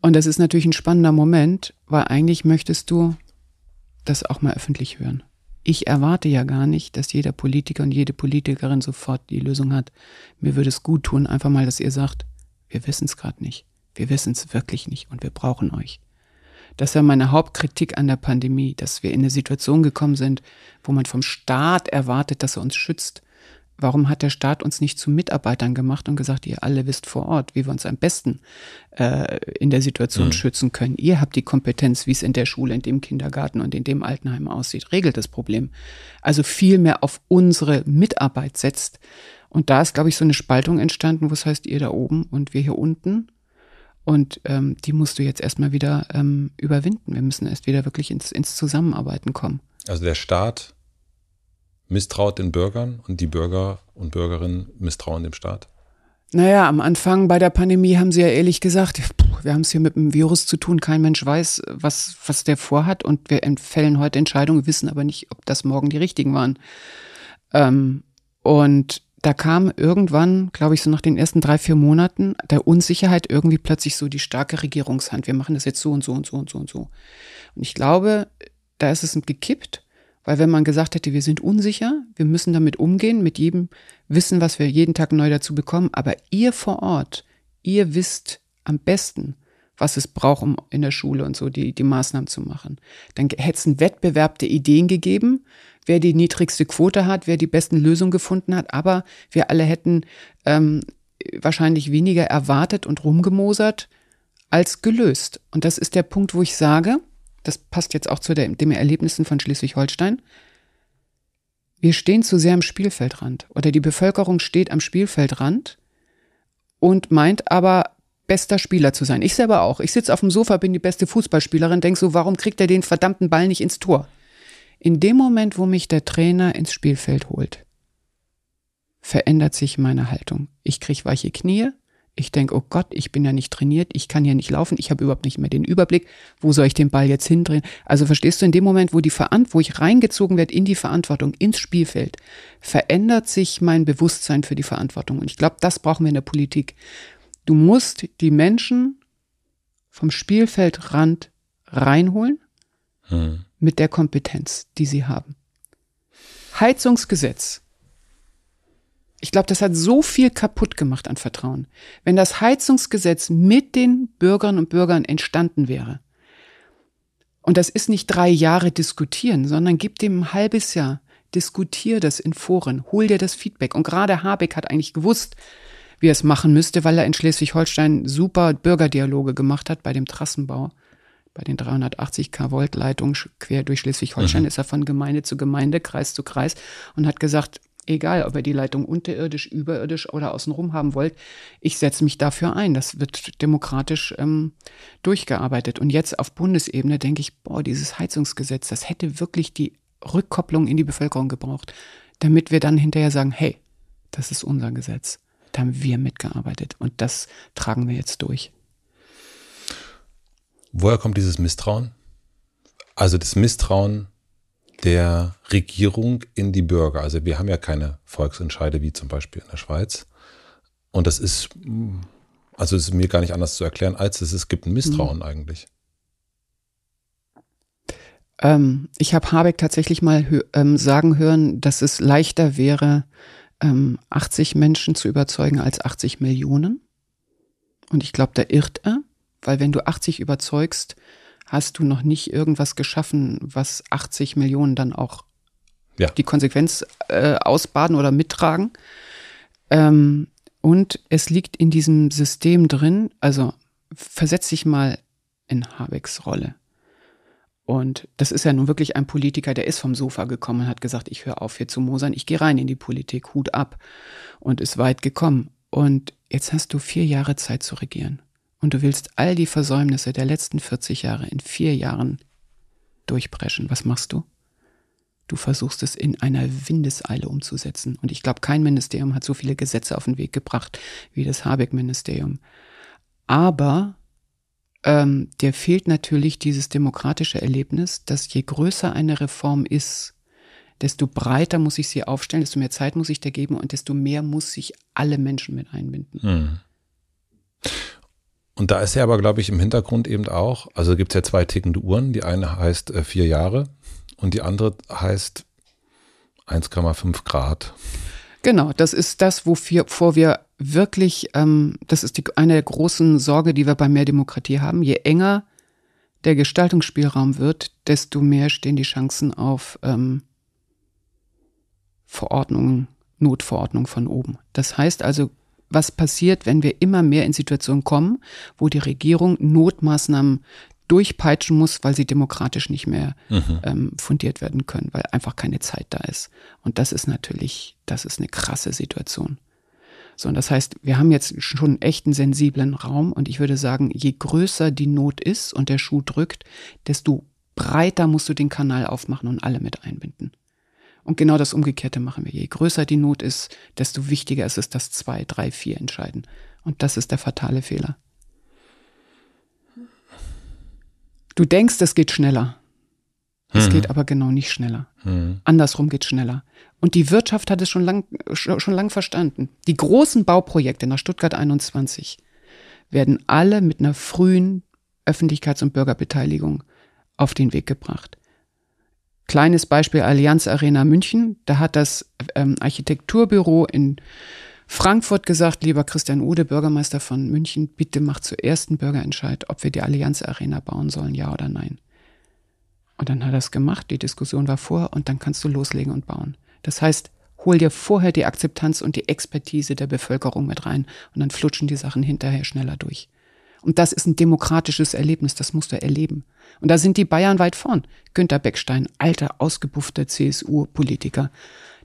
Und das ist natürlich ein spannender Moment, weil eigentlich möchtest du das auch mal öffentlich hören. Ich erwarte ja gar nicht, dass jeder Politiker und jede Politikerin sofort die Lösung hat. Mir würde es gut tun, einfach mal, dass ihr sagt, wir wissen es gerade nicht. Wir wissen es wirklich nicht und wir brauchen euch. Das ja meine Hauptkritik an der Pandemie, dass wir in eine Situation gekommen sind, wo man vom Staat erwartet, dass er uns schützt Warum hat der Staat uns nicht zu Mitarbeitern gemacht und gesagt, ihr alle wisst vor Ort, wie wir uns am besten äh, in der Situation mhm. schützen können? Ihr habt die Kompetenz, wie es in der Schule, in dem Kindergarten und in dem Altenheim aussieht. Regelt das Problem. Also viel mehr auf unsere Mitarbeit setzt. Und da ist, glaube ich, so eine Spaltung entstanden, wo es heißt, ihr da oben und wir hier unten. Und ähm, die musst du jetzt erstmal wieder ähm, überwinden. Wir müssen erst wieder wirklich ins, ins Zusammenarbeiten kommen. Also der Staat misstraut den Bürgern und die Bürger und Bürgerinnen misstrauen dem Staat? Naja, am Anfang bei der Pandemie haben sie ja ehrlich gesagt, wir haben es hier mit einem Virus zu tun, kein Mensch weiß, was, was der vorhat und wir fällen heute Entscheidungen, wissen aber nicht, ob das morgen die richtigen waren. Ähm, und da kam irgendwann, glaube ich, so nach den ersten drei, vier Monaten der Unsicherheit irgendwie plötzlich so die starke Regierungshand. Wir machen das jetzt so und so und so und so und so. Und ich glaube, da ist es gekippt weil wenn man gesagt hätte, wir sind unsicher, wir müssen damit umgehen, mit jedem Wissen, was wir jeden Tag neu dazu bekommen, aber ihr vor Ort, ihr wisst am besten, was es braucht, um in der Schule und so die, die Maßnahmen zu machen. Dann hätte es einen Wettbewerb der Ideen gegeben, wer die niedrigste Quote hat, wer die besten Lösungen gefunden hat, aber wir alle hätten ähm, wahrscheinlich weniger erwartet und rumgemosert als gelöst. Und das ist der Punkt, wo ich sage, das passt jetzt auch zu der, den Erlebnissen von Schleswig-Holstein. Wir stehen zu sehr am Spielfeldrand oder die Bevölkerung steht am Spielfeldrand und meint aber, bester Spieler zu sein. Ich selber auch. Ich sitze auf dem Sofa, bin die beste Fußballspielerin, denke so, warum kriegt er den verdammten Ball nicht ins Tor? In dem Moment, wo mich der Trainer ins Spielfeld holt, verändert sich meine Haltung. Ich kriege weiche Knie, ich denke, oh Gott, ich bin ja nicht trainiert, ich kann ja nicht laufen, ich habe überhaupt nicht mehr den Überblick, wo soll ich den Ball jetzt hindrehen? Also verstehst du, in dem Moment, wo die Verant wo ich reingezogen werde in die Verantwortung, ins Spielfeld, verändert sich mein Bewusstsein für die Verantwortung. Und ich glaube, das brauchen wir in der Politik. Du musst die Menschen vom Spielfeldrand reinholen hm. mit der Kompetenz, die sie haben. Heizungsgesetz ich glaube, das hat so viel kaputt gemacht an Vertrauen. Wenn das Heizungsgesetz mit den Bürgerinnen und Bürgern entstanden wäre, und das ist nicht drei Jahre diskutieren, sondern gib dem ein halbes Jahr, diskutier das in Foren, hol dir das Feedback. Und gerade Habeck hat eigentlich gewusst, wie er es machen müsste, weil er in Schleswig-Holstein super Bürgerdialoge gemacht hat bei dem Trassenbau. Bei den 380 K-Volt Leitungen quer durch Schleswig-Holstein mhm. ist er von Gemeinde zu Gemeinde, Kreis zu Kreis und hat gesagt, egal ob ihr die Leitung unterirdisch, überirdisch oder außenrum haben wollt, ich setze mich dafür ein. Das wird demokratisch ähm, durchgearbeitet. Und jetzt auf Bundesebene denke ich, boah, dieses Heizungsgesetz, das hätte wirklich die Rückkopplung in die Bevölkerung gebraucht, damit wir dann hinterher sagen, hey, das ist unser Gesetz. Da haben wir mitgearbeitet und das tragen wir jetzt durch. Woher kommt dieses Misstrauen? Also das Misstrauen der Regierung in die Bürger. Also wir haben ja keine Volksentscheide wie zum Beispiel in der Schweiz. Und das ist, also es ist mir gar nicht anders zu erklären, als es, es gibt ein Misstrauen mhm. eigentlich. Ähm, ich habe Habeck tatsächlich mal ähm, sagen hören, dass es leichter wäre, ähm, 80 Menschen zu überzeugen als 80 Millionen. Und ich glaube, da irrt er, weil wenn du 80 überzeugst, hast du noch nicht irgendwas geschaffen, was 80 Millionen dann auch ja. die Konsequenz äh, ausbaden oder mittragen. Ähm, und es liegt in diesem System drin, also versetz dich mal in Habecks Rolle. Und das ist ja nun wirklich ein Politiker, der ist vom Sofa gekommen und hat gesagt, ich höre auf hier zu mosern, ich gehe rein in die Politik, Hut ab und ist weit gekommen. Und jetzt hast du vier Jahre Zeit zu regieren. Und du willst all die Versäumnisse der letzten 40 Jahre in vier Jahren durchbrechen. Was machst du? Du versuchst es in einer Windeseile umzusetzen. Und ich glaube, kein Ministerium hat so viele Gesetze auf den Weg gebracht wie das Habeck-Ministerium. Aber ähm, der fehlt natürlich dieses demokratische Erlebnis, dass je größer eine Reform ist, desto breiter muss ich sie aufstellen, desto mehr Zeit muss ich da geben und desto mehr muss sich alle Menschen mit einbinden. Hm. Und da ist ja aber, glaube ich, im Hintergrund eben auch, also gibt es ja zwei tickende Uhren. Die eine heißt äh, vier Jahre und die andere heißt 1,5 Grad. Genau, das ist das, wovor wir wirklich, ähm, das ist die, eine der großen Sorge, die wir bei mehr Demokratie haben. Je enger der Gestaltungsspielraum wird, desto mehr stehen die Chancen auf ähm, Verordnungen, Notverordnungen von oben. Das heißt also, was passiert, wenn wir immer mehr in Situationen kommen, wo die Regierung Notmaßnahmen durchpeitschen muss, weil sie demokratisch nicht mehr mhm. ähm, fundiert werden können, weil einfach keine Zeit da ist. Und das ist natürlich, das ist eine krasse Situation. So, und das heißt, wir haben jetzt schon einen sensiblen Raum und ich würde sagen, je größer die Not ist und der Schuh drückt, desto breiter musst du den Kanal aufmachen und alle mit einbinden. Und genau das Umgekehrte machen wir. Je größer die Not ist, desto wichtiger ist es, dass zwei, drei, vier entscheiden. Und das ist der fatale Fehler. Du denkst, es geht schneller. Es mhm. geht aber genau nicht schneller. Mhm. Andersrum geht schneller. Und die Wirtschaft hat es schon lang, schon lang verstanden. Die großen Bauprojekte nach Stuttgart 21 werden alle mit einer frühen Öffentlichkeits- und Bürgerbeteiligung auf den Weg gebracht. Kleines Beispiel Allianz Arena München. Da hat das ähm, Architekturbüro in Frankfurt gesagt, lieber Christian Ude, Bürgermeister von München, bitte mach zuerst einen Bürgerentscheid, ob wir die Allianz Arena bauen sollen, ja oder nein. Und dann hat er es gemacht, die Diskussion war vor und dann kannst du loslegen und bauen. Das heißt, hol dir vorher die Akzeptanz und die Expertise der Bevölkerung mit rein und dann flutschen die Sachen hinterher schneller durch. Und das ist ein demokratisches Erlebnis, das musst du erleben. Und da sind die Bayern weit vorn. Günter Beckstein, alter, ausgebuffter CSU-Politiker,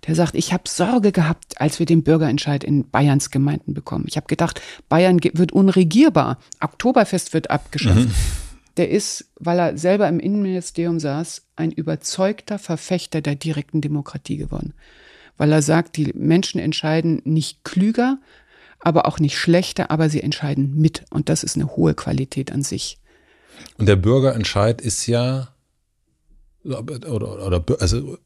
der sagt, ich habe Sorge gehabt, als wir den Bürgerentscheid in Bayerns Gemeinden bekommen. Ich habe gedacht, Bayern wird unregierbar. Oktoberfest wird abgeschafft. Mhm. Der ist, weil er selber im Innenministerium saß, ein überzeugter Verfechter der direkten Demokratie geworden. Weil er sagt, die Menschen entscheiden nicht klüger, aber auch nicht schlechter, aber sie entscheiden mit. Und das ist eine hohe Qualität an sich. Und der Bürgerentscheid ist ja, oder, oder, also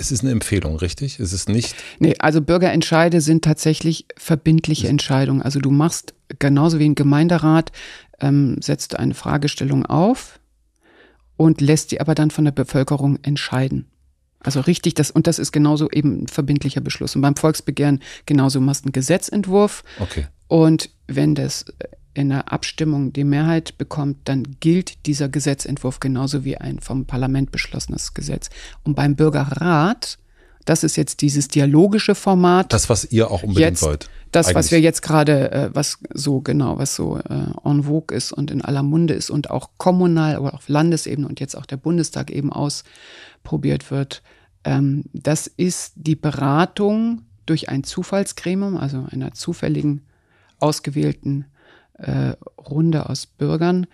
es ist eine Empfehlung, richtig? Es ist nicht. Nee, also Bürgerentscheide sind tatsächlich verbindliche Entscheidungen. Also du machst genauso wie ein Gemeinderat, ähm, setzt eine Fragestellung auf und lässt die aber dann von der Bevölkerung entscheiden. Also richtig, das, und das ist genauso eben ein verbindlicher Beschluss. Und beim Volksbegehren genauso machst du einen Gesetzentwurf. Okay. Und wenn das in der Abstimmung die Mehrheit bekommt, dann gilt dieser Gesetzentwurf genauso wie ein vom Parlament beschlossenes Gesetz. Und beim Bürgerrat, das ist jetzt dieses dialogische Format. Das, was ihr auch unbedingt jetzt, wollt. das, was wir jetzt gerade, äh, was so genau, was so äh, en vogue ist und in aller Munde ist und auch kommunal oder auf Landesebene und jetzt auch der Bundestag eben ausprobiert wird, ähm, das ist die Beratung durch ein Zufallsgremium, also einer zufälligen ausgewählten äh, Runde aus Bürgern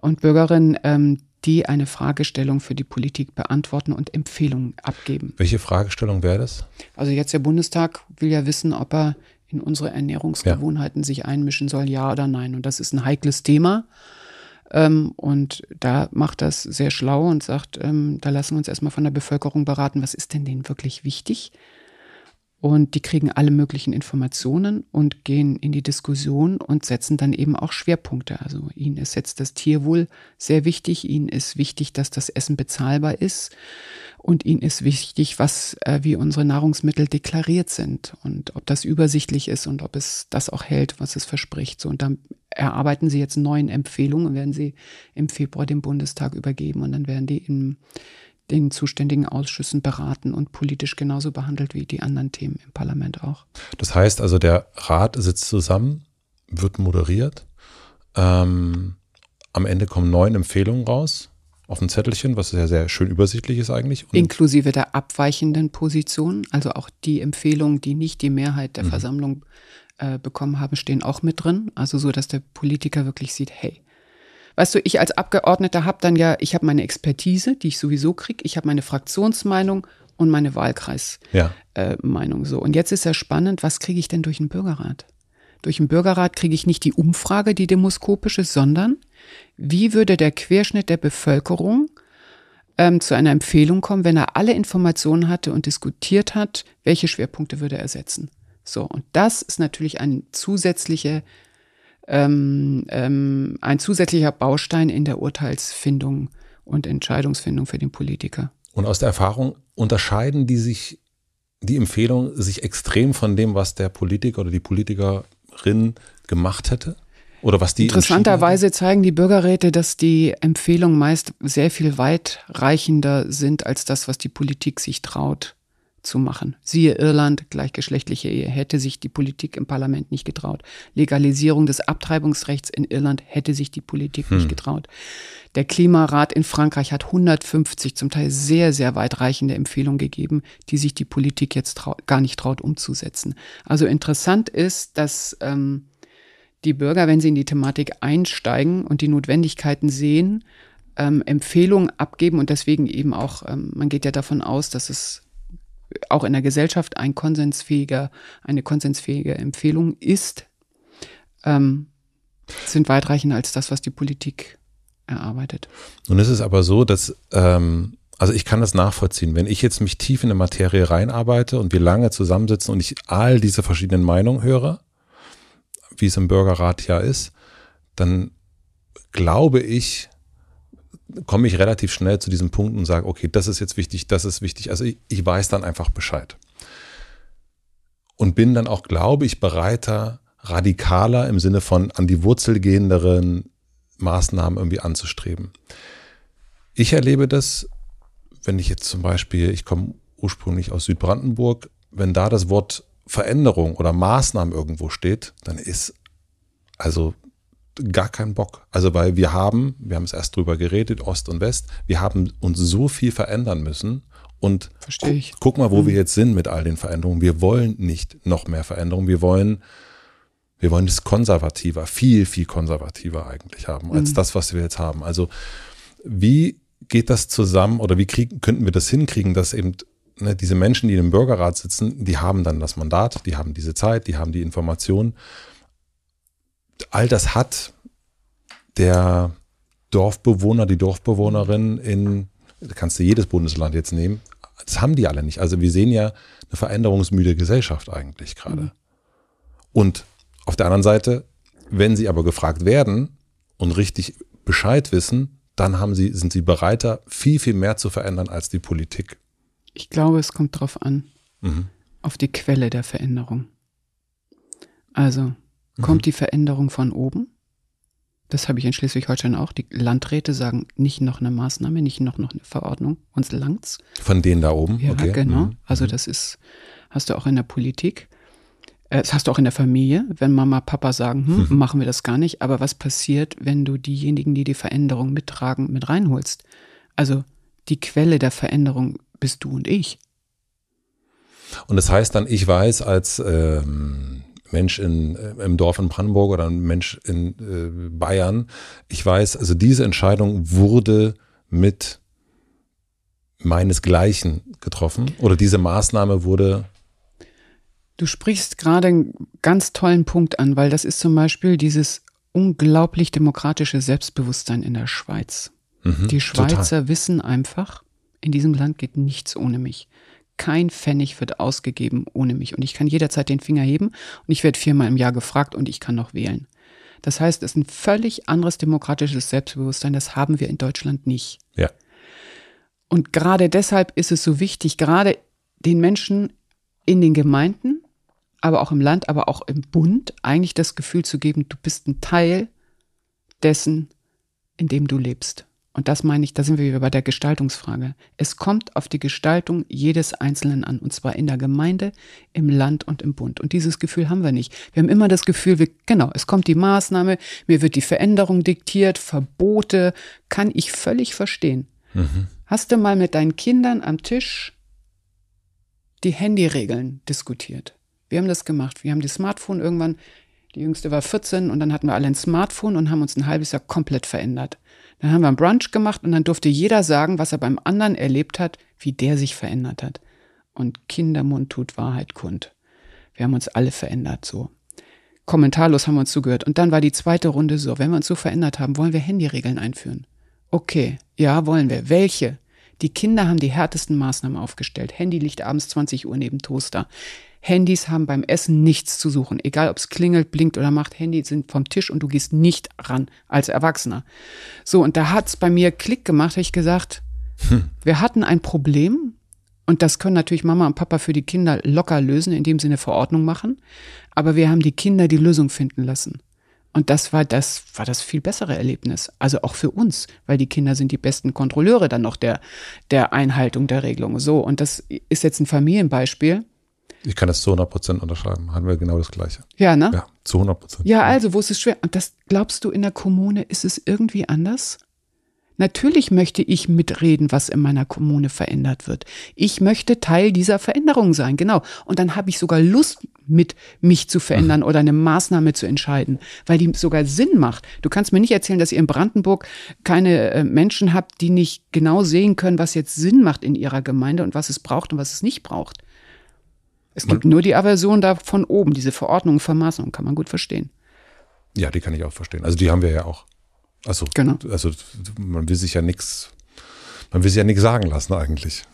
und Bürgerinnen, ähm, die eine Fragestellung für die Politik beantworten und Empfehlungen abgeben. Welche Fragestellung wäre das? Also jetzt der Bundestag will ja wissen, ob er in unsere Ernährungsgewohnheiten ja. sich einmischen soll, ja oder nein. Und das ist ein heikles Thema. Ähm, und da macht das sehr schlau und sagt, ähm, da lassen wir uns erstmal von der Bevölkerung beraten, was ist denn denen wirklich wichtig? Und die kriegen alle möglichen Informationen und gehen in die Diskussion und setzen dann eben auch Schwerpunkte. Also ihnen ist jetzt das Tierwohl sehr wichtig. Ihnen ist wichtig, dass das Essen bezahlbar ist. Und ihnen ist wichtig, was, äh, wie unsere Nahrungsmittel deklariert sind und ob das übersichtlich ist und ob es das auch hält, was es verspricht. So, und dann erarbeiten sie jetzt neuen Empfehlungen und werden sie im Februar dem Bundestag übergeben und dann werden die in den zuständigen Ausschüssen beraten und politisch genauso behandelt wie die anderen Themen im Parlament auch. Das heißt also, der Rat sitzt zusammen, wird moderiert. Ähm, am Ende kommen neun Empfehlungen raus auf dem Zettelchen, was sehr, sehr schön übersichtlich ist eigentlich. Und Inklusive der abweichenden Positionen, also auch die Empfehlungen, die nicht die Mehrheit der mhm. Versammlung äh, bekommen haben, stehen auch mit drin. Also so, dass der Politiker wirklich sieht, hey, Weißt du, ich als Abgeordneter habe dann ja, ich habe meine Expertise, die ich sowieso kriege, ich habe meine Fraktionsmeinung und meine Wahlkreismeinung ja. äh, so. Und jetzt ist ja spannend, was kriege ich denn durch einen Bürgerrat? Durch einen Bürgerrat kriege ich nicht die Umfrage, die demoskopische, sondern wie würde der Querschnitt der Bevölkerung ähm, zu einer Empfehlung kommen, wenn er alle Informationen hatte und diskutiert hat, welche Schwerpunkte würde er setzen? So, und das ist natürlich eine zusätzliche ähm, ähm, ein zusätzlicher Baustein in der Urteilsfindung und Entscheidungsfindung für den Politiker. Und aus der Erfahrung unterscheiden die sich, die Empfehlungen sich extrem von dem, was der Politiker oder die Politikerin gemacht hätte? Oder was die Interessanterweise zeigen die Bürgerräte, dass die Empfehlungen meist sehr viel weitreichender sind als das, was die Politik sich traut zu machen. Siehe Irland, gleichgeschlechtliche Ehe, hätte sich die Politik im Parlament nicht getraut. Legalisierung des Abtreibungsrechts in Irland hätte sich die Politik hm. nicht getraut. Der Klimarat in Frankreich hat 150 zum Teil sehr, sehr weitreichende Empfehlungen gegeben, die sich die Politik jetzt gar nicht traut umzusetzen. Also interessant ist, dass ähm, die Bürger, wenn sie in die Thematik einsteigen und die Notwendigkeiten sehen, ähm, Empfehlungen abgeben und deswegen eben auch, ähm, man geht ja davon aus, dass es auch in der Gesellschaft ein konsensfähiger, eine konsensfähige Empfehlung ist, ähm, sind weitreichender als das, was die Politik erarbeitet. Nun ist es aber so, dass ähm, also ich kann das nachvollziehen. Wenn ich jetzt mich tief in eine Materie reinarbeite und wir lange zusammensitzen und ich all diese verschiedenen Meinungen höre, wie es im Bürgerrat ja ist, dann glaube ich, komme ich relativ schnell zu diesem Punkt und sage, okay, das ist jetzt wichtig, das ist wichtig. Also ich, ich weiß dann einfach Bescheid. Und bin dann auch, glaube ich, bereiter, radikaler im Sinne von an die Wurzel gehenderen Maßnahmen irgendwie anzustreben. Ich erlebe das, wenn ich jetzt zum Beispiel, ich komme ursprünglich aus Südbrandenburg, wenn da das Wort Veränderung oder Maßnahmen irgendwo steht, dann ist also gar keinen Bock. Also weil wir haben, wir haben es erst drüber geredet, Ost und West, wir haben uns so viel verändern müssen und Verstehe ich. guck mal, wo mhm. wir jetzt sind mit all den Veränderungen. Wir wollen nicht noch mehr Veränderungen. Wir wollen, wir wollen es konservativer, viel, viel konservativer eigentlich haben, als mhm. das, was wir jetzt haben. Also wie geht das zusammen oder wie kriegen, könnten wir das hinkriegen, dass eben ne, diese Menschen, die im Bürgerrat sitzen, die haben dann das Mandat, die haben diese Zeit, die haben die Informationen all das hat der Dorfbewohner, die Dorfbewohnerin in, da kannst du jedes Bundesland jetzt nehmen, das haben die alle nicht. Also wir sehen ja eine veränderungsmüde Gesellschaft eigentlich gerade. Mhm. Und auf der anderen Seite, wenn sie aber gefragt werden und richtig Bescheid wissen, dann haben sie, sind sie bereiter, viel, viel mehr zu verändern als die Politik. Ich glaube, es kommt darauf an, mhm. auf die Quelle der Veränderung. Also, Kommt mhm. die Veränderung von oben? Das habe ich in Schleswig-Holstein auch. Die Landräte sagen nicht noch eine Maßnahme, nicht noch, noch eine Verordnung. Uns langt's. Von denen da oben? Ja, okay. genau. Mhm. Also mhm. das ist, hast du auch in der Politik. Äh, das hast du auch in der Familie, wenn Mama, Papa sagen, hm, hm. machen wir das gar nicht. Aber was passiert, wenn du diejenigen, die die Veränderung mittragen, mit reinholst? Also die Quelle der Veränderung bist du und ich. Und das heißt dann, ich weiß als ähm, Mensch in, äh, im Dorf in Brandenburg oder ein Mensch in äh, Bayern, ich weiß, also diese Entscheidung wurde mit meinesgleichen getroffen oder diese Maßnahme wurde Du sprichst gerade einen ganz tollen Punkt an, weil das ist zum Beispiel dieses unglaublich demokratische Selbstbewusstsein in der Schweiz. Mhm, die Schweizer total. wissen einfach, in diesem Land geht nichts ohne mich. Kein Pfennig wird ausgegeben ohne mich. Und ich kann jederzeit den Finger heben und ich werde viermal im Jahr gefragt und ich kann noch wählen. Das heißt, es ist ein völlig anderes demokratisches Selbstbewusstsein. Das haben wir in Deutschland nicht. Ja. Und gerade deshalb ist es so wichtig, gerade den Menschen in den Gemeinden aber auch im Land, aber auch im Bund eigentlich das Gefühl zu geben, du bist ein Teil dessen, in dem du lebst. Und das meine ich, da sind wir wieder bei der Gestaltungsfrage. Es kommt auf die Gestaltung jedes Einzelnen an, und zwar in der Gemeinde, im Land und im Bund. Und dieses Gefühl haben wir nicht. Wir haben immer das Gefühl, wir, genau, es kommt die Maßnahme, mir wird die Veränderung diktiert, Verbote, kann ich völlig verstehen. Mhm. Hast du mal mit deinen Kindern am Tisch die Handyregeln diskutiert? Wir haben das gemacht. Wir haben die Smartphone irgendwann, die jüngste war 14 und dann hatten wir alle ein Smartphone und haben uns ein halbes Jahr komplett verändert. Dann haben wir einen Brunch gemacht und dann durfte jeder sagen, was er beim anderen erlebt hat, wie der sich verändert hat. Und Kindermund tut Wahrheit kund. Wir haben uns alle verändert, so. Kommentarlos haben wir uns zugehört. Und dann war die zweite Runde so, wenn wir uns so verändert haben, wollen wir Handyregeln einführen. Okay, ja, wollen wir. Welche? Die Kinder haben die härtesten Maßnahmen aufgestellt. Handy liegt abends 20 Uhr neben Toaster. Handys haben beim Essen nichts zu suchen. Egal ob es klingelt, blinkt oder macht, Handys sind vom Tisch und du gehst nicht ran als Erwachsener. So, und da hat's bei mir Klick gemacht, habe ich gesagt, hm. wir hatten ein Problem und das können natürlich Mama und Papa für die Kinder locker lösen, indem sie eine Verordnung machen. Aber wir haben die Kinder die Lösung finden lassen. Und das war das, war das viel bessere Erlebnis. Also auch für uns, weil die Kinder sind die besten Kontrolleure dann noch der, der Einhaltung der Regelung. So. Und das ist jetzt ein Familienbeispiel. Ich kann das zu 100 Prozent unterschreiben. Haben wir genau das Gleiche. Ja, ne? Ja, zu 100 Prozent. Ja, also, wo ist es schwer? Und das glaubst du in der Kommune, ist es irgendwie anders? Natürlich möchte ich mitreden, was in meiner Kommune verändert wird. Ich möchte Teil dieser Veränderung sein, genau. Und dann habe ich sogar Lust, mit mich zu verändern mhm. oder eine Maßnahme zu entscheiden, weil die sogar Sinn macht. Du kannst mir nicht erzählen, dass ihr in Brandenburg keine äh, Menschen habt, die nicht genau sehen können, was jetzt Sinn macht in ihrer Gemeinde und was es braucht und was es nicht braucht. Es gibt man, nur die Aversion da von oben, diese Verordnung, Vermaßung, kann man gut verstehen. Ja, die kann ich auch verstehen. Also die haben wir ja auch. Also, genau. also man will sich ja nichts, man will sich ja nichts sagen lassen eigentlich.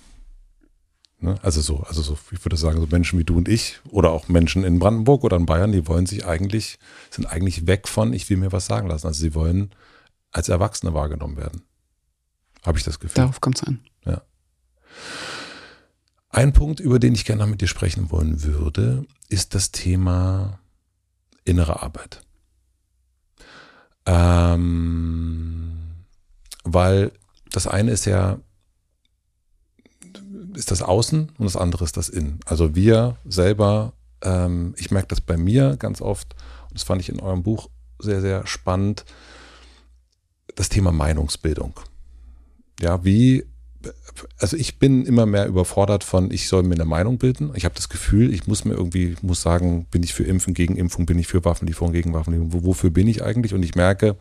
Ne? Also so, also so, ich würde sagen, so Menschen wie du und ich oder auch Menschen in Brandenburg oder in Bayern, die wollen sich eigentlich, sind eigentlich weg von, ich will mir was sagen lassen. Also sie wollen als Erwachsene wahrgenommen werden. Habe ich das Gefühl. Darauf kommt es an. Ja. Ein Punkt, über den ich gerne mit dir sprechen wollen würde, ist das Thema innere Arbeit. Ähm, weil das eine ist ja, ist das Außen und das andere ist das Innen. Also wir selber, ähm, ich merke das bei mir ganz oft, und das fand ich in eurem Buch sehr, sehr spannend, das Thema Meinungsbildung. Ja, wie also ich bin immer mehr überfordert von, ich soll mir eine Meinung bilden. Ich habe das Gefühl, ich muss mir irgendwie, muss sagen, bin ich für Impfen, gegen Impfung, bin ich für Waffenlieferung, gegen Waffenlieferung, wofür bin ich eigentlich? Und ich merke,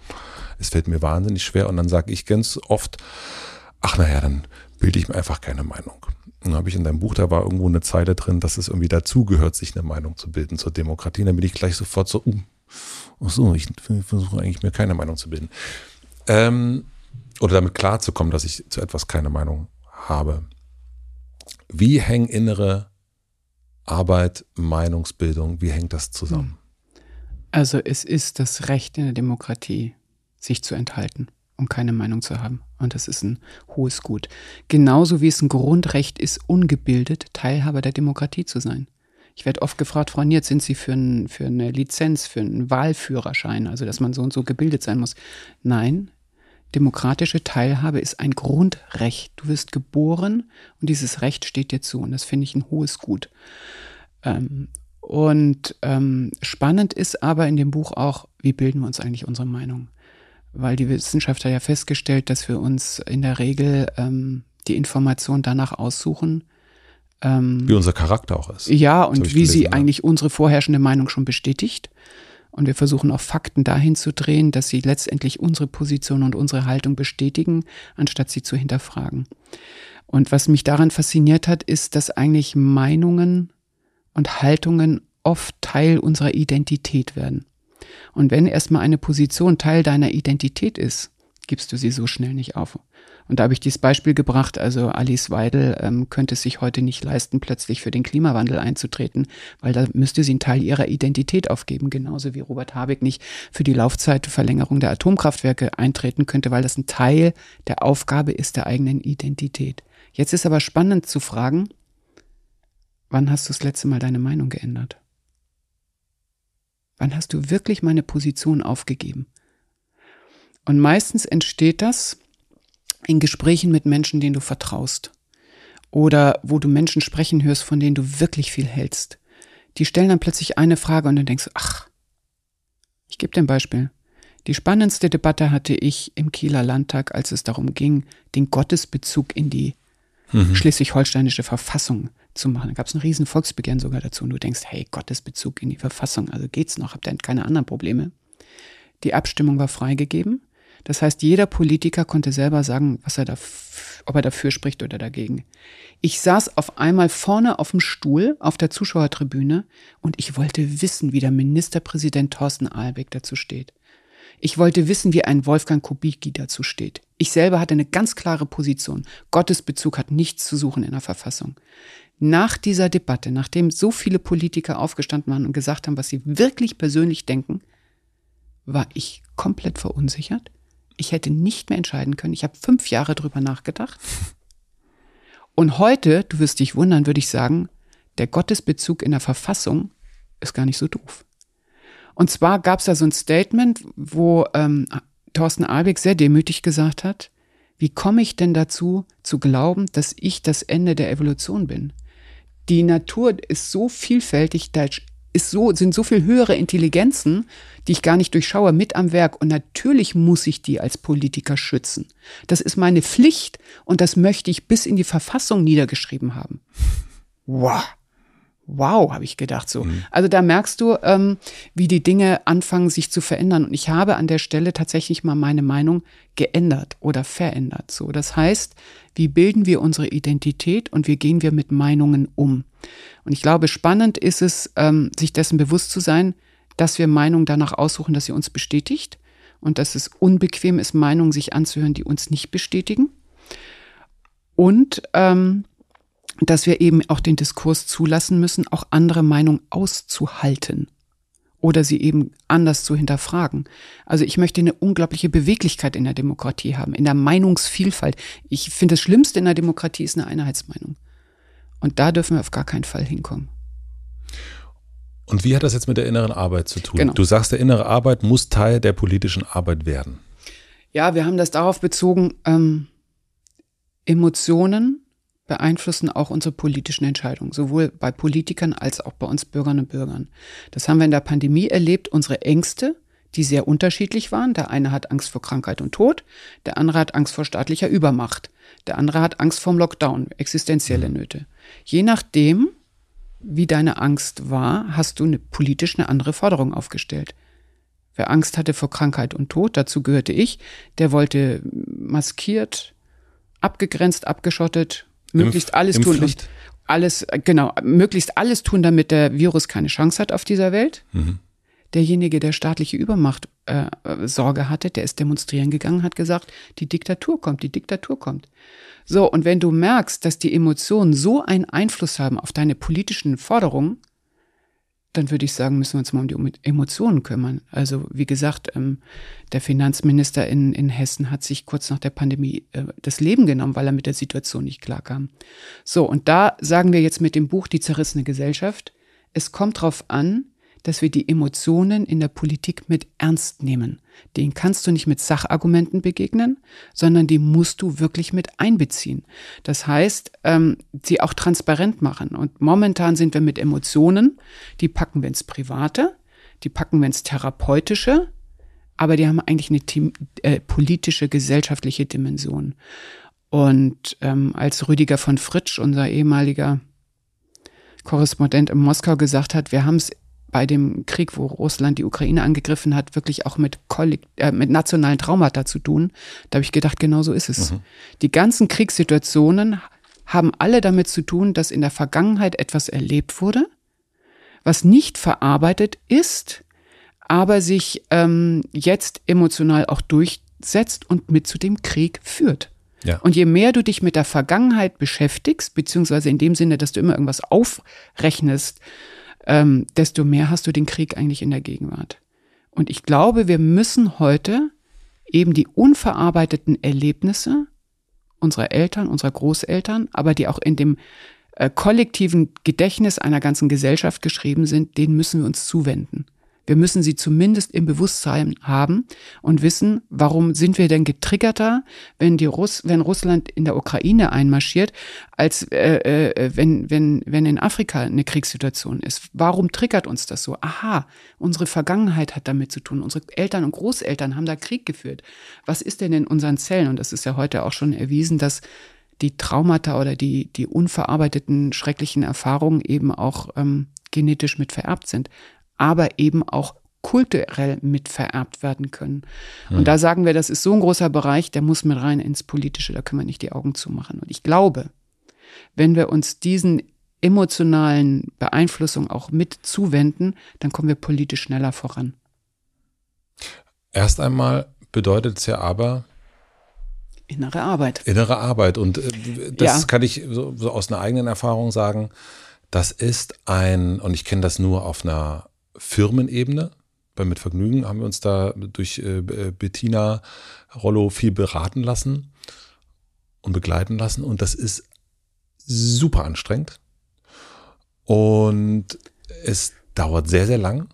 es fällt mir wahnsinnig schwer und dann sage ich ganz oft, ach naja, dann bilde ich mir einfach keine Meinung. Und dann habe ich in deinem Buch, da war irgendwo eine Zeile drin, dass es irgendwie dazugehört, sich eine Meinung zu bilden zur Demokratie. Und dann bin ich gleich sofort so, uh, ach so, ich versuche eigentlich mir keine Meinung zu bilden. Ähm, oder damit klarzukommen, dass ich zu etwas keine Meinung habe. Wie hängen innere Arbeit, Meinungsbildung, wie hängt das zusammen? Also es ist das Recht in der Demokratie, sich zu enthalten und keine Meinung zu haben. Und das ist ein hohes Gut. Genauso wie es ein Grundrecht ist, ungebildet Teilhaber der Demokratie zu sein. Ich werde oft gefragt, Frau Niert, sind Sie für, ein, für eine Lizenz, für einen Wahlführerschein, also dass man so und so gebildet sein muss? Nein, demokratische Teilhabe ist ein Grundrecht. Du wirst geboren und dieses Recht steht dir zu. Und das finde ich ein hohes Gut. Ähm, Und ähm, spannend ist aber in dem Buch auch, wie bilden wir uns eigentlich unsere Meinung? Weil die Wissenschaftler ja festgestellt, dass wir uns in der Regel ähm, die Information danach aussuchen. Ähm, wie unser Charakter auch ist. Ja, und wie gelesen, sie ja. eigentlich unsere vorherrschende Meinung schon bestätigt. Und wir versuchen auch Fakten dahin zu drehen, dass sie letztendlich unsere Position und unsere Haltung bestätigen, anstatt sie zu hinterfragen. Und was mich daran fasziniert hat, ist, dass eigentlich Meinungen und Haltungen oft Teil unserer Identität werden. Und wenn erstmal eine Position Teil deiner Identität ist, gibst du sie so schnell nicht auf. Und da habe ich dieses Beispiel gebracht, also Alice Weidel ähm, könnte es sich heute nicht leisten, plötzlich für den Klimawandel einzutreten, weil da müsste sie einen Teil ihrer Identität aufgeben, genauso wie Robert Habeck nicht für die Laufzeitverlängerung der Atomkraftwerke eintreten könnte, weil das ein Teil der Aufgabe ist der eigenen Identität. Jetzt ist aber spannend zu fragen, wann hast du das letzte Mal deine Meinung geändert? Wann hast du wirklich meine Position aufgegeben? Und meistens entsteht das in Gesprächen mit Menschen, denen du vertraust. Oder wo du Menschen sprechen hörst, von denen du wirklich viel hältst. Die stellen dann plötzlich eine Frage und dann denkst du, ach, ich gebe dir ein Beispiel. Die spannendste Debatte hatte ich im Kieler Landtag, als es darum ging, den Gottesbezug in die mhm. schleswig-holsteinische Verfassung zu machen. Da gab es ein riesen Volksbegehren sogar dazu und du denkst, hey, Gottesbezug in die Verfassung, also geht's noch, habt ihr keine anderen Probleme? Die Abstimmung war freigegeben. Das heißt, jeder Politiker konnte selber sagen, was er da, ob er dafür spricht oder dagegen. Ich saß auf einmal vorne auf dem Stuhl auf der Zuschauertribüne und ich wollte wissen, wie der Ministerpräsident Thorsten Ahlbeck dazu steht. Ich wollte wissen, wie ein Wolfgang Kubicki dazu steht. Ich selber hatte eine ganz klare Position. Gottesbezug hat nichts zu suchen in der Verfassung. Nach dieser Debatte, nachdem so viele Politiker aufgestanden waren und gesagt haben, was sie wirklich persönlich denken, war ich komplett verunsichert. Ich hätte nicht mehr entscheiden können. Ich habe fünf Jahre drüber nachgedacht. Und heute, du wirst dich wundern, würde ich sagen, der Gottesbezug in der Verfassung ist gar nicht so doof. Und zwar gab es da so ein Statement, wo ähm, Thorsten Albeck sehr demütig gesagt hat, wie komme ich denn dazu, zu glauben, dass ich das Ende der Evolution bin? Die Natur ist so vielfältig, da ist so, sind so viel höhere Intelligenzen, die ich gar nicht durchschaue, mit am Werk. Und natürlich muss ich die als Politiker schützen. Das ist meine Pflicht und das möchte ich bis in die Verfassung niedergeschrieben haben. Wow wow, habe ich gedacht so. Mhm. Also da merkst du, ähm, wie die Dinge anfangen sich zu verändern. Und ich habe an der Stelle tatsächlich mal meine Meinung geändert oder verändert. So, das heißt, wie bilden wir unsere Identität und wie gehen wir mit Meinungen um? Und ich glaube, spannend ist es, ähm, sich dessen bewusst zu sein, dass wir Meinungen danach aussuchen, dass sie uns bestätigt und dass es unbequem ist, Meinungen sich anzuhören, die uns nicht bestätigen. Und ähm, dass wir eben auch den Diskurs zulassen müssen, auch andere Meinungen auszuhalten oder sie eben anders zu hinterfragen. Also ich möchte eine unglaubliche Beweglichkeit in der Demokratie haben, in der Meinungsvielfalt. Ich finde, das Schlimmste in der Demokratie ist eine Einheitsmeinung. Und da dürfen wir auf gar keinen Fall hinkommen. Und wie hat das jetzt mit der inneren Arbeit zu tun? Genau. Du sagst, der innere Arbeit muss Teil der politischen Arbeit werden. Ja, wir haben das darauf bezogen, ähm, Emotionen beeinflussen auch unsere politischen Entscheidungen, sowohl bei Politikern als auch bei uns Bürgern und Bürgern. Das haben wir in der Pandemie erlebt, unsere Ängste, die sehr unterschiedlich waren. Der eine hat Angst vor Krankheit und Tod, der andere hat Angst vor staatlicher Übermacht, der andere hat Angst vorm Lockdown, existenzielle mhm. Nöte. Je nachdem, wie deine Angst war, hast du eine, politisch eine andere Forderung aufgestellt. Wer Angst hatte vor Krankheit und Tod, dazu gehörte ich, der wollte maskiert, abgegrenzt, abgeschottet, möglichst alles tun. Und alles, genau, möglichst alles tun, damit der Virus keine Chance hat auf dieser Welt. Mhm. Derjenige, der staatliche Übermacht äh, Sorge hatte, der ist demonstrieren gegangen, hat gesagt, die Diktatur kommt, die Diktatur kommt. So, und wenn du merkst, dass die Emotionen so einen Einfluss haben auf deine politischen Forderungen, dann würde ich sagen, müssen wir uns mal um die Emotionen kümmern. Also wie gesagt, ähm, der Finanzminister in, in Hessen hat sich kurz nach der Pandemie äh, das Leben genommen, weil er mit der Situation nicht klarkam. So, und da sagen wir jetzt mit dem Buch Die zerrissene Gesellschaft, es kommt darauf an, dass wir die Emotionen in der Politik mit ernst nehmen. Den kannst du nicht mit Sachargumenten begegnen, sondern die musst du wirklich mit einbeziehen. Das heißt, ähm, sie auch transparent machen. Und momentan sind wir mit Emotionen, die packen wir ins Private, die packen wir ins Therapeutische, aber die haben eigentlich eine äh, politische, gesellschaftliche Dimension. Und ähm, als Rüdiger von Fritsch, unser ehemaliger Korrespondent in Moskau, gesagt hat, wir haben es bei dem Krieg, wo Russland die Ukraine angegriffen hat, wirklich auch mit, äh, mit nationalen Traumata zu tun. Da habe ich gedacht, genau so ist es. Mhm. Die ganzen Kriegssituationen haben alle damit zu tun, dass in der Vergangenheit etwas erlebt wurde, was nicht verarbeitet ist, aber sich ähm, jetzt emotional auch durchsetzt und mit zu dem Krieg führt. Ja. Und je mehr du dich mit der Vergangenheit beschäftigst, beziehungsweise in dem Sinne, dass du immer irgendwas aufrechnest, ähm, desto mehr hast du den Krieg eigentlich in der Gegenwart. Und ich glaube, wir müssen heute eben die unverarbeiteten Erlebnisse unserer Eltern, unserer Großeltern, aber die auch in dem äh, kollektiven Gedächtnis einer ganzen Gesellschaft geschrieben sind, denen müssen wir uns zuwenden. Wir müssen sie zumindest im Bewusstsein haben und wissen, warum sind wir denn getriggerter, wenn die Russ wenn Russland in der Ukraine einmarschiert, als äh, äh, wenn, wenn, wenn in Afrika eine Kriegssituation ist. Warum triggert uns das so? Aha, unsere Vergangenheit hat damit zu tun. Unsere Eltern und Großeltern haben da Krieg geführt. Was ist denn in unseren Zellen? Und das ist ja heute auch schon erwiesen, dass die Traumata oder die, die unverarbeiteten schrecklichen Erfahrungen eben auch ähm, genetisch mit vererbt sind aber eben auch kulturell mit vererbt werden können. Und mhm. da sagen wir, das ist so ein großer Bereich, der muss mit rein ins Politische, da können wir nicht die Augen zumachen. Und ich glaube, wenn wir uns diesen emotionalen Beeinflussungen auch mit zuwenden, dann kommen wir politisch schneller voran. Erst einmal bedeutet es ja aber, Innere Arbeit. Innere Arbeit. Und äh, das ja. kann ich so, so, aus einer eigenen Erfahrung sagen. Das ist ein, und ich kenne das nur auf einer Firmenebene. Bei Mit Vergnügen haben wir uns da durch äh, Bettina Rollo viel beraten lassen und begleiten lassen. Und das ist super anstrengend. Und es dauert sehr, sehr lang.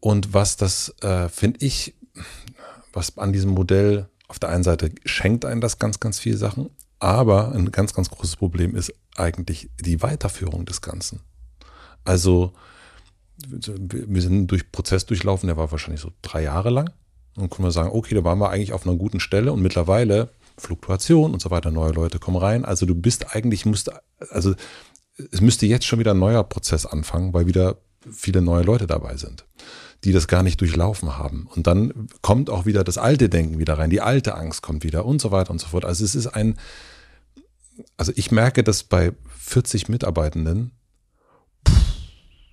Und was das, äh, finde ich, was an diesem Modell auf der einen Seite schenkt einen das ganz, ganz viele Sachen, aber ein ganz, ganz großes Problem ist eigentlich die Weiterführung des Ganzen. Also wir sind durch Prozess durchlaufen, der war wahrscheinlich so drei Jahre lang. Und können wir sagen, okay, da waren wir eigentlich auf einer guten Stelle und mittlerweile Fluktuation und so weiter, neue Leute kommen rein. Also du bist eigentlich, musst, also es müsste jetzt schon wieder ein neuer Prozess anfangen, weil wieder viele neue Leute dabei sind, die das gar nicht durchlaufen haben. Und dann kommt auch wieder das alte Denken wieder rein, die alte Angst kommt wieder und so weiter und so fort. Also es ist ein, also ich merke, dass bei 40 Mitarbeitenden, pff,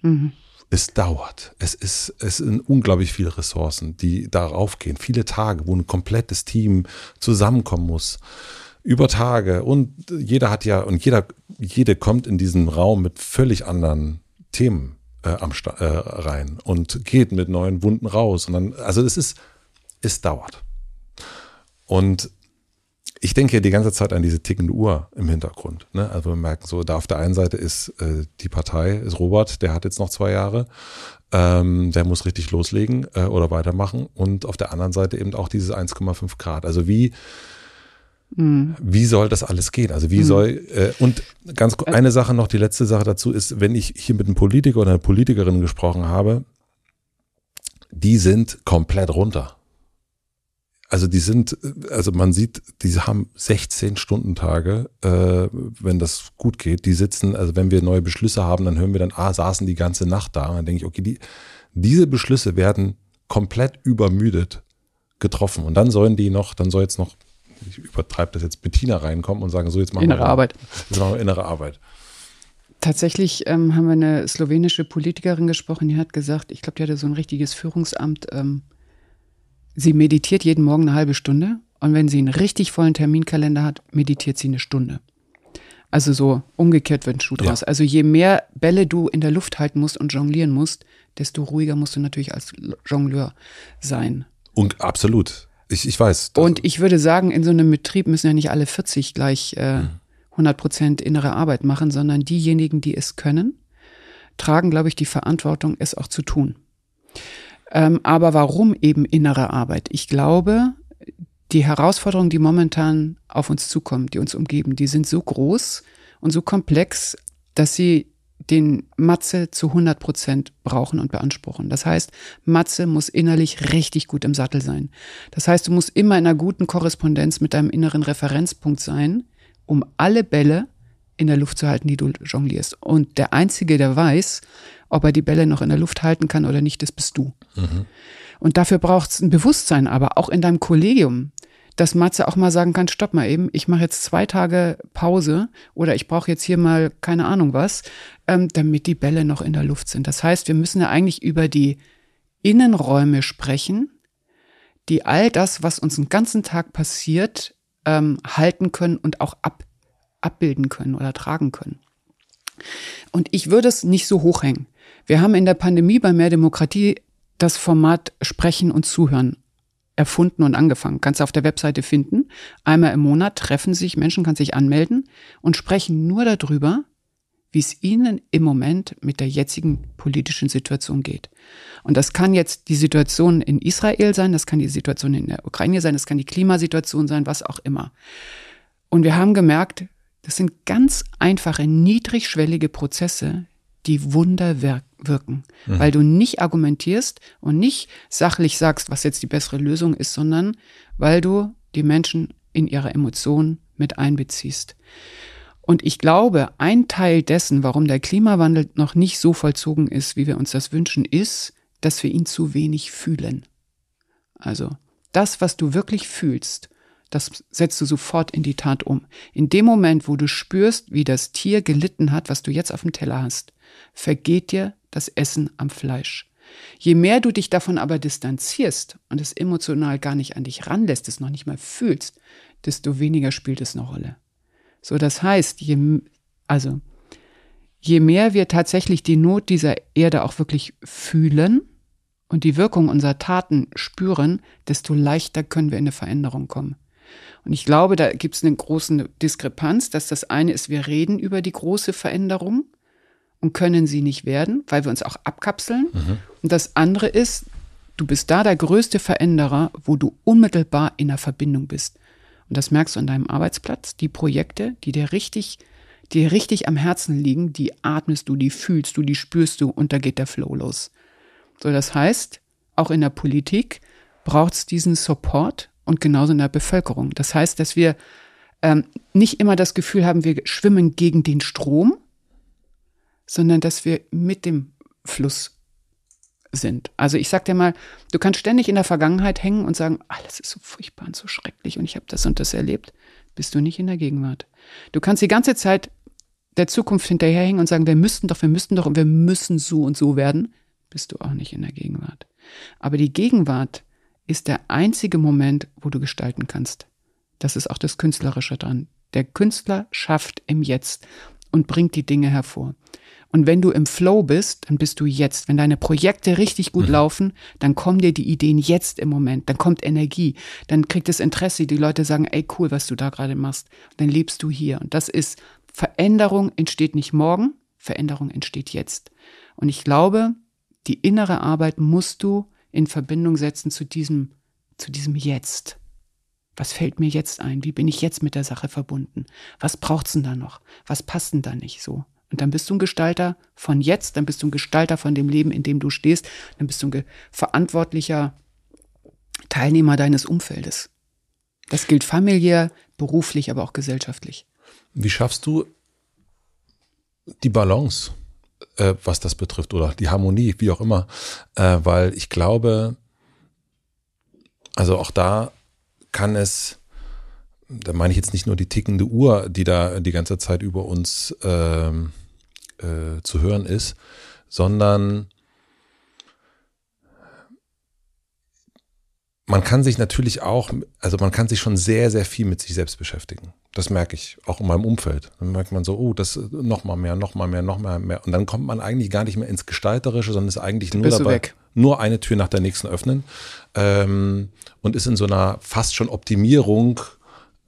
mhm es dauert. Es ist, es sind unglaublich viele Ressourcen, die darauf gehen. Viele Tage, wo ein komplettes Team zusammenkommen muss. Über Tage. Und jeder hat ja, und jeder, jede kommt in diesen Raum mit völlig anderen Themen äh, am äh, rein und geht mit neuen Wunden raus. Und dann, also es ist, es dauert. Und ich denke die ganze Zeit an diese tickende Uhr im Hintergrund. Ne? Also wir merken so, da auf der einen Seite ist äh, die Partei, ist Robert, der hat jetzt noch zwei Jahre, ähm, der muss richtig loslegen äh, oder weitermachen. Und auf der anderen Seite eben auch dieses 1,5 Grad. Also wie, mhm. wie soll das alles gehen? Also wie mhm. soll, äh, und ganz eine Sache noch, die letzte Sache dazu ist, wenn ich hier mit einem Politiker oder einer Politikerin gesprochen habe, die sind komplett runter. Also die sind, also man sieht, die haben 16 Stunden Tage, äh, wenn das gut geht. Die sitzen, also wenn wir neue Beschlüsse haben, dann hören wir dann, ah, saßen die ganze Nacht da. Und dann denke ich, okay, die, diese Beschlüsse werden komplett übermüdet getroffen. Und dann sollen die noch, dann soll jetzt noch, ich übertreibe das jetzt, Bettina reinkommen und sagen, so jetzt machen innere wir innere Arbeit. Jetzt machen wir innere Arbeit. Tatsächlich ähm, haben wir eine slowenische Politikerin gesprochen, die hat gesagt, ich glaube, die hatte so ein richtiges Führungsamt. Ähm, Sie meditiert jeden Morgen eine halbe Stunde und wenn sie einen richtig vollen Terminkalender hat, meditiert sie eine Stunde. Also so umgekehrt wird ein Schuh draus. Ja. Also je mehr Bälle du in der Luft halten musst und jonglieren musst, desto ruhiger musst du natürlich als Jongleur sein. Und absolut. Ich, ich weiß. Und ich würde sagen, in so einem Betrieb müssen ja nicht alle 40 gleich äh, 100 Prozent innere Arbeit machen, sondern diejenigen, die es können, tragen, glaube ich, die Verantwortung, es auch zu tun. Ähm, aber warum eben innere Arbeit? Ich glaube, die Herausforderungen, die momentan auf uns zukommen, die uns umgeben, die sind so groß und so komplex, dass sie den Matze zu 100 Prozent brauchen und beanspruchen. Das heißt, Matze muss innerlich richtig gut im Sattel sein. Das heißt, du musst immer in einer guten Korrespondenz mit deinem inneren Referenzpunkt sein, um alle Bälle in der Luft zu halten, die du jonglierst. Und der Einzige, der weiß, ob er die Bälle noch in der Luft halten kann oder nicht, das bist du. Mhm. Und dafür braucht es ein Bewusstsein, aber auch in deinem Kollegium, dass Matze auch mal sagen kann, stopp mal eben, ich mache jetzt zwei Tage Pause oder ich brauche jetzt hier mal keine Ahnung was, ähm, damit die Bälle noch in der Luft sind. Das heißt, wir müssen ja eigentlich über die Innenräume sprechen, die all das, was uns den ganzen Tag passiert, ähm, halten können und auch ab, abbilden können oder tragen können. Und ich würde es nicht so hochhängen. Wir haben in der Pandemie bei Mehr Demokratie das Format Sprechen und Zuhören erfunden und angefangen. Kannst du auf der Webseite finden. Einmal im Monat treffen sich Menschen, kann sich anmelden und sprechen nur darüber, wie es ihnen im Moment mit der jetzigen politischen Situation geht. Und das kann jetzt die Situation in Israel sein, das kann die Situation in der Ukraine sein, das kann die Klimasituation sein, was auch immer. Und wir haben gemerkt, das sind ganz einfache, niedrigschwellige Prozesse, die Wunder wirken, mhm. weil du nicht argumentierst und nicht sachlich sagst, was jetzt die bessere Lösung ist, sondern weil du die Menschen in ihre Emotionen mit einbeziehst. Und ich glaube, ein Teil dessen, warum der Klimawandel noch nicht so vollzogen ist, wie wir uns das wünschen, ist, dass wir ihn zu wenig fühlen. Also das, was du wirklich fühlst, das setzt du sofort in die Tat um. In dem Moment, wo du spürst, wie das Tier gelitten hat, was du jetzt auf dem Teller hast, vergeht dir das Essen am Fleisch. Je mehr du dich davon aber distanzierst und es emotional gar nicht an dich ranlässt, es noch nicht mal fühlst, desto weniger spielt es eine Rolle. So, das heißt, je, also, je mehr wir tatsächlich die Not dieser Erde auch wirklich fühlen und die Wirkung unserer Taten spüren, desto leichter können wir in eine Veränderung kommen. Und ich glaube, da gibt es eine große Diskrepanz, dass das eine ist, wir reden über die große Veränderung und können sie nicht werden, weil wir uns auch abkapseln. Mhm. Und das andere ist, du bist da der größte Veränderer, wo du unmittelbar in der Verbindung bist. Und das merkst du an deinem Arbeitsplatz. Die Projekte, die dir richtig, die dir richtig am Herzen liegen, die atmest du, die fühlst du, die spürst du und da geht der Flow los. So, das heißt, auch in der Politik braucht es diesen Support und genauso in der Bevölkerung. Das heißt, dass wir ähm, nicht immer das Gefühl haben, wir schwimmen gegen den Strom, sondern dass wir mit dem Fluss sind. Also ich sag dir mal, du kannst ständig in der Vergangenheit hängen und sagen, alles ist so furchtbar und so schrecklich und ich habe das und das erlebt. Bist du nicht in der Gegenwart. Du kannst die ganze Zeit der Zukunft hinterherhängen und sagen, wir müssten doch, wir müssten doch und wir müssen so und so werden. Bist du auch nicht in der Gegenwart. Aber die Gegenwart ist der einzige Moment, wo du gestalten kannst. Das ist auch das Künstlerische dran. Der Künstler schafft im Jetzt und bringt die Dinge hervor. Und wenn du im Flow bist, dann bist du jetzt. Wenn deine Projekte richtig gut mhm. laufen, dann kommen dir die Ideen jetzt im Moment. Dann kommt Energie. Dann kriegt es Interesse. Die Leute sagen, ey, cool, was du da gerade machst. Dann lebst du hier. Und das ist, Veränderung entsteht nicht morgen. Veränderung entsteht jetzt. Und ich glaube, die innere Arbeit musst du in Verbindung setzen zu diesem, zu diesem Jetzt. Was fällt mir jetzt ein? Wie bin ich jetzt mit der Sache verbunden? Was braucht's denn da noch? Was passt denn da nicht so? Und dann bist du ein Gestalter von jetzt, dann bist du ein Gestalter von dem Leben, in dem du stehst, dann bist du ein verantwortlicher Teilnehmer deines Umfeldes. Das gilt familiär, beruflich, aber auch gesellschaftlich. Wie schaffst du die Balance, äh, was das betrifft, oder die Harmonie, wie auch immer? Äh, weil ich glaube, also auch da kann es da meine ich jetzt nicht nur die tickende Uhr, die da die ganze Zeit über uns ähm, äh, zu hören ist, sondern man kann sich natürlich auch, also man kann sich schon sehr, sehr viel mit sich selbst beschäftigen. Das merke ich auch in meinem Umfeld. Dann merkt man so, oh, das noch mal mehr, noch mal mehr, noch mal mehr. Und dann kommt man eigentlich gar nicht mehr ins Gestalterische, sondern ist eigentlich nur dabei, nur eine Tür nach der nächsten öffnen ähm, und ist in so einer fast schon Optimierung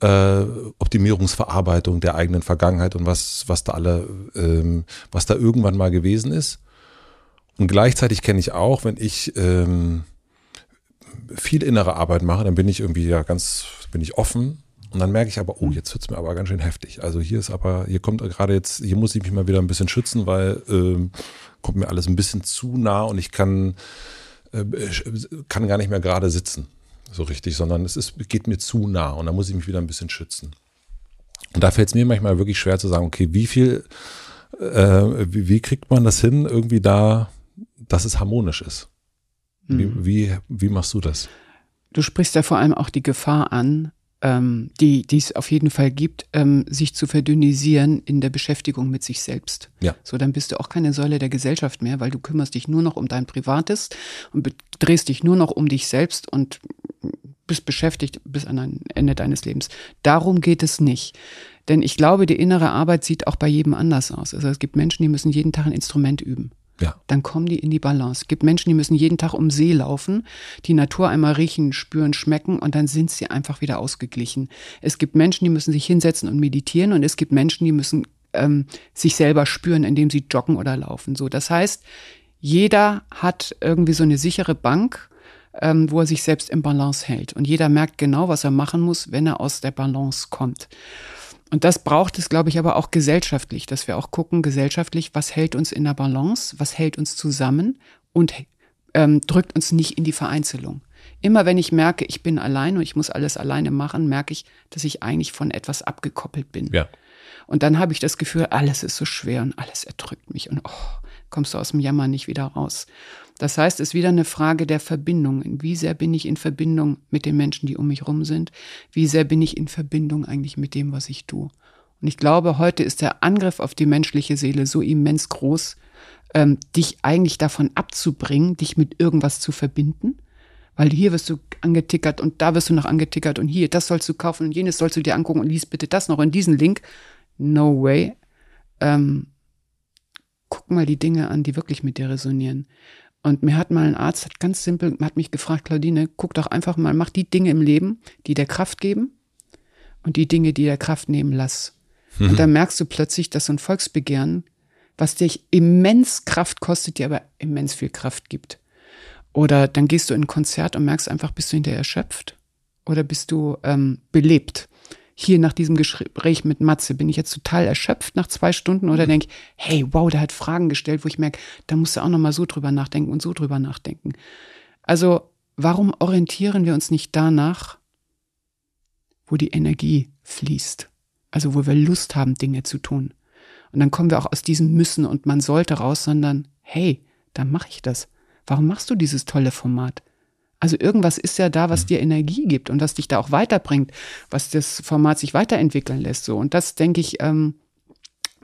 äh, Optimierungsverarbeitung der eigenen Vergangenheit und was, was da alle, ähm, was da irgendwann mal gewesen ist. Und gleichzeitig kenne ich auch, wenn ich ähm, viel innere Arbeit mache, dann bin ich irgendwie ja ganz, bin ich offen und dann merke ich aber, oh, jetzt wird's mir aber ganz schön heftig. Also hier ist aber, hier kommt gerade jetzt, hier muss ich mich mal wieder ein bisschen schützen, weil ähm, kommt mir alles ein bisschen zu nah und ich kann, äh, kann gar nicht mehr gerade sitzen, so richtig, sondern es ist, geht mir zu nah und da muss ich mich wieder ein bisschen schützen. Und da fällt es mir manchmal wirklich schwer zu sagen, okay, wie viel, äh, wie, wie kriegt man das hin, irgendwie da, dass es harmonisch ist? Wie, Mhm. wie, wie machst du das? Du sprichst ja vor allem auch die Gefahr an, ähm, die, die es auf jeden Fall gibt, ähm, sich zu verdünnisieren in der Beschäftigung mit sich selbst. Ja. So, dann bist du auch keine Säule der Gesellschaft mehr, weil du kümmerst dich nur noch um dein Privates und drehst dich nur noch um dich selbst und bist beschäftigt bis an ein Ende deines Lebens. Darum geht es nicht. Denn ich glaube, die innere Arbeit sieht auch bei jedem anders aus. Also es gibt Menschen, die müssen jeden Tag ein Instrument üben Ja. dann kommen die in die Balance. Es gibt Menschen, die müssen jeden Tag um See laufen, die Natur einmal riechen, spüren, schmecken und dann sind sie einfach wieder ausgeglichen. Es gibt Menschen, die müssen sich hinsetzen und meditieren und es gibt Menschen, die müssen ähm, sich selber spüren, indem sie joggen oder laufen. So, das heißt, jeder hat irgendwie so eine sichere Bank, ähm, wo er sich selbst im Balance hält und jeder merkt genau, was er machen muss, wenn er aus der Balance kommt. Und das braucht es, glaube ich, aber auch gesellschaftlich, dass wir auch gucken, gesellschaftlich, was hält uns in der Balance, was hält uns zusammen und ähm, drückt uns nicht in die Vereinzelung. Immer wenn ich merke, ich bin allein und ich muss alles alleine machen, merke ich, dass ich eigentlich von etwas abgekoppelt bin. Ja. Und dann habe ich das Gefühl, alles ist so schwer und alles erdrückt mich und oh, kommst du aus dem Jammer nicht wieder raus. Das heißt, es ist wieder eine Frage der Verbindung. Wie sehr bin ich in Verbindung mit den Menschen, die um mich rum sind? Wie sehr bin ich in Verbindung eigentlich mit dem, was ich tue? Und ich glaube, heute ist der Angriff auf die menschliche Seele so immens groß, ähm, dich eigentlich davon abzubringen, dich mit irgendwas zu verbinden. Weil hier wirst du angetickert und da wirst du noch angetickert und hier, das sollst du kaufen und jenes sollst du dir angucken und lies bitte das noch in diesen Link. No way. Ähm, guck mal die Dinge an, die wirklich mit dir resonieren. Und mir hat mal ein Arzt, hat ganz simpel, hat mich gefragt, Claudine, guck doch einfach mal, mach die Dinge im Leben, die dir Kraft geben und die Dinge, die dir Kraft nehmen, lass. Und dann merkst du plötzlich, dass so ein Volksbegehren, was dich immens Kraft kostet, dir aber immens viel Kraft gibt. Oder dann gehst du in ein Konzert und merkst einfach, bist du hinterher erschöpft? Oder bist du ähm, belebt? Hier nach diesem Gespräch mit Matze bin ich jetzt total erschöpft nach zwei Stunden oder denke ich, hey, wow, der hat Fragen gestellt, wo ich merke, da musst du auch noch mal so drüber nachdenken und so drüber nachdenken. Also warum orientieren wir uns nicht danach, wo die Energie fließt? Also wo wir Lust haben, Dinge zu tun. Und dann kommen wir auch aus diesem Müssen und man sollte raus, sondern hey, dann mache ich das. Warum machst du dieses tolle Format? Also irgendwas ist ja da, was dir Energie gibt und was dich da auch weiterbringt, was das Format sich weiterentwickeln lässt. So. Und das denke ich, ähm,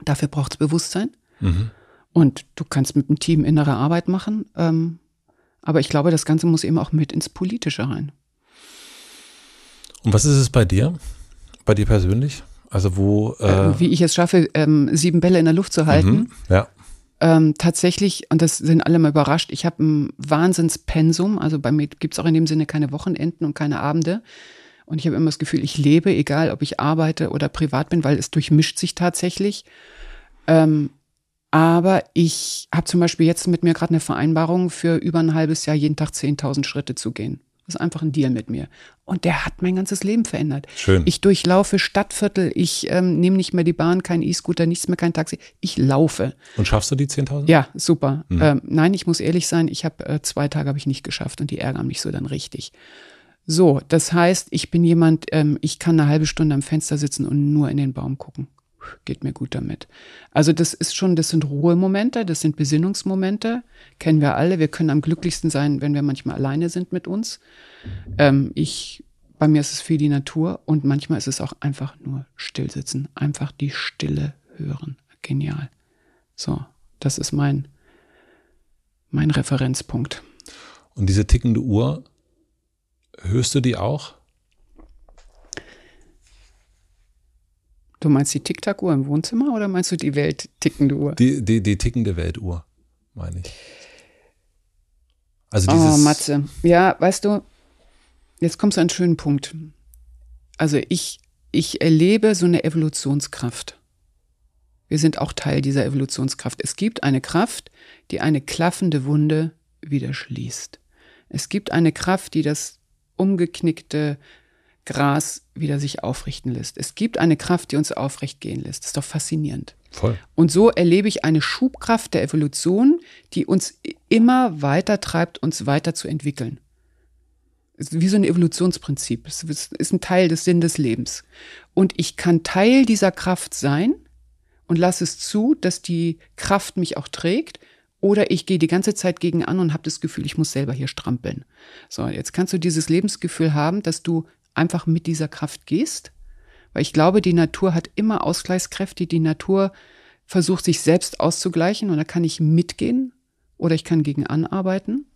dafür braucht es Bewusstsein. Und du kannst mit dem Team innere Arbeit machen. Ähm, aber ich glaube, das Ganze muss eben auch mit ins Politische rein. Und was ist es bei dir? Bei dir persönlich? Also wo äh, Ähm, Wie ich es schaffe, ähm, sieben Bälle in der Luft zu halten. mhm, ja. Ähm, tatsächlich, und das sind alle mal überrascht, ich habe ein Wahnsinnspensum. Also bei mir gibt es auch in dem Sinne keine Wochenenden und keine Abende. Und ich habe immer das Gefühl, ich lebe, egal ob ich arbeite oder privat bin, weil es durchmischt sich tatsächlich. Ähm, aber ich habe zum Beispiel jetzt mit mir gerade eine Vereinbarung für über ein halbes Jahr jeden Tag 10.000 Schritte zu gehen. Das ist einfach ein Deal mit mir. Und der hat mein ganzes Leben verändert. Schön. Ich durchlaufe Stadtviertel, ich ähm, nehme nicht mehr die Bahn, kein E-Scooter, nichts mehr, kein Taxi. Ich laufe. Und schaffst du die 10.000? Ja, super. Ähm, nein, ich muss ehrlich sein, ich habe äh, zwei Tage habe ich nicht geschafft und die ärgern mich so dann richtig. So, das heißt, ich bin jemand, ähm, ich kann eine halbe Stunde am Fenster sitzen und nur in den Baum gucken. Geht mir gut damit. Also das ist schon, das sind Ruhemomente, das sind Besinnungsmomente, kennen wir alle. Wir können am glücklichsten sein, wenn wir manchmal alleine sind mit uns. Ähm, ich, bei mir ist es viel die Natur und manchmal ist es auch einfach nur stillsitzen, einfach die Stille hören. Genial. So, das ist mein, mein Referenzpunkt. Und diese tickende Uhr, hörst du die auch? Du meinst die Tic-Tac-Uhr im Wohnzimmer oder meinst du die Welt-tickende Uhr? Die, die, die tickende Weltuhr, meine ich. Also Oh, dieses. Matze. Ja, weißt du, jetzt kommst du an einen schönen Punkt. Also ich ich erlebe so eine Evolutionskraft. Wir sind auch Teil dieser Evolutionskraft. Es gibt eine Kraft, die eine klaffende Wunde wieder schließt. Es gibt eine Kraft, die das umgeknickte Gras wieder sich aufrichten lässt. Es gibt eine Kraft, die uns aufrecht gehen lässt. Das ist doch faszinierend. Voll. Und so erlebe ich eine Schubkraft der Evolution, die uns immer weiter treibt, uns weiter zu entwickeln. Wie so ein Evolutionsprinzip. Es ist ein Teil des Sinn des Lebens. Und ich kann Teil dieser Kraft sein und lasse es zu, dass die Kraft mich auch trägt. Oder ich gehe die ganze Zeit gegen an und habe das Gefühl, ich muss selber hier strampeln. So, jetzt kannst du dieses Lebensgefühl haben, dass du einfach mit dieser Kraft gehst. Weil ich glaube, die Natur hat immer Ausgleichskräfte. Die Natur versucht sich selbst auszugleichen und da kann ich mitgehen oder ich kann gegen anarbeiten.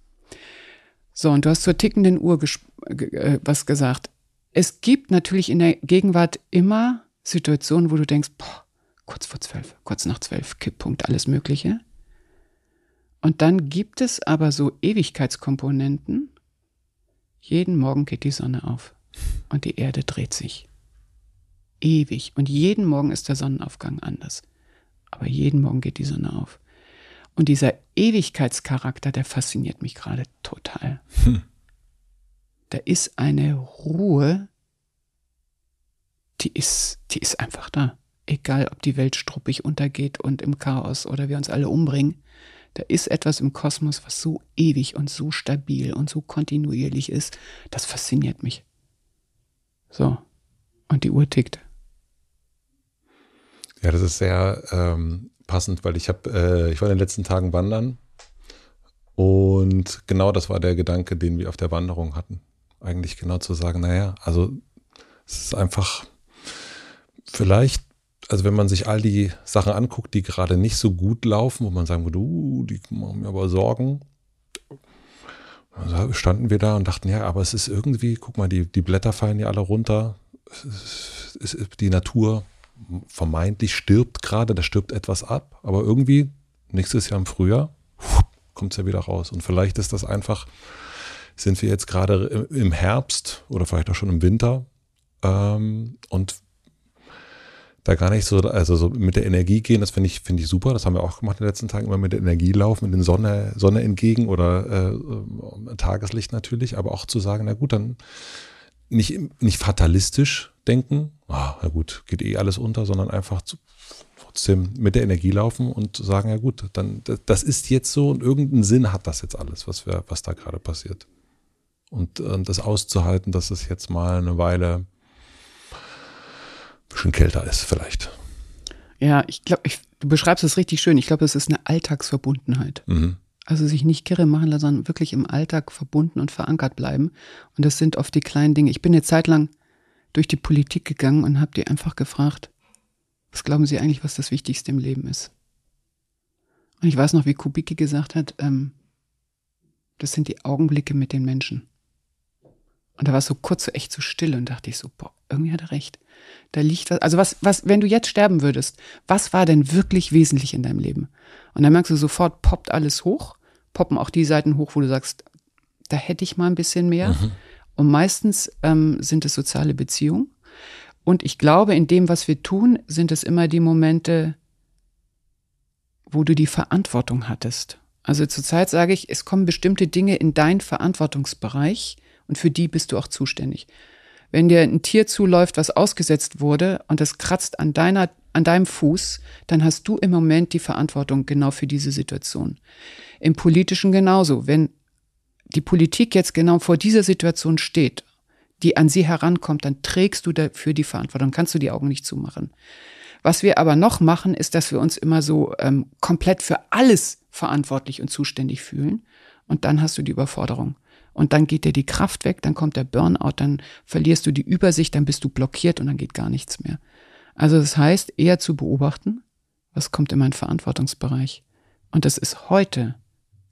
So, und du hast zur tickenden Uhr äh, was gesagt. Es gibt natürlich in der Gegenwart immer Situationen, wo du denkst, boah, kurz vor zwölf, kurz nach zwölf, Kipppunkt, alles Mögliche. Und dann gibt es aber so Ewigkeitskomponenten. Jeden Morgen geht die Sonne auf und die Erde dreht sich. Ewig. Und jeden Morgen ist der Sonnenaufgang anders. Aber jeden Morgen geht die Sonne auf. Und dieser Ewigkeitscharakter, der fasziniert mich gerade total. Hm. Da ist eine Ruhe, die ist, die ist einfach da egal ob die Welt struppig untergeht und im Chaos oder wir uns alle umbringen, da ist etwas im Kosmos, was so ewig und so stabil und so kontinuierlich ist, das fasziniert mich. So, und die Uhr tickt. Ja, das ist sehr ähm, passend, weil ich habe, äh, ich war in den letzten Tagen wandern und genau das war der Gedanke, den wir auf der Wanderung hatten. Eigentlich genau zu sagen, naja, also es ist einfach vielleicht also wenn man sich all die Sachen anguckt, die gerade nicht so gut laufen, wo man sagen würde, uh, die machen mir aber Sorgen, also standen wir da und dachten, ja, aber es ist irgendwie, guck mal, die, die Blätter fallen ja alle runter, ist, die Natur vermeintlich stirbt gerade, da stirbt etwas ab, aber irgendwie nächstes Jahr im Frühjahr kommt es ja wieder raus. Und vielleicht ist das einfach, sind wir jetzt gerade im Herbst oder vielleicht auch schon im Winter ähm, und da gar nicht so, also so mit der Energie gehen, das finde ich, finde ich super. Das haben wir auch gemacht in den letzten Tagen, immer mit der Energie laufen, mit der Sonne, Sonne entgegen oder äh, Tageslicht natürlich, aber auch zu sagen, na gut, dann nicht, nicht fatalistisch denken, ah, na gut, geht eh alles unter, sondern einfach zu, trotzdem mit der Energie laufen und sagen, ja gut, dann das ist jetzt so und irgendeinen Sinn hat das jetzt alles, was wir, was da gerade passiert. Und äh, das auszuhalten, dass es jetzt mal eine Weile bisschen kälter ist vielleicht. Ja, ich glaube, du beschreibst es richtig schön. Ich glaube, es ist eine Alltagsverbundenheit. Mhm. Also sich nicht kirre machen lassen, sondern wirklich im Alltag verbunden und verankert bleiben. Und das sind oft die kleinen Dinge. Ich bin eine Zeit lang durch die Politik gegangen und habe die einfach gefragt, was glauben Sie eigentlich, was das Wichtigste im Leben ist? Und ich weiß noch, wie Kubicki gesagt hat, ähm, das sind die Augenblicke mit den Menschen. Und da war es so kurz so echt so still und dachte ich so, boah, irgendwie hat er recht. Da liegt was. Also was, was, wenn du jetzt sterben würdest, was war denn wirklich wesentlich in deinem Leben? Und dann merkst du sofort, poppt alles hoch, poppen auch die Seiten hoch, wo du sagst, da hätte ich mal ein bisschen mehr. Mhm. Und meistens ähm, sind es soziale Beziehungen. Und ich glaube, in dem, was wir tun, sind es immer die Momente, wo du die Verantwortung hattest. Also zurzeit sage ich, es kommen bestimmte Dinge in deinen Verantwortungsbereich, und für die bist du auch zuständig. Wenn dir ein Tier zuläuft, was ausgesetzt wurde und es kratzt an deiner, an deinem Fuß, dann hast du im Moment die Verantwortung genau für diese Situation. Im Politischen genauso. Wenn die Politik jetzt genau vor dieser Situation steht, die an sie herankommt, dann trägst du dafür die Verantwortung, kannst du die Augen nicht zumachen. Was wir aber noch machen, ist, dass wir uns immer so ähm, komplett für alles verantwortlich und zuständig fühlen. Und dann hast du die Überforderung. Und dann geht dir die Kraft weg, dann kommt der Burnout, dann verlierst du die Übersicht, dann bist du blockiert und dann geht gar nichts mehr. Also das heißt, eher zu beobachten, was kommt in meinen Verantwortungsbereich. Und das ist heute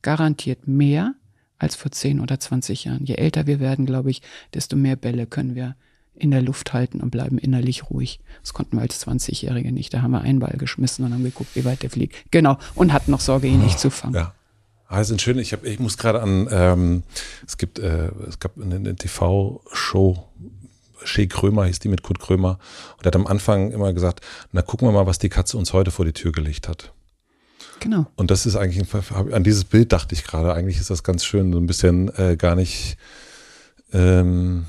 garantiert mehr als vor 10 oder 20 Jahren. Je älter wir werden, glaube ich, desto mehr Bälle können wir in der Luft halten und bleiben innerlich ruhig. Das konnten wir als 20-Jährige nicht. Da haben wir einen Ball geschmissen und haben geguckt, wie weit der fliegt. Genau. Und hatten noch Sorge, ihn nicht zu fangen. Ja. Ah, sind schön. Ich, hab, ich muss gerade an, ähm, es gibt, äh, es gab eine, eine TV-Show, Shea Krömer hieß die mit Kurt Krömer. Und er hat am Anfang immer gesagt, na gucken wir mal, was die Katze uns heute vor die Tür gelegt hat. Genau. Und das ist eigentlich, an dieses Bild dachte ich gerade, eigentlich ist das ganz schön, so ein bisschen äh, gar nicht, ähm,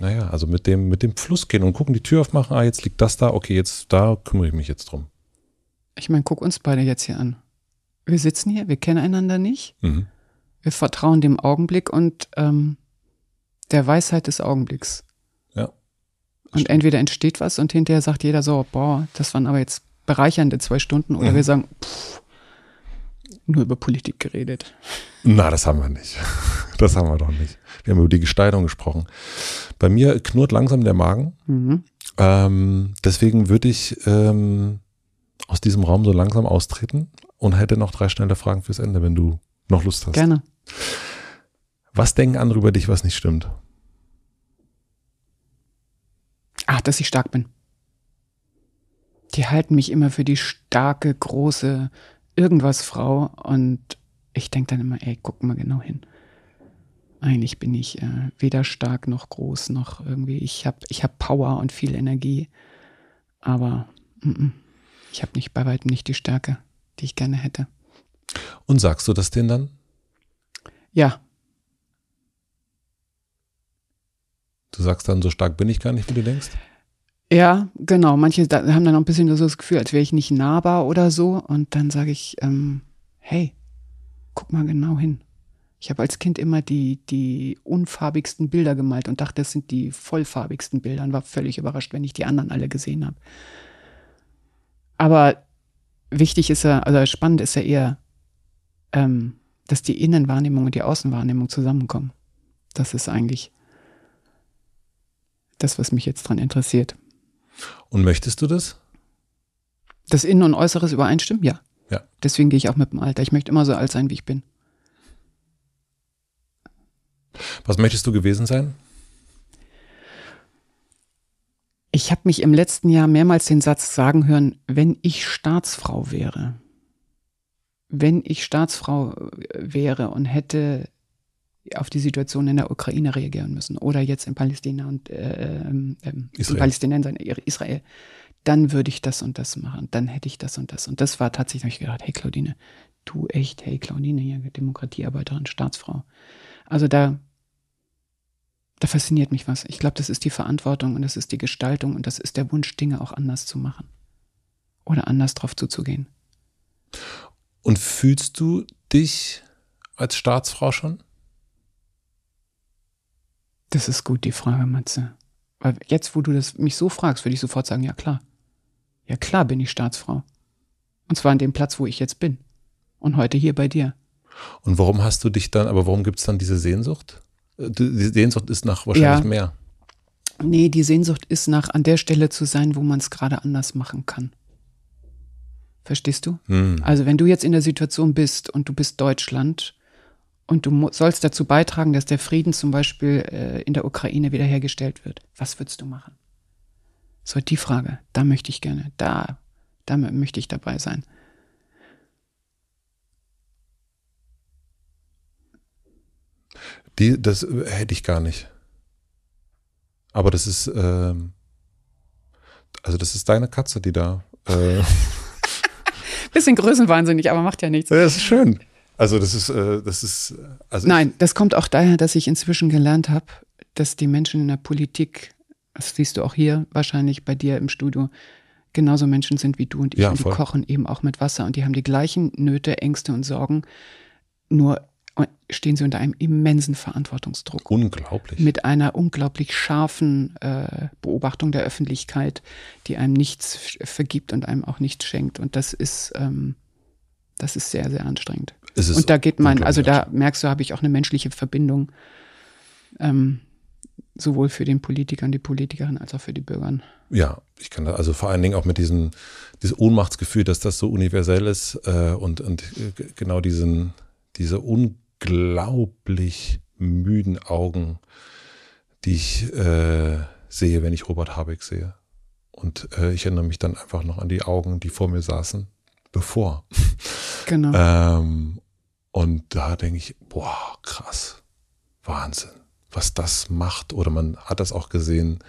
naja, also mit dem, mit dem Fluss gehen und gucken, die Tür aufmachen, ah, jetzt liegt das da, okay, jetzt, da kümmere ich mich jetzt drum. Ich meine, guck uns beide jetzt hier an. Wir sitzen hier, wir kennen einander nicht. Mhm. Wir vertrauen dem Augenblick und ähm, der Weisheit des Augenblicks. Ja. Und entweder entsteht was und hinterher sagt jeder so, boah, das waren aber jetzt bereichernde zwei Stunden. Oder mhm. wir sagen, pff, nur über Politik geredet. Na, das haben wir nicht. Das haben wir doch nicht. Wir haben über die Gestaltung gesprochen. Bei mir knurrt langsam der Magen. Mhm. Ähm, deswegen würde ich ähm, aus diesem Raum so langsam austreten und hätte noch drei schnelle Fragen fürs Ende, wenn du noch Lust hast. Gerne. Was denken andere über dich, was nicht stimmt? Ach, dass ich stark bin. Die halten mich immer für die starke, große irgendwas Frau und ich denke dann immer, ey, guck mal genau hin. Eigentlich bin ich äh, weder stark noch groß noch irgendwie. Ich habe ich hab Power und viel Energie, aber m -m, ich habe nicht bei weitem nicht die Stärke, die ich gerne hätte. Und sagst du das denen dann? Ja. Du sagst dann, so stark bin ich gar nicht, wie du denkst? Ja, genau. Manche haben dann auch ein bisschen so das Gefühl, als wäre ich nicht nahbar oder so. Und dann sage ich, ähm, hey, guck mal genau hin. Ich habe als Kind immer die, die unfarbigsten Bilder gemalt und dachte, das sind die vollfarbigsten Bilder und war völlig überrascht, wenn ich die anderen alle gesehen habe. Aber wichtig ist ja, also spannend ist ja eher, ähm, dass die Innenwahrnehmung und die Außenwahrnehmung zusammenkommen. Das ist eigentlich das, was mich jetzt dran interessiert. Und möchtest du das? Das Innen und Äußeres übereinstimmen? Ja. Ja. Deswegen gehe ich auch mit dem Alter. Ich möchte immer so alt sein, wie ich bin. Was möchtest du gewesen sein? Ich habe mich im letzten Jahr mehrmals den Satz sagen hören, wenn ich Staatsfrau wäre, wenn ich Staatsfrau äh, wäre und hätte auf die Situation in der Ukraine reagieren müssen oder jetzt in Palästina und äh, ähm, ähm Israel. Palästinensern, Israel, dann würde ich das und das machen, dann hätte ich das und das. Und das war tatsächlich, habe ich gedacht, hey Claudine, du echt, hey Claudine, hier Demokratiearbeiterin, Staatsfrau. Also da da fasziniert mich was. Ich glaube, das ist die Verantwortung und das ist die Gestaltung und das ist der Wunsch, Dinge auch anders zu machen. Oder anders drauf zuzugehen. Und fühlst du dich als Staatsfrau schon? Das ist gut, die Frage, Matze. Weil jetzt, wo du das mich so fragst, würde ich sofort sagen, ja klar. Ja klar bin ich Staatsfrau. Und zwar an dem Platz, wo ich jetzt bin. Und heute hier bei dir. Und warum hast du dich dann, aber warum gibt es dann diese Sehnsucht? Die Sehnsucht ist nach wahrscheinlich ja. mehr. Nee, die Sehnsucht ist nach an der Stelle zu sein, wo man es gerade anders machen kann. Verstehst du? Hm. Also wenn du jetzt in der Situation bist und du bist Deutschland und du sollst dazu beitragen, dass der Frieden zum Beispiel äh, in der Ukraine wiederhergestellt wird, was würdest du machen? So die Frage. Da möchte ich gerne, da, da möchte ich dabei sein. Die, das äh, hätte ich gar nicht. Aber das ist, äh, also das ist deine Katze, die da. Äh Bisschen größenwahnsinnig, aber macht ja nichts. Ja, das ist schön. Also das ist, äh, das ist. Also Nein, das kommt auch daher, dass ich inzwischen gelernt habe, dass die Menschen in der Politik, das siehst du auch hier wahrscheinlich bei dir im Studio, genauso Menschen sind wie du und ich. Ja, und die kochen eben auch mit Wasser und die haben die gleichen Nöte, Ängste und Sorgen, nur stehen sie unter einem immensen Verantwortungsdruck. Unglaublich. Mit einer unglaublich scharfen äh, Beobachtung der Öffentlichkeit, die einem nichts vergibt und einem auch nichts schenkt. Und das ist, ähm, das ist sehr, sehr anstrengend. und da geht mein, also da merkst du, habe ich auch eine menschliche Verbindung, ähm, sowohl für den Politiker und die Politikerin als auch für die Bürger. Ja, ich kann da also vor allen Dingen auch mit diesem dieses Ohnmachtsgefühl, dass das so universell ist äh, und, und äh, genau diesen, diese un unglaublich müden Augen, die ich äh, sehe, wenn ich Robert Habeck sehe. Und äh, ich erinnere mich dann einfach noch an die Augen, die vor mir saßen, bevor. Genau. ähm, und da denke ich, boah, krass, Wahnsinn, was das macht. Oder man hat das auch gesehen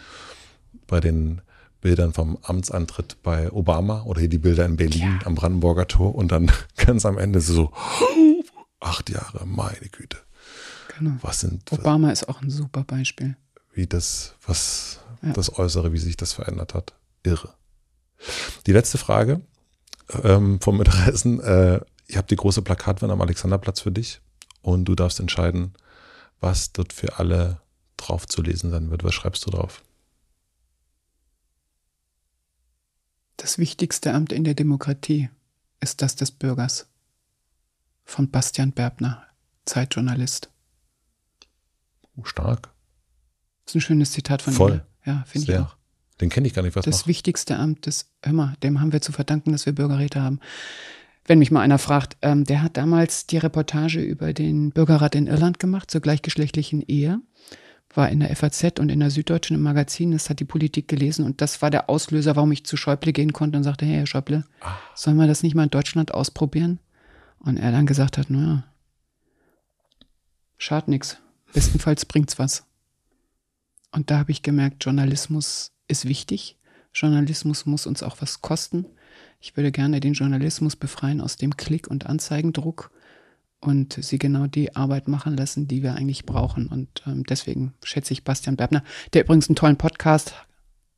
bei den Bildern vom Amtsantritt bei Obama oder hier die Bilder in Berlin ja. am Brandenburger Tor und dann ganz am Ende so acht Jahre, meine Güte. Genau. Was sind Obama was, ist auch ein super Beispiel. Wie das, was ja. das Äußere, wie sich das verändert hat. Irre. Die letzte Frage ähm, vom Mittagessen. Äh, ich habe die große Plakatwand am Alexanderplatz für dich und du darfst entscheiden, was dort für alle drauf zu lesen sein wird. Was schreibst du drauf? Das wichtigste Amt in der Demokratie ist das des Bürgers. Von Bastian Berbner, Zeitjournalist. Oh, stark. Das ist ein schönes Zitat von Voll. ihm. Ja, finde ich auch. Den kenne ich gar nicht. Was das noch? wichtigste Amt des, hör mal, dem haben wir zu verdanken, dass wir Bürgerräte haben. Wenn mich mal einer fragt, ähm, der hat damals die Reportage über den Bürgerrat in Irland gemacht zur gleichgeschlechtlichen Ehe war in der FAZ und in der Süddeutschen im Magazin, das hat die Politik gelesen und das war der Auslöser, warum ich zu Schäuble gehen konnte und sagte, hey, Herr Schäuble, ah. sollen wir das nicht mal in Deutschland ausprobieren? Und er dann gesagt hat, naja, schadet nichts. Bestenfalls bringt's was. Und da habe ich gemerkt, Journalismus ist wichtig. Journalismus muss uns auch was kosten. Ich würde gerne den Journalismus befreien aus dem Klick- und Anzeigendruck und sie genau die Arbeit machen lassen, die wir eigentlich brauchen. Und ähm, deswegen schätze ich Bastian Berbner, der übrigens einen tollen Podcast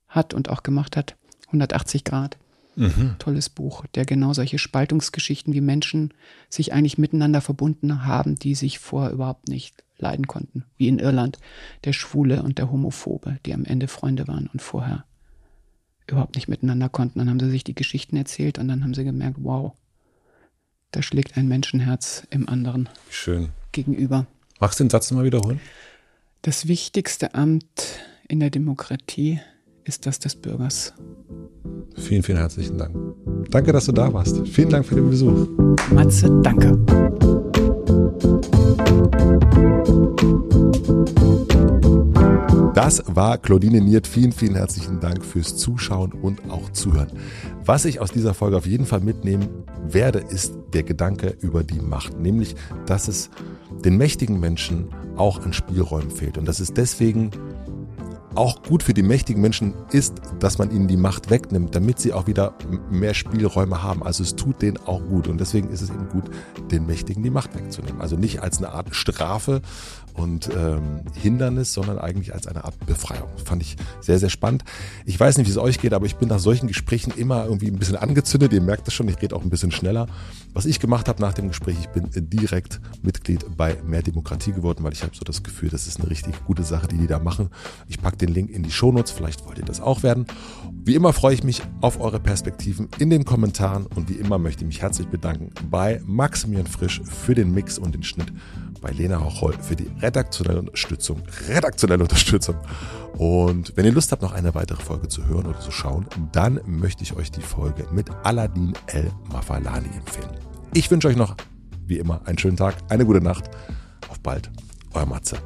hat und auch gemacht hat, 180 Grad. Mhm. Tolles Buch, der genau solche Spaltungsgeschichten, wie Menschen sich eigentlich miteinander verbunden haben, die sich vorher überhaupt nicht leiden konnten. Wie in Irland, der Schwule und der Homophobe, die am Ende Freunde waren und vorher überhaupt nicht miteinander konnten. Dann haben sie sich die Geschichten erzählt und dann haben sie gemerkt, wow, da schlägt ein Menschenherz im anderen Schön. gegenüber. Magst du den Satz mal wiederholen? Das wichtigste Amt in der Demokratie ist das des Bürgers. Vielen, vielen herzlichen Dank. Danke, dass du da warst. Vielen Dank für den Besuch. Matze, danke. Das war Claudine Niert. Vielen, vielen herzlichen Dank fürs Zuschauen und auch Zuhören. Was ich aus dieser Folge auf jeden Fall mitnehmen werde, ist der Gedanke über die Macht. Nämlich, dass es den mächtigen Menschen auch an Spielräumen fehlt. Und dass es deswegen auch gut für die mächtigen Menschen ist, dass man ihnen die Macht wegnimmt, damit sie auch wieder mehr Spielräume haben. Also es tut denen auch gut und deswegen ist es eben gut, den Mächtigen die Macht wegzunehmen. Also nicht als eine Art Strafe und ähm, Hindernis, sondern eigentlich als eine Art Befreiung. Fand ich sehr, sehr spannend. Ich weiß nicht, wie es euch geht, aber ich bin nach solchen Gesprächen immer irgendwie ein bisschen angezündet. Ihr merkt das schon, ich rede auch ein bisschen schneller. Was ich gemacht habe nach dem Gespräch, ich bin direkt Mitglied bei Mehr Demokratie geworden, weil ich habe so das Gefühl, das ist eine richtig gute Sache, die die da machen. Ich packe den Link in die Shownotes, vielleicht wollt ihr das auch werden. Wie immer freue ich mich auf eure Perspektiven in den Kommentaren und wie immer möchte ich mich herzlich bedanken bei Maximilian Frisch für den Mix und den Schnitt bei Lena Hochhol für die redaktionelle Unterstützung. Redaktionelle Unterstützung. Und wenn ihr Lust habt, noch eine weitere Folge zu hören oder zu schauen, dann möchte ich euch die Folge mit Aladdin El Mafalani empfehlen. Ich wünsche euch noch, wie immer, einen schönen Tag, eine gute Nacht. Auf bald, euer Matze.